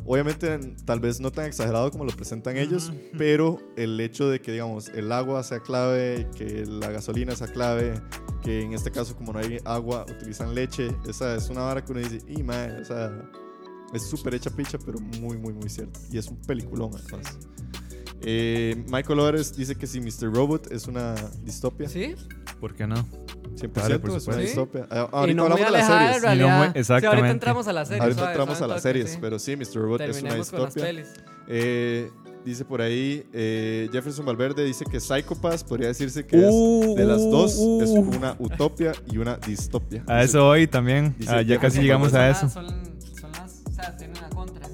obviamente tal vez no tan exagerado como lo presentan ellos, pero el hecho de que digamos el agua sea clave, que la gasolina sea clave, que en este caso como no hay agua utilizan leche, esa es una vara que uno dice, y mae, o sea, es súper hecha picha, pero muy, muy, muy cierto. Y es un peliculón además. Eh, Michael Ores dice que si Mr. Robot es una distopia.
¿Sí?
¿Por qué no?
100%
Vale, por
es una distopia. Ah,
y
Ahorita
no muy
hablamos de las series.
realidad.
muy-
Sí, ahorita
exactamente.
entramos a las series.
Ahorita
suave,
entramos
suave,
a las series,
sí.
pero sí, Mr. Robot es una
Terminemos con las
distopia.
pelis.
Eh, dice por ahí, eh, Jefferson Valverde dice que Psychopaths podría decirse que
Uh,
es de las dos, es
uh.
una utopia y una distopia.
A eso hoy también.
dice
Ah, ya casi llegamos a eso.
Son, son las. O sea, tienen una contra.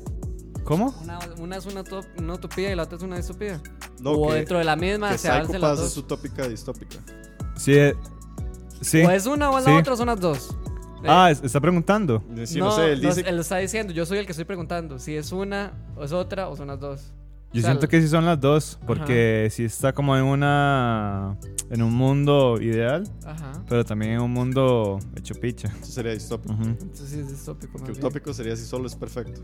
¿Cómo?
Una, una es una, top- una utopía y la otra es una distopía.
No,
o
que,
dentro de la misma
que
se hacen las dos.
es utópica distópica.
Sí. eh, Sí.
O es una o es
Sí.
la otra o son las dos. Eh,
Ah, es- está preguntando.
Sí, no, sé, él
no,
dice
él lo está diciendo. Yo soy el que estoy preguntando. Si es una, o es otra, o son las dos.
Yo
O sea,
siento que sí son las dos, porque sí está como en una en un mundo ideal,
Ajá.
pero también en un mundo hecho picha.
eso sería distópico.
Ujú.
Entonces sí es distópico. más
Que
bien.
utópico sería si solo es perfecto.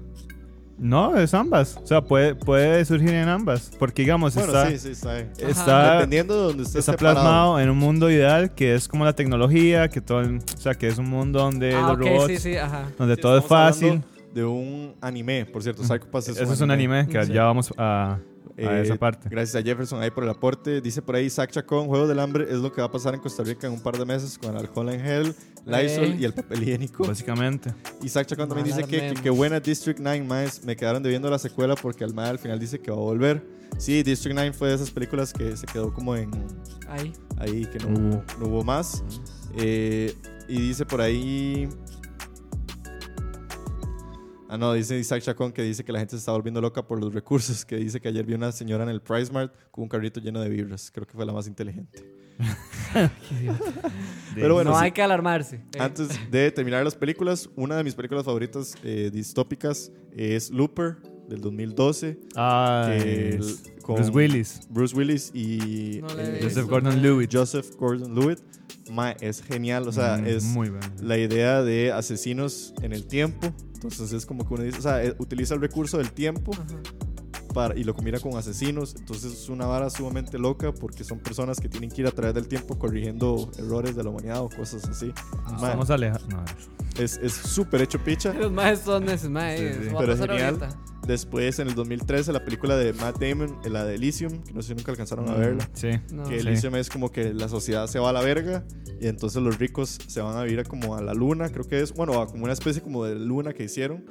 No, es ambas. O sea, puede, puede surgir en ambas, porque digamos
Bueno,
está
sí, sí, está
está
Dependiendo de donde
está
esté parado.
plasmado en un mundo ideal que es como la tecnología, que todo, el- o sea, que es un mundo donde
Ah,
los
ok,
robots,
sí, sí, ajá.
donde
Sí,
todo es fácil.
De un anime, por cierto, Psychopaths es
Eso es un anime que
Sí.
ya vamos a, a
Eh,
esa parte.
Gracias a Jefferson ahí por el aporte. Dice por ahí Zach Chacón, Juego del Hambre es lo que va a pasar en Costa Rica en un par de meses con el alcohol en gel, Lysol
Ey.
y el papel higiénico.
Básicamente.
Y Zach Chacón también dice que, que, buena District 9, más me quedaron debiendo la secuela porque al mae al final dice que va a volver. Sí, District 9 fue de esas películas que se quedó como en
Ahí.
ahí, que no,
Mm.
hubo, no hubo más. Eh, y dice por ahí... Ah, no, dice Isaac Chacón que dice que la gente se está volviendo loca por los recursos, que dice que ayer vio una señora en el Price Mart con un carrito lleno de birras. Creo que fue la más inteligente. *laughs* Pero bueno,
no hay que alarmarse. Eh,
Antes de terminar las películas, una de mis películas favoritas eh, distópicas es Looper. del 2012.
Ah,
que el- con
Bruce Willis.
Bruce Willis y
No
eh.
Joseph Gordon-Levitt.
Joseph Gordon-Levitt. Ma, es genial, o sea,
Mm,
es
muy
la idea de asesinos en el tiempo. Entonces es como que uno dice, o sea, eh, utiliza el recurso del tiempo. Para, y lo combina con asesinos. Entonces es una vara sumamente loca porque son personas que tienen que ir a través del tiempo corrigiendo errores de la humanidad o cosas así. Ma,
Estamos alejados. No,
es es súper hecho picha.
Los maes son esos maes.
Sí, sí.
a
Pero genial.
ahorita.
Después, en el 2013, la película de Matt Damon, eh, la de Elysium, que no sé si nunca alcanzaron a verla.
Sí.
No.
Que
Sí.
Elysium es como que la sociedad se va a la verga y entonces los ricos se van a vivir a como a la luna, creo que es, bueno, a como una especie como de luna que hicieron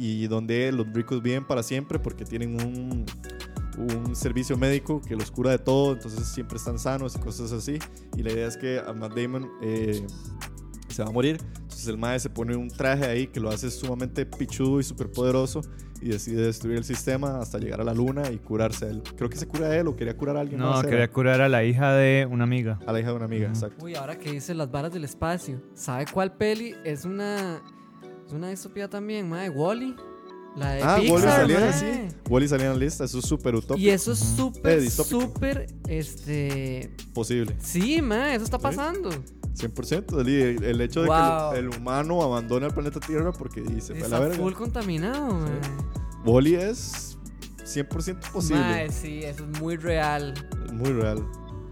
y donde los ricos viven para siempre porque tienen un, un servicio médico que los cura de todo, entonces siempre están sanos y cosas así. Y la idea es que a Matt Damon eh, se va a morir, entonces el mae se pone un traje ahí que lo hace sumamente pichudo y súper poderoso y decide destruir el sistema hasta llegar a la luna y curarse él. Creo que se cura a él o quería curar a alguien
No,
más. era.
quería curar a la hija de una amiga.
A la hija de una amiga,
Ujú.
exacto.
Uy, ahora que dice las varas del espacio. ¿Sabe cuál peli? Es una. Es una distopía también, mae. Wally. La de
Ah,
Pixar,
salía
mae.
así. Wally salía en la lista, eso es súper utópico.
Y eso es
Ujú.
Eh,
súper, súper. Este.
Posible,
Sí, mae, eso está
Sí.
pasando.
100%. El, el hecho de
Wow.
que el, el humano abandone el planeta Tierra porque dice, fue a la verga.
full contaminado.
Wally es 100% posible.
Mae, sí, eso es muy real
muy real.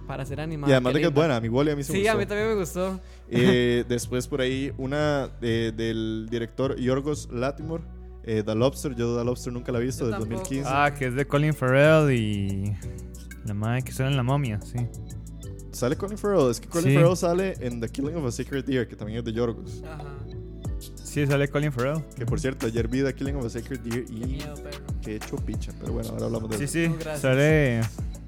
para ser animado.
Y además de que es buena, a mi Wally a mí se
Sí, a
gustó.
mí también me gustó.
Eh, después por ahí una eh, del director Yorgos Latimore, eh, The Lobster. Yo The Lobster nunca la he visto, del
tampoco.
2015.
Ah, que es de Colin Farrell y la madre que sale en la momia, sí.
Sale Colin Farrell. Es que Colin
Sí.
Farrell sale en The Killing of a Sacred Deer, que también es de Yorgos.
Ajá.
Sí, sale Colin Farrell.
Que por cierto, ayer vi The Killing of a Sacred Deer
Qué
y
miedo, perro.
que hecho picha. Pero bueno, ahora hablamos de
Sí,
eso.
sí,
No, gracias.
sale.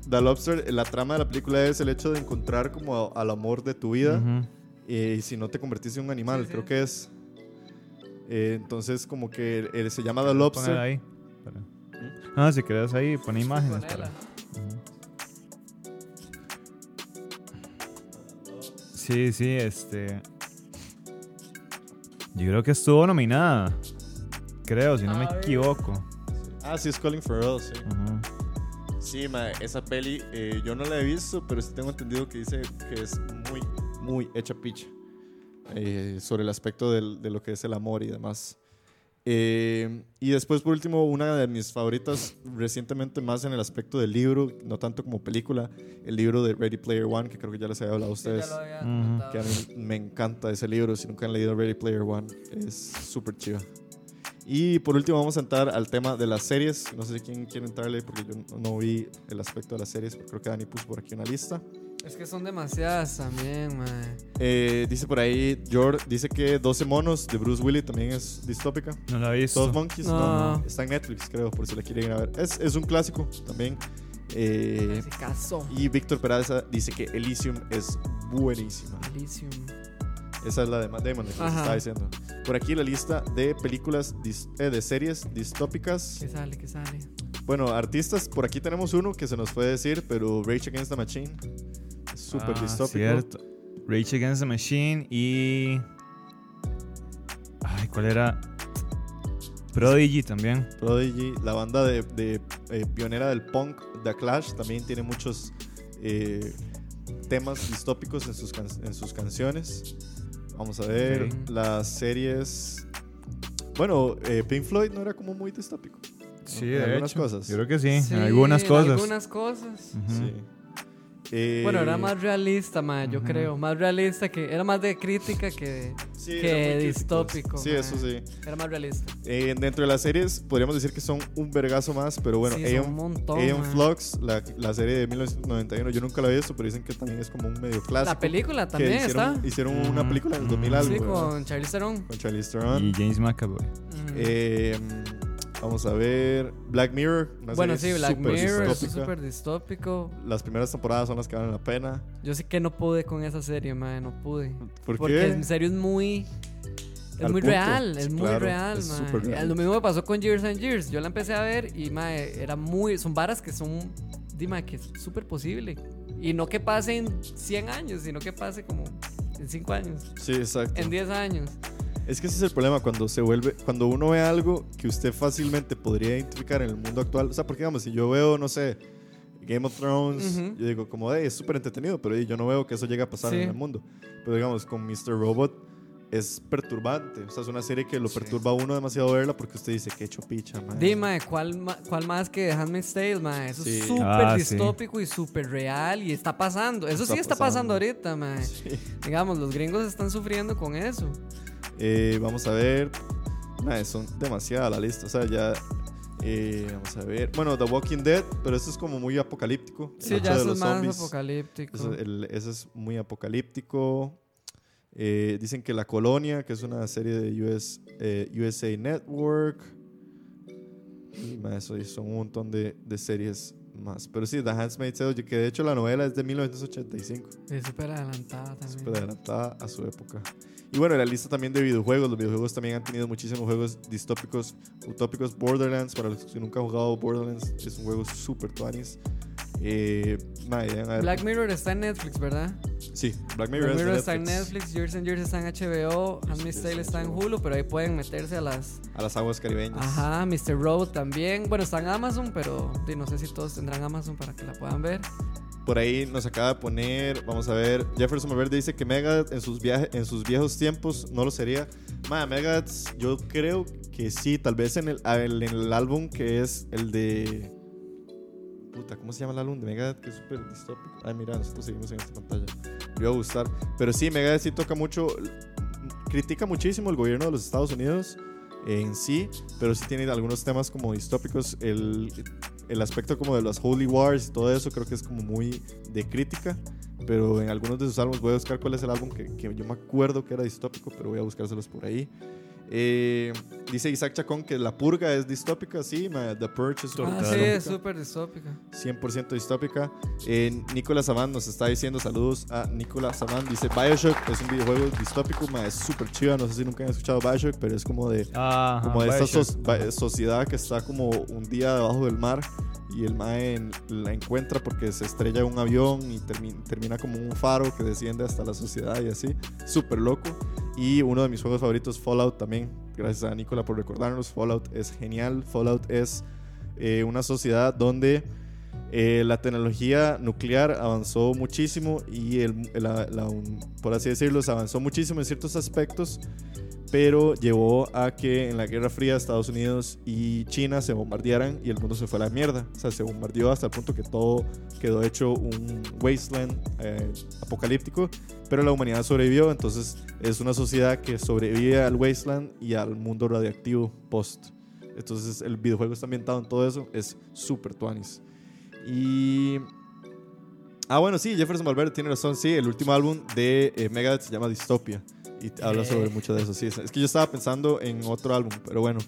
The Lobster, la trama de la película es el hecho de encontrar como a- al amor de tu vida
Ujú.
Eh, y si no te convertiste en un animal,
Sí, sí.
creo que es. Eh, entonces como que eh, se llama The
Poner
Lobster.
ahí. Para- Ah, si querés ahí, pone imágenes. Para- Sí, sí, este. Yo creo que estuvo nominada. Creo, si no me equivoco.
Ah, sí, es Colin Farrell, sí.
Ujú.
Sí, ma, esa peli eh, yo no la he visto, pero sí tengo entendido que dice que es muy, hecha picha. eh, sobre el aspecto del- de lo que es el amor y demás. Eh, y después, por último, una de mis favoritas recientemente más en el aspecto del libro, no tanto como película, el libro de Ready Player One, que creo que ya les había hablado a
Sí, ya
ustedes.
lo había.
Que a mí me encanta ese libro. Si nunca han leído Ready Player One, es súper chiva. Y por último, vamos a entrar al tema de las series. No sé quién quiere entrarle porque yo no- no vi el aspecto de las series. pero Creo que Dani puso por aquí una lista.
Es que son demasiadas también, mae.
Eh, dice por ahí, George dice que 12 monos de Bruce Willis también es distópica.
No la he visto.
12 Monkeys, no.
No.
no. Está en Netflix, creo, por si la quieren ir a ver. Es, es un clásico también. Eh,
Se casó.
y Víctor Peraza dice que Elysium es buenísima.
Elysium.
Esa es la de Matt Damon, que estaba diciendo. Por aquí la lista de películas, dis- eh, de series distópicas.
¿Qué sale? ¿Qué sale?
Bueno, artistas, por aquí tenemos uno que se nos puede decir, pero Rage Against the Machine. Es súper
Ah,
distópico.
Cierto. Rage Against the Machine y. Ay, ¿cuál era? Prodigy también.
Prodigy, la banda de, de, eh, pionera del punk, The Clash, también tiene muchos eh, temas distópicos en sus, can- en sus canciones. Vamos a ver las series. Bueno, eh, Pink Floyd no era como muy distópico.
Sí,
En
de
algunas
hecho.
cosas.
Yo creo que sí,
Sí,
en algunas
en
cosas.
algunas cosas.
Ujú.
Sí. Eh,
Bueno, era más realista, mae, yo
Ujú.
creo. Más realista que. Era más de crítica que
sí,
que distópico,
Sí,
mae.
eso sí.
Era más realista.
Eh, dentro de las series, podríamos decir que son un vergazo más, pero bueno,
sí, son un
Aeon,
montón.
Aeon. Flux, la, la serie de 1991, yo nunca la he visto, pero dicen que también es como un medio clásico.
La película también
hicieron,
está.
hicieron una
Mm,
película en el 2000
mm.
algo,
Sí,
¿verdad?
con Charlize Theron.
con Charlize Theron.
Y James McAvoy.
Ujú.
Eh, vamos a ver Black Mirror.
bueno, sí, Black Mirror es
distópica.
súper distópico.
Las primeras temporadas son las que valen la pena.
Yo sé que no pude con esa serie, mae, no pude.
¿Por
Porque
qué?
en serio es muy. Es
Al
muy
punto.
real, es muy real,
es real.
Lo mismo me pasó con Years and Years. Yo la empecé a ver y mae, era muy. Son varas que son. Dime, que es súper posible. Y no que pase en 100 años, sino que pase como en 5 años,
Sí, exacto.
en 10 años.
Es que ese es el problema cuando se vuelve, cuando uno ve algo que usted fácilmente podría identificar en el mundo actual. O sea, porque digamos, si yo veo, no sé, Game of Thrones, yo digo, como, "Ey, es súper entretenido, pero yo no veo que eso llegue a pasar
Sí.
en el mundo. Pero digamos, con Mr. Robot es perturbante. O sea, es una serie que lo perturba a uno demasiado verla porque usted dice, qué chopicha, man.
Dime, ¿cuál, ma- ¿cuál más que Handmaid's Tale, ma? Eso
Sí.
es súper
Ah, sí.
distópico y súper real y está pasando. Eso
Está
sí está pasando
pasando.
ahorita, ma.
Sí.
Digamos, los gringos están sufriendo con eso.
Eh, vamos a ver. Mae, son demasiada la lista. O sea, ya. eh, vamos a ver. Bueno, The Walking Dead, pero eso es como muy apocalíptico.
Sí, ya eso es
los
más
zombies.
apocalíptico.
Eso, el- eso es muy apocalíptico. Eh, dicen que La Colonia, que es una serie de US, eh, USA Network. Y y son un montón de, de series más. Pero sí, The Handmaid's Tale, que de hecho la novela es de 1985.
Es súper adelantada también.
Súper adelantada a su época. Y bueno, la lista también de videojuegos. Los videojuegos también han tenido muchísimos juegos distópicos, utópicos. Borderlands, para los que nunca han jugado Borderlands, es un juego súper tuanis. Eh,
Black Mirror está en Netflix, ¿verdad?
Sí, Black
Black
Mirror, de
Mirror está en
Netflix.
Years and Years está en HBO, Handmaid's Tale está en Hulu, pero ahí pueden meterse a las...
A las aguas caribeñas.
Ajá, Mr. Road también. Bueno, está en Amazon, pero no sé si todos tendrán Amazon para que la puedan ver.
Por ahí nos acaba de poner, vamos a ver, Jefferson Malverde dice que Megadeth en sus, viajes, en sus viejos tiempos no lo sería. Mae, Megadeth, yo creo que sí, tal vez en el, en el álbum que es el de... Puta, ¿cómo se llama el álbum de Megadeth? Que es súper distópico. Ay, mira, nosotros seguimos en esta pantalla. Me iba a gustar. Pero sí, Megadeth sí toca mucho, critica muchísimo el gobierno de los Estados Unidos en sí, pero sí tiene algunos temas como distópicos. El, el aspecto como de las Holy Wars y todo eso creo que es como muy de crítica. Pero en algunos de sus álbumes voy a buscar cuál es el álbum que, que yo me acuerdo que era distópico, pero voy a buscárselos por ahí. Eh, dice Isaac Chacón que La Purga es distópica, sí, ma, The Purge es
Ah,
súper
sí, es
distópica.
súper distópica.
100% distópica. Eh, Nicolás Saban nos está diciendo saludos a Nicolás Saban. Dice Bioshock es un videojuego distópico, ma, es súper chiva. No sé si nunca han escuchado Bioshock, pero es como de,
Ajá,
como de esta ba- sociedad que está como un día debajo del mar y el mae la encuentra porque se estrella un avión y termi- termina como un faro que desciende hasta la sociedad y así. Súper loco. Y uno de mis juegos favoritos, Fallout también. Gracias a Nicola por recordarnos. Fallout es genial. Fallout es eh, una sociedad donde eh, la tecnología nuclear avanzó muchísimo y el, la- la- por así decirlo, se avanzó muchísimo en ciertos aspectos, pero llevó a que en la Guerra Fría Estados Unidos y China se bombardearan y el mundo se fue a la mierda. O sea, se bombardeó hasta el punto que todo quedó hecho un wasteland eh, apocalíptico, pero la humanidad sobrevivió, entonces es una sociedad que sobrevive al wasteland y al mundo radiactivo post. Entonces el videojuego está ambientado en todo eso, es súper tuanis. Y... Ah, bueno, sí, Jefferson Valverde tiene razón, sí, el último álbum de eh, Megadeth se llama Dystopia y habla sobre mucho de eso, sí. Es que yo estaba pensando en otro álbum, pero bueno.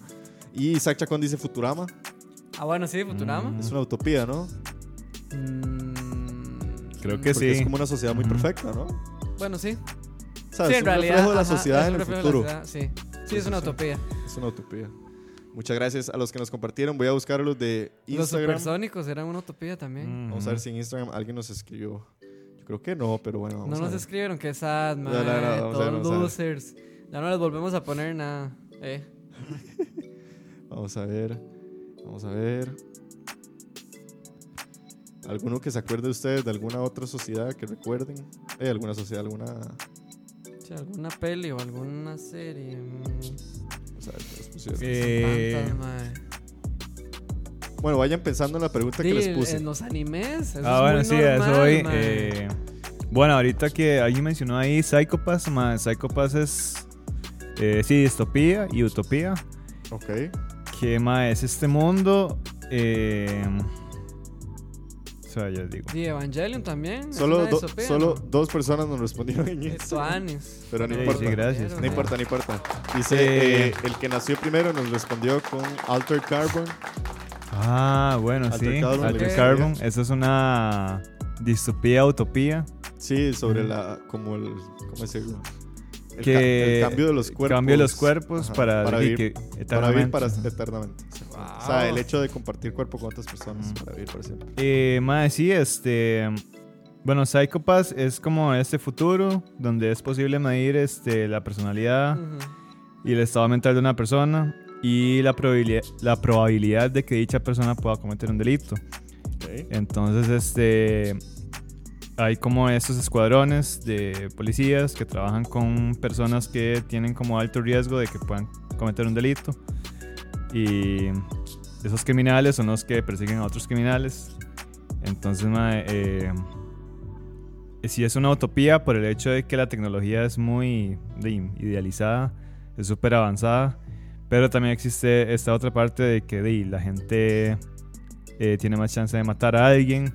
Y Isaac Chacón dice Futurama,
Ah, bueno, sí, Futurama.
Mm.
es una utopía, ¿no?
Mm,
Creo que
Porque
sí.
es como una sociedad muy perfecta, ¿no?
Bueno, sí.
O sea,
sí,
es
en
un
realidad.
reflejo de la
ajá,
sociedad en el futuro.
Sí, sí, es una utopía.
Es una utopía. Muchas gracias a los que nos compartieron. Voy a buscar los de
Los
Instagram.
supersónicos eran una utopía también.
Vamos a ver si en Instagram alguien nos escribió. Yo creo que no, pero bueno, vamos
No
a
nos
ver.
escribieron que sad, man.
no, no,
todos
ver.
losers. Ya no les volvemos a poner nada. Eh. *laughs*
Vamos a ver. Vamos a ver. ¿Alguno que se acuerde ustedes de alguna otra sociedad que recuerden? Eh, alguna sociedad, alguna...
Sí, alguna peli o alguna serie. mm,
Vamos a ver qué pusieron.
Eh,
tantas, mae.
Bueno, vayan pensando en la pregunta que
Sí,
les puse.
En los animes. Eso
Ah,
es
bueno,
muy
sí, eso
normal,
voy.
mae.
eh, bueno, ahorita que alguien mencionó ahí Psychopass, ma, Psychopass es, eh, sí, distopía y utopía.
Ok.
Que, ma, es este mundo, eh, o sea, ya digo.
Sí, Evangelion también.
Solo, do- solo
¿no?
dos personas nos respondieron en
anis.
Pero no
Sí,
importa.
sí, gracias.
No importa, no importa. Dice,
Eh,
eh, el que nació primero nos respondió con Altered Carbon.
Ah, bueno, sí.
Carbon, gustaría.
Esa es una distopía, utopía.
Sí, sobre la, como el, ¿cómo decirlo? El,
Que
ca- el cambio de los cuerpos.
Cambio de los cuerpos
Ajá,
para,
para vivir,
que
para vivir
eternamente.
para eternamente. O sea, el hecho de compartir cuerpo con otras personas
Mm.
para vivir para siempre.
Eh, mae, sí, este. Bueno, Psychopass es como este futuro donde es posible medir este, la personalidad y el estado mental de una persona y la probabilidad, la probabilidad de que dicha persona pueda cometer un delito. Entonces, este, hay como estos escuadrones de policías que trabajan con personas que tienen como alto riesgo de que puedan cometer un delito. Y esos criminales son los que persiguen a otros criminales. Entonces, eh, sí es una utopía por el hecho de que la tecnología es muy de- idealizada, es súper avanzada, pero también existe esta otra parte de que de, la gente eh, tiene más chance de matar a alguien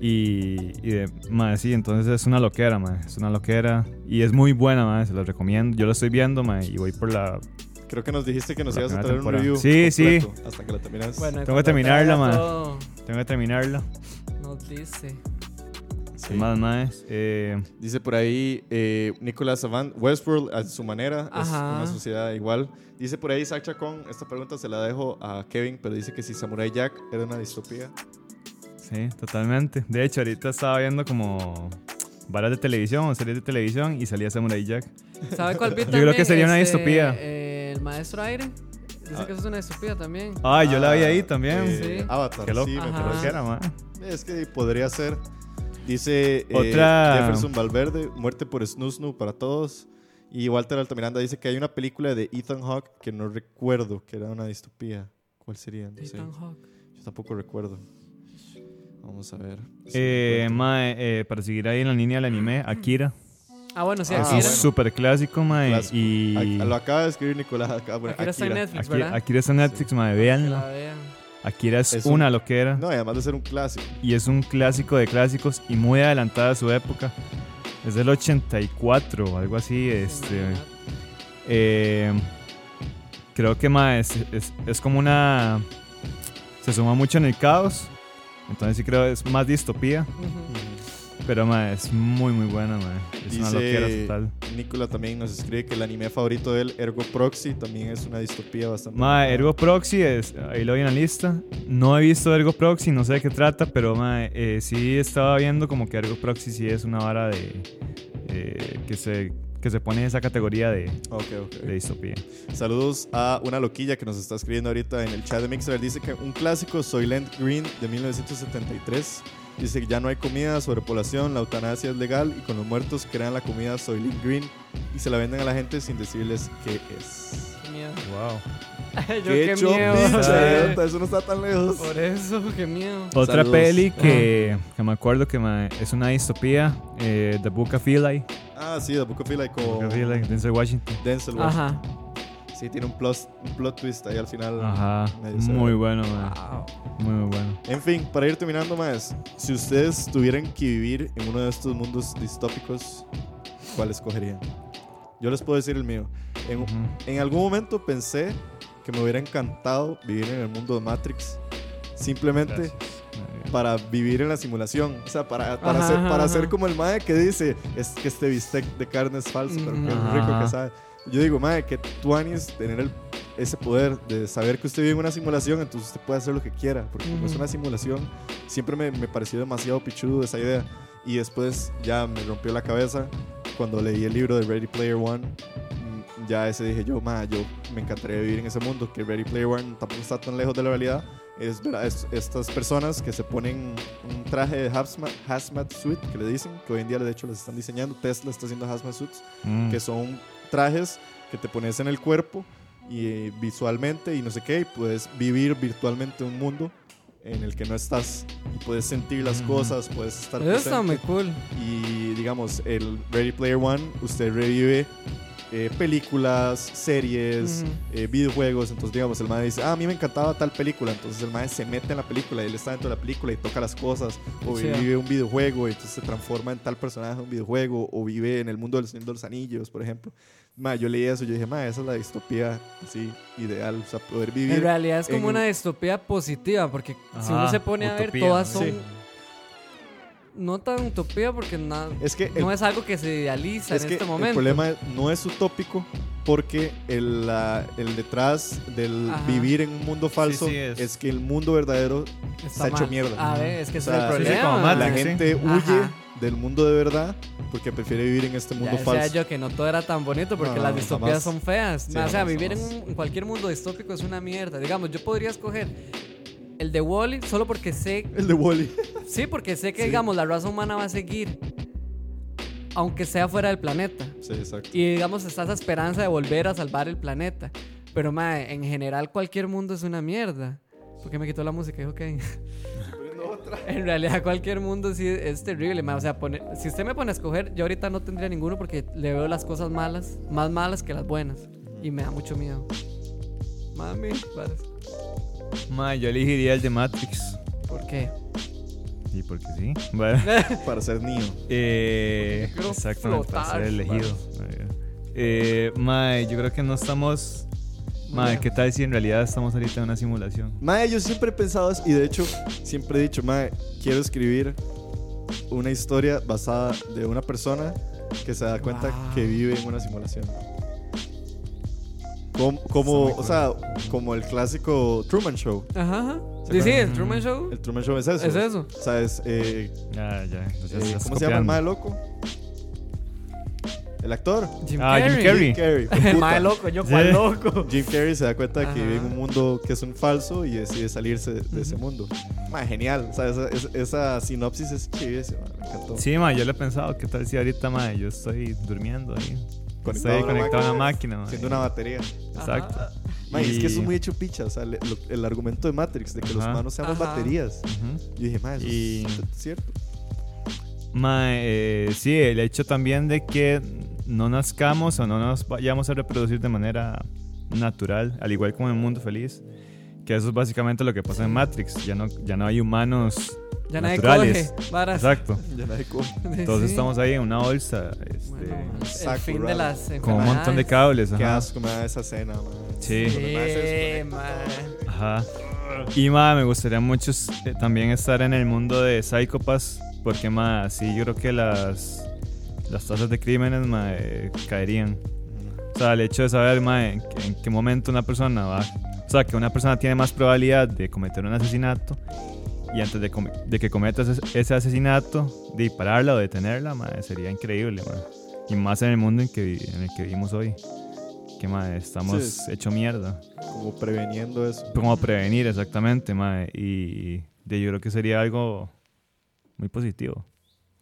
y, y de, sí, entonces es una loquera, mae, es una loquera y es muy buena, mae, se la recomiendo, yo la estoy viendo, mae, y voy por la...
Creo que nos dijiste que nos ibas a traer un
temporada.
review.
Sí, sí.
completo Hasta que la terminas.
Bueno,
Tengo que terminarla, man.
todo,
Tengo que terminarla,
Nos dice.
Sí.
¿qué más, mae? Eh,
Dice por ahí eh, Nicolás Savant, Westworld a su manera es
Ajá.
una sociedad igual. Dice por ahí Isaac Chacón, esta pregunta se la dejo a Kevin, pero dice que si Samurai Jack era una distopía.
Sí, totalmente. De hecho, ahorita estaba viendo como varas de televisión o series de televisión y salía Samurai Jack.
¿Sabe cuál vi *laughs*
Yo creo que
también?
sería una
Este,
distopía.
eh, el maestro aire. Dice que eso es una distopía también.
Ah, yo la vi ahí
Ah,
también.
eh,
Sí.
Avatar,
Qué loco.
sí, me.
¿Qué era, mae?
Es que podría ser. Dice eh,
Otra-
Jefferson Valverde, muerte por Snoo Snoo para todos. Y Walter Altamiranda dice que hay una película de Ethan Hawke que no recuerdo que era una distopía. ¿Cuál sería? No sé.
Ethan Hawke.
Yo tampoco recuerdo. Vamos a ver. si
Eh, mae, eh, para seguir ahí en la línea del anime, Akira.
Ah, bueno, sí,
Ah,
es
Akira.
un
bueno.
súper clásico, mae.
Clásico.
Y
Lo acaba de escribir Nicolás. Acá, bueno,
Akira está en. Netflix,
Akira,
¿verdad?
Akira está en Netflix, mae,
Que
véanlo.
la vean.
Akira es,
Es un-
una loquera
No, y además de ser un clásico.
y es un clásico de clásicos y muy adelantada a su época. Es del 84 o algo así. Este, Eh, creo que más es, es, es como una. Se suma mucho en el caos. Entonces sí creo que es más distopía.
Ujú.
Pero ma, es muy muy buena, ma. Es una loquera
Dice
total.
Nicola también nos escribe que el anime favorito de él, Ergo Proxy, también es una distopía bastante.
Ma, Ergo Proxy es. Ahí lo vi en la lista. No he visto Ergo Proxy, no sé de qué trata, pero ma, eh, sí estaba viendo como que Ergo Proxy sí es una vara de. eh, que se que se pone en esa categoría de,
Ok, ok.
de distopía.
Saludos a una loquilla que nos está escribiendo ahorita en el chat de Mixer. Dice que un clásico, Soylent Green de 1973. Dice que ya no hay comida, sobrepoblación, la eutanasia es legal y con los muertos crean la comida Soylent Green y se la venden a la gente sin decirles qué es.
Qué miedo.
Wow. *laughs*
Yo qué,
hecho,
miedo.
eso no está tan lejos.
Por eso, qué miedo.
Otra
Saludos.
peli que, que me acuerdo que es una distopía, eh, The Book of Eli.
Ah, sí, The Book of Eli
Book
con
of Eli, Denzel Washington.
Denzel Washington.
Ajá.
Sí, tiene un, plot twist ahí al final.
Ajá, muy bueno,
Wow.
muy muy bueno.
En fin, para ir terminando más, si ustedes tuvieran que vivir en uno de estos mundos distópicos, ¿cuál escogerían? Yo les puedo decir el mío. En, algún momento pensé que me hubiera encantado vivir en el mundo de Matrix, simplemente
Gracias.
Para vivir en la simulación. O sea, para, para,
Ajá,
ser,
ajá,
para
ajá.
ser como el mae que dice es que este bistec de carne es falso, pero qué rico que sabe. Yo digo, mae, que tú Anis tener el- ese poder de saber que usted vive en una simulación, entonces usted puede hacer lo que quiera, porque como es una simulación, siempre me, me pareció demasiado pichudo esa idea. Y después ya me rompió la cabeza cuando leí el libro de Ready Player One. mm, Ya ese dije yo, ma, yo me encantaría vivir en ese mundo, que Ready Player One tampoco está tan lejos de la realidad. Es, ¿verdad? es- estas personas que se ponen un traje de hazmat, hazmat suit, que le dicen, que hoy en día de hecho les están diseñando, Tesla está haciendo hazmat suits,
mm.
que son trajes que te pones en el cuerpo y eh, visualmente y no sé qué, y puedes vivir virtualmente un mundo en el que no estás y puedes sentir las cosas, puedes estar
Eso está muy
presente.
cool.
y digamos el Ready Player One usted revive eh, películas, series, eh, videojuegos, entonces digamos el mae dice, ah, a mí me encantaba tal película, entonces el mae se mete en la película y él está dentro de la película y toca las cosas, o
Sí.
vive un videojuego y entonces se transforma en tal personaje de un videojuego, o vive en el mundo del Señor de los Anillos, por ejemplo. Ma, yo leí eso y yo dije, ma, esa es la distopía así ideal, o sea, poder vivir.
En realidad es como
un-
una distopía positiva, porque si uno se pone a ver, todas
¿no?
son.
Sí.
No tan utopía porque na-
Es que el
no es algo que se idealiza
Es
en
que
este
el
momento.
problema no es utópico porque el, la- el detrás del
Ajá.
vivir en un mundo falso
sí,
es.
es.
que el mundo verdadero
Está
está hecho
mal.
mierda.
A ver, es que
O sea,
es el
sí, sí,
problema.
la gente huye
Ajá.
del mundo de verdad porque prefiere vivir en este
Ya
mundo
decía
falso.
yo que no todo era tan bonito porque
No,
las distopías
jamás.
son feas.
Sí,
o sea,
jamás,
vivir en, un- en cualquier mundo distópico es una mierda. Digamos, yo podría escoger el de Wally solo porque sé,
El de Wally.
sí, porque sé que
Sí.
digamos la raza humana va a seguir aunque sea fuera del planeta.
sí, exacto.
Y digamos está esa esperanza de volver a salvar el planeta. Pero ma, en general cualquier mundo es una mierda. ¿Por qué me quitó la música? Dijo que *laughs* en realidad cualquier mundo sí es terrible. ma. O sea, pone- si usted me pone a escoger, yo ahorita no tendría ninguno porque le veo las cosas malas, más malas que las buenas. Y me da mucho miedo. Mami, varas.
Ma, yo elegiría el de Matrix.
¿por qué?
Y porque sí. Bueno. *laughs*
Para ser Neo.
Eh, exactamente, para
flotar,
ser elegido. Eh, mae, yo creo que no estamos. Mae,
Bien.
¿qué tal si en realidad estamos ahorita en una simulación?
Mae, yo siempre he pensado y de hecho siempre he dicho, Mae, quiero escribir una historia basada de una persona que se da cuenta
Wow.
que vive en una simulación. Como, como o sea, como el clásico Truman Show.
Ajá, ajá.
¿Se
Sí, sí, el Truman Show.
El Truman Show es eso.
Es eso.
O sea, es, eh,
Ya, ya. entonces
eh,
estás
¿cómo se llama el
copiando.
mae loco? El actor.
Jim
Ah, Jim
Carrey.
Carrey.
Jim Carrey. *laughs*
El
puta.
mae loco, yo
Sí.
cual loco.
Jim Carrey se da cuenta de que
Ajá.
vive en un mundo que es un falso y decide salirse de, de ese mundo. Ma, genial. O sea, esa, esa- esa sinopsis es chivísima. Me encantó.
Sí, mae, yo le he pensado, ¿qué tal si ahorita, mae, yo estoy durmiendo ahí?
Conectado
estoy
a una
conectado a una
máquina. Siendo una batería.
Exacto.
Ma, y es que eso es muy hecho picha. O sea, le- lo- el argumento de Matrix de que los
Ajá.
humanos seamos
Ajá.
baterías. Yo dije, ma, eso
Y-
es cierto.
Mae, eh, sí, el hecho también de que no nazcamos o no nos vayamos a reproducir de manera natural, al igual como en el mundo feliz, que eso es básicamente lo que pasa en Matrix, ya no, ya no hay humanos
Ya nadie
naturales.
coge. Varas.
Exacto.
Ya nadie come.
Sí,
Todos
sí.
estamos ahí en una bolsa, este,
Bueno, el
saco
fin de las
con un montón de cables.
Qué
ajá.
asco me da esa escena, ma.
Sí.
Ma
Sí,
desconecta.
ma.
Ajá. Y más, me gustaría mucho eh, también estar en el mundo de Psychopaths, porque más, sí, yo creo que las, las tasas de crímenes ma, eh, caerían. O sea, el hecho de saber ma, en, qué- en qué momento una persona va. O sea, que una persona tiene más probabilidad de cometer un asesinato y antes de, de que cometa ese, ese asesinato, de pararla o detenerla, ma, sería increíble. ma. Y más en el mundo en que, en el que vivimos hoy. Que ma, estamos
Sí.
hecho mierda.
Como preveniendo eso.
Cómo prevenir exactamente, mae. Y de, yo creo que sería algo muy positivo.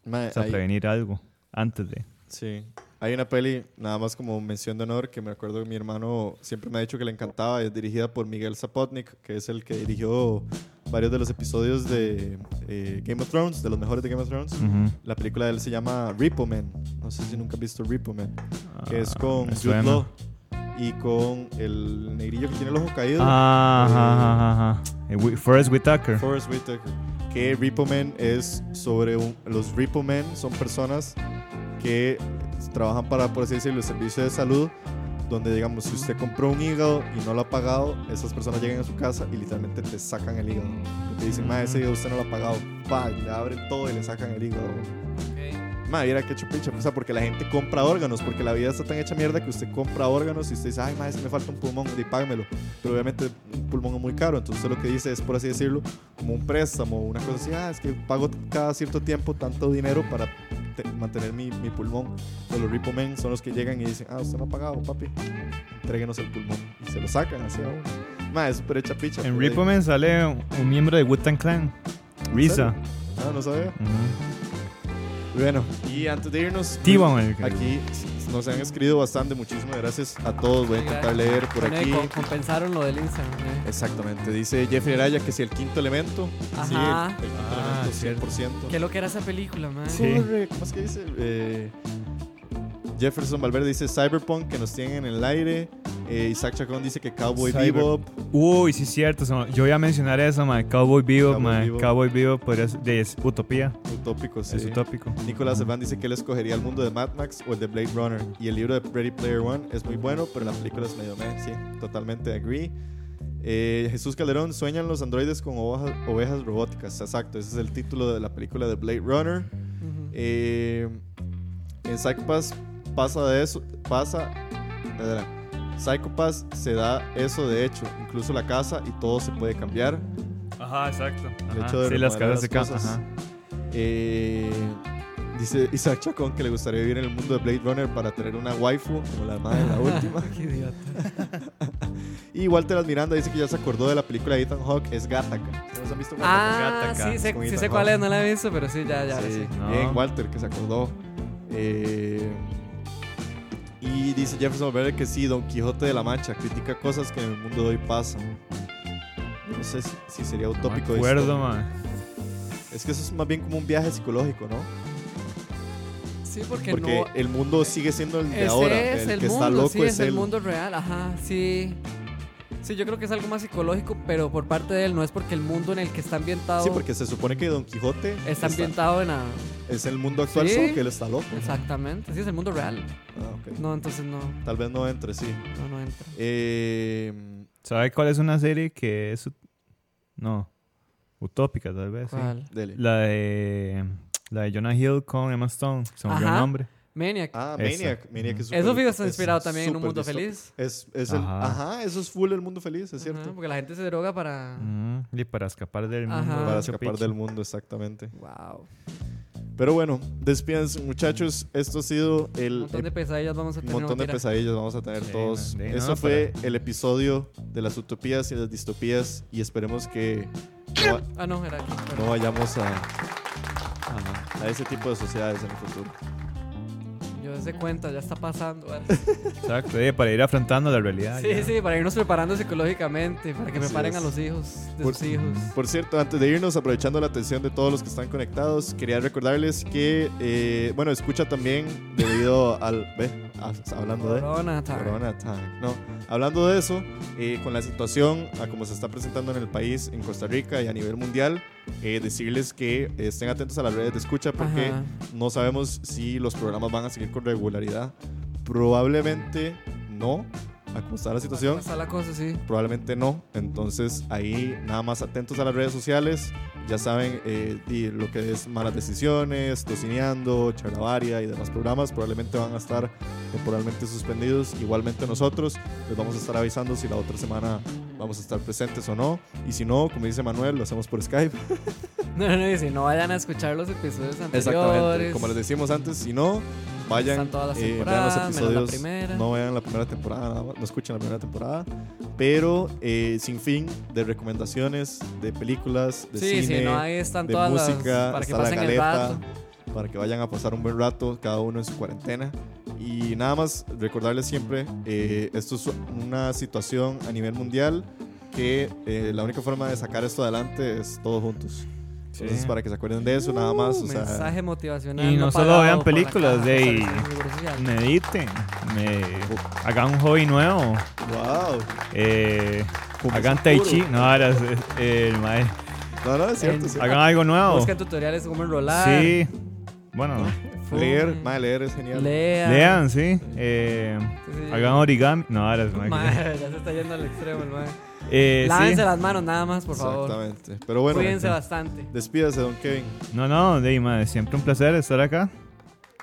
Ma,
O sea,
ahí-
prevenir algo antes de.
Sí. Hay una peli, nada más como mención de honor, que me acuerdo que mi hermano siempre me ha dicho que le encantaba. Es dirigida por Miguel Zapotnik, que es el que dirigió varios de los episodios de eh, Game of Thrones, de los mejores de Game of Thrones.
Ujú.
La película de él se llama Repo Man. No sé si nunca has visto Repo Man. Que es
Ah,
con Jude. Law y con el negrillo que tiene el ojo caído.
Ah, ajá, ajá, ajá. Eh, Forrest Whitaker.
Forrest Whitaker. Que Repo Man es sobre un- los Repo Men son personas que trabajan para, por así decirlo, el servicio de salud, donde digamos, si usted compró un hígado y no lo ha pagado, esas personas llegan a su casa y literalmente te sacan el hígado. Te dicen, ma, ese hígado usted no lo ha pagado. Pa, y le abren todo y le sacan el hígado. Ma, mira qué chupicha. O sea, porque la gente compra órganos, porque la vida está tan hecha mierda que usted compra órganos y usted dice, ay, ma, es que me falta un pulmón, y págamelo. Pero obviamente un pulmón es muy caro, entonces usted lo que dice es, por así decirlo, como un préstamo, una cosa así, ah, es que pago cada cierto tiempo tanto dinero para te- mantener mi, mi pulmón. Pero los Repo Men son los que llegan y dicen, ah, usted no ha pagado, papi, entréguenos el pulmón. Y se lo sacan así a uno. Ma, es súper hecha picha.
En Repo Man sale un, miembro de Wu-Tang Clan. Risa.
Ah, no sabía.
Ujú.
Bueno, y antes de irnos, aquí nos han escrito bastante. Muchísimas gracias a todos. Voy a intentar leer por aquí.
compensaron lo del Instagram. eh.
Exactamente. Dice Jeffrey Araya que si el quinto elemento. Sí, el, quinto
Ah,
elemento,
cierto.
100%.
¿Qué es lo que era esa película, man?
Sí.
¿Cómo es que dice? Eh, Jefferson Valverde dice Cyberpunk que nos tienen en el aire. Eh, Isaac Chacón dice que Cowboy
Cyber-
Bebop.
Uy, sí, es cierto. Yo voy a mencionar eso, mae. Cowboy Bebop,
Cowboy. Bebop.
Cowboy Bebop podría ser- es Utopía.
Utópico, sí.
Es utópico.
Nicolás Eván dice que él escogería el mundo de Mad Max o el de Blade Runner. Y el libro de Ready Player One es muy bueno, pero la película es medio meh. Sí, totalmente agree. Eh, Jesús Calderón, sueñan los androides con ovejas, ovejas robóticas. Exacto, ese es el título de la película de Blade Runner.
Ujú.
Eh, en pasa de eso, pasa. Psycho Pass se da eso de hecho, incluso la casa y todo se puede cambiar.
Ajá, exacto.
El
Ajá.
hecho de
sí, las casas se cambian.
Eh, dice Isaac Chacón que le gustaría vivir en el mundo de Blade Runner para tener una waifu como la madre de la *laughs* última.
Qué idiota. *laughs*
Y Walter Miranda dice que ya se acordó de la película de Ethan Hawke, es Gattaca. ¿Sí han visto?
Ah, sí, sé, sí sé cuál es, no la he visto, pero sí, ya, ya, sí.
No.
Bien, Walter, que se acordó. Eh, y dice Jefferson Valverde que sí, Don Quijote de la Mancha critica cosas que en el mundo de hoy pasan. No sé si, si sería
No
utópico.
me
esto.
acuerdo, man.
Es que eso es más bien como un viaje psicológico, ¿no?
Sí, porque,
Porque
no.
el mundo sigue siendo el de ahora.
es
el,
el,
que
mundo,
está loco
sí,
es,
es el
él.
mundo real, ajá, sí. Sí, yo creo que es algo más psicológico, pero por parte de él, no es porque el mundo en el que está ambientado
Sí, porque se supone que Don Quijote
está ambientado en la...
es el mundo actual,
Sí.
solo que él está loco.
Exactamente, sí, es el mundo real.
Ah, ok.
No, entonces no,
Tal vez no entre, sí.
no, no entra.
Eh,
¿Sabe cuál es una serie que es. No. Utópica, tal vez. sí.
¿Cuál?
dele.
La de. La de Jonah Hill con Emma Stone. Se me olvidó el nombre.
Maniac.
Ah,
Esa.
Maniac. Maniac es
Eso fijo está
es
inspirado también en un mundo feliz.
Es, es el,
Ajá.
ajá, eso es full el mundo feliz, es cierto.
Ajá, porque la gente se droga para...
Mm, y para escapar del mundo.
Ajá.
Para
del
escapar del mundo, exactamente.
Wow.
Pero bueno, despídense, muchachos. Esto ha sido el
Un montón de pesadillas vamos a
un
tener.
montón de pesadillas vamos a tener
Sí,
todos.
de
Eso
nada,
fue el episodio de las utopías y las distopías y esperemos que no, va-
Ah, no, era aquí.
no vayamos a, a- a ese tipo de sociedades en el futuro.
Yo se cuenta, ya está pasando.
Exacto, eh, para ir afrontando la realidad.
Sí,
ya.
sí, para irnos preparando psicológicamente, para que
Así
preparen
es.
a los hijos de
Por-
sus hijos.
Por cierto, antes de irnos, aprovechando la atención de todos los que están conectados, quería recordarles que, eh, bueno, escucha también debido al... ¿Ve? Ah, hablando de...
Corona time.
Corona time. No, hablando de eso, eh, con la situación a como se está presentando en el país, en Costa Rica y a nivel mundial, eh, decirles que estén atentos a las redes de escucha porque
Ajá.
no sabemos si los programas van a seguir con regularidad. Probablemente no, a cómo está la situación.
¿Cómo está la cosa, sí?
Probablemente no. Entonces ahí nada más atentos a las redes sociales. Ya saben eh, y lo que es malas decisiones, tocineando, charlavaria y demás programas probablemente van a estar temporalmente suspendidos. Igualmente nosotros les vamos a estar avisando si la otra semana vamos a estar presentes o no. Y si no, como dice Manuel, lo hacemos por Skype. *laughs*
No, no, no, y si no vayan a escuchar los episodios anteriores.
Exactamente. Como les decimos antes, si no, vayan,
Están todas las
eh, vean los
la
episodios.
primera.
No vean la primera temporada, nada más, escuchen la primera temporada. Pero eh, sin fin de recomendaciones de películas, de
Sí,
cine,
sí, no, ahí están
de
todas
música,
las. Para que
está la
el
galeta,
rato.
para que vayan a pasar un buen rato, cada uno en su cuarentena. Y nada más recordarles siempre, eh, esto es una situación a nivel mundial que eh, la única forma de sacar esto adelante es todos juntos. Entonces,
Sí.
para que se acuerden de eso, nada más.
Uh,
o sea,
mensaje motivacional.
Y no solo vean películas, de-. Mediten. me- hagan un hobby nuevo.
wow.
eh, hagan tai chi. No, ahora es- eh, el mae,
No, no, es cierto.
En-.
Hagan algo nuevo.
Busquen tutoriales de cómo enrolar.
Sí. Bueno,
Leer, mae, leer es genial.
Lean.
lean, sí. Eh,
Sí, sí.
hagan origami. No, ahora es Mae, *laughs*
ya se está yendo al extremo el mae.
Eh, sí.
Lávense las manos nada más, por favor.
Exactamente. Pero bueno,
Cuídense bastante.
despídase, don Kevin.
No, no, de mae, siempre un placer estar acá.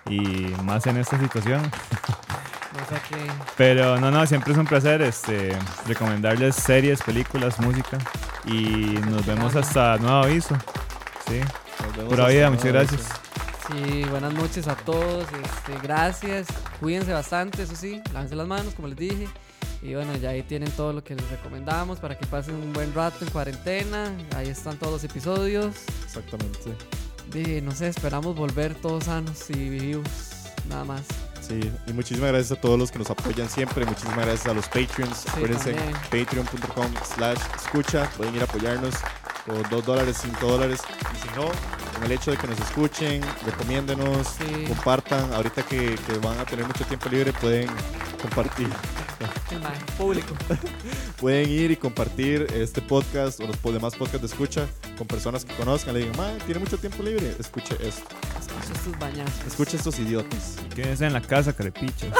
Y más en esta situación.
O sea que.
Pero no, no, siempre es un placer este, recomendarles series, películas, música. Y nos vemos hasta nuevo aviso. Sí.
Nos vemos
Pura vida, muchas gracias.
Sí, buenas noches a todos. Este, gracias. Cuídense bastante, eso sí. Lávense las manos, como les dije. Y bueno, ya ahí tienen todo lo que les recomendamos para que pasen un buen rato en cuarentena. Ahí están todos los episodios.
Exactamente.
De, no sé, esperamos volver todos sanos y vivos. Nada más.
Sí, y muchísimas gracias a todos los que nos apoyan siempre. Muchísimas gracias a los Patreons. Acuérdense,
también.
patreon.com slash escucha. Pueden ir a apoyarnos por 2 dólares, 5 dólares. Y si no, con el hecho de que nos escuchen, recomiéndenos,
Sí.
compartan. Ahorita que, que van a tener mucho tiempo libre, pueden compartir.
El público. *laughs*
Pueden ir y compartir este podcast o los demás podcasts de escucha con personas que conozcan. Le digan, "Mae, tiene mucho tiempo libre. Escuche esto.
Escucha estos bañazos.
Escuche estos idiotas.
Quédense en la casa, carepichas. *laughs*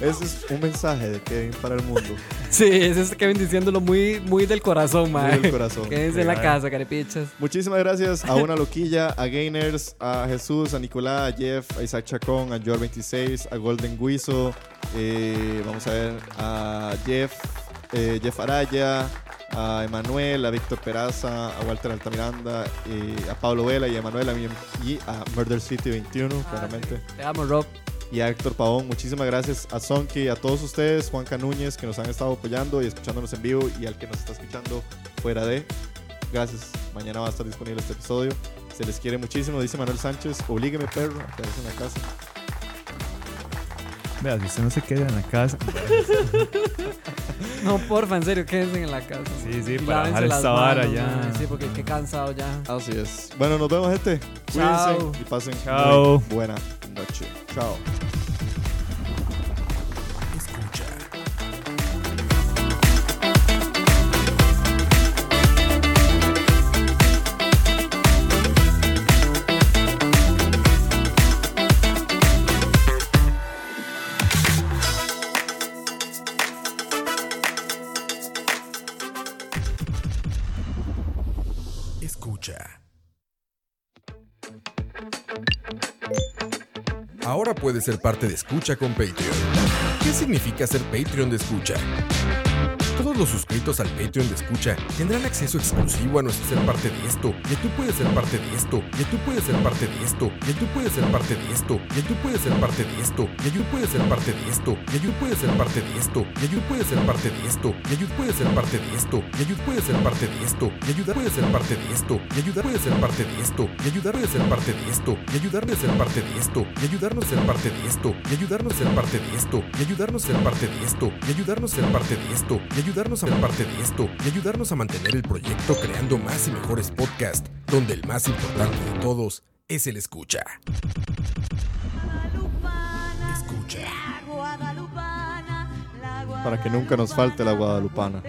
Ese es un mensaje de Kevin para el mundo.
Sí, es Kevin diciéndolo muy, muy del corazón,
Muy
mae.
del corazón.
Quédense en la casa, carepichas.
Muchísimas gracias a Una Loquilla, a Gainers, a Jesús, a Nicolás, a Jeff, a Isaac Chacón, a Joel26, a Golden Guizo, eh, vamos a ver, a Jeff, eh, Jeff Araya, a Emanuel, a Víctor Peraza, a Walter Altamiranda, eh, a Pablo Vela y a Emanuel a mí- y a Murder City 21, claramente.
Te amo, Rob.
Y a Héctor Pavón, muchísimas gracias a Sonky, a todos ustedes, Juanca Núñez, que nos han estado apoyando y escuchándonos en vivo, y al que nos está escuchando fuera de. Gracias. Mañana va a estar disponible este episodio. Se les quiere muchísimo, dice Manuel Sánchez. Oblígueme, perro, a en la casa.
Vea, si usted no se queda en la casa.
No, porfa, en serio, quédense en la casa.
Sí, sí, para bajar
las
esta vara ya.
Sí, porque qué cansado ya.
Así es. Bueno, nos vemos, gente.
Chao.
Cuídense y pasen
Chao.
buena noche. Chao.
Ahora puedes ser parte de Escucha con Patreon. ¿Qué significa ser Patreon de Escucha? Todos los suscritos al Patreon de Escucha tendrán acceso exclusivo a nuestro ser parte de esto, y tú puedes ser parte de esto, y tú puedes ser parte de esto, y tú puedes ser parte de esto, y tú puedes ser parte de esto, y tú puedes ser parte de esto, y tú puedes ser parte de esto, y tú puedes ser parte de esto, y tú puedes ser parte de esto, y tú puedes ser parte de esto, y ayudar puede ser parte de esto, y ayudar puede ser parte de esto, y ayudar puede ser parte de esto, y ayudarme a ser parte de esto, y ayudarnos a ser parte de esto, y ayudarnos a ser parte de esto, y ayudarnos a ser parte de esto, y ayudarnos a ser parte de esto, ayudarnos a ser parte de esto, y ayudarnos a mantener el proyecto creando más y mejores podcasts, donde el más importante de todos es el escucha.
Guadalupana,
Escucha.
Para que nunca nos falte la
guadalupana.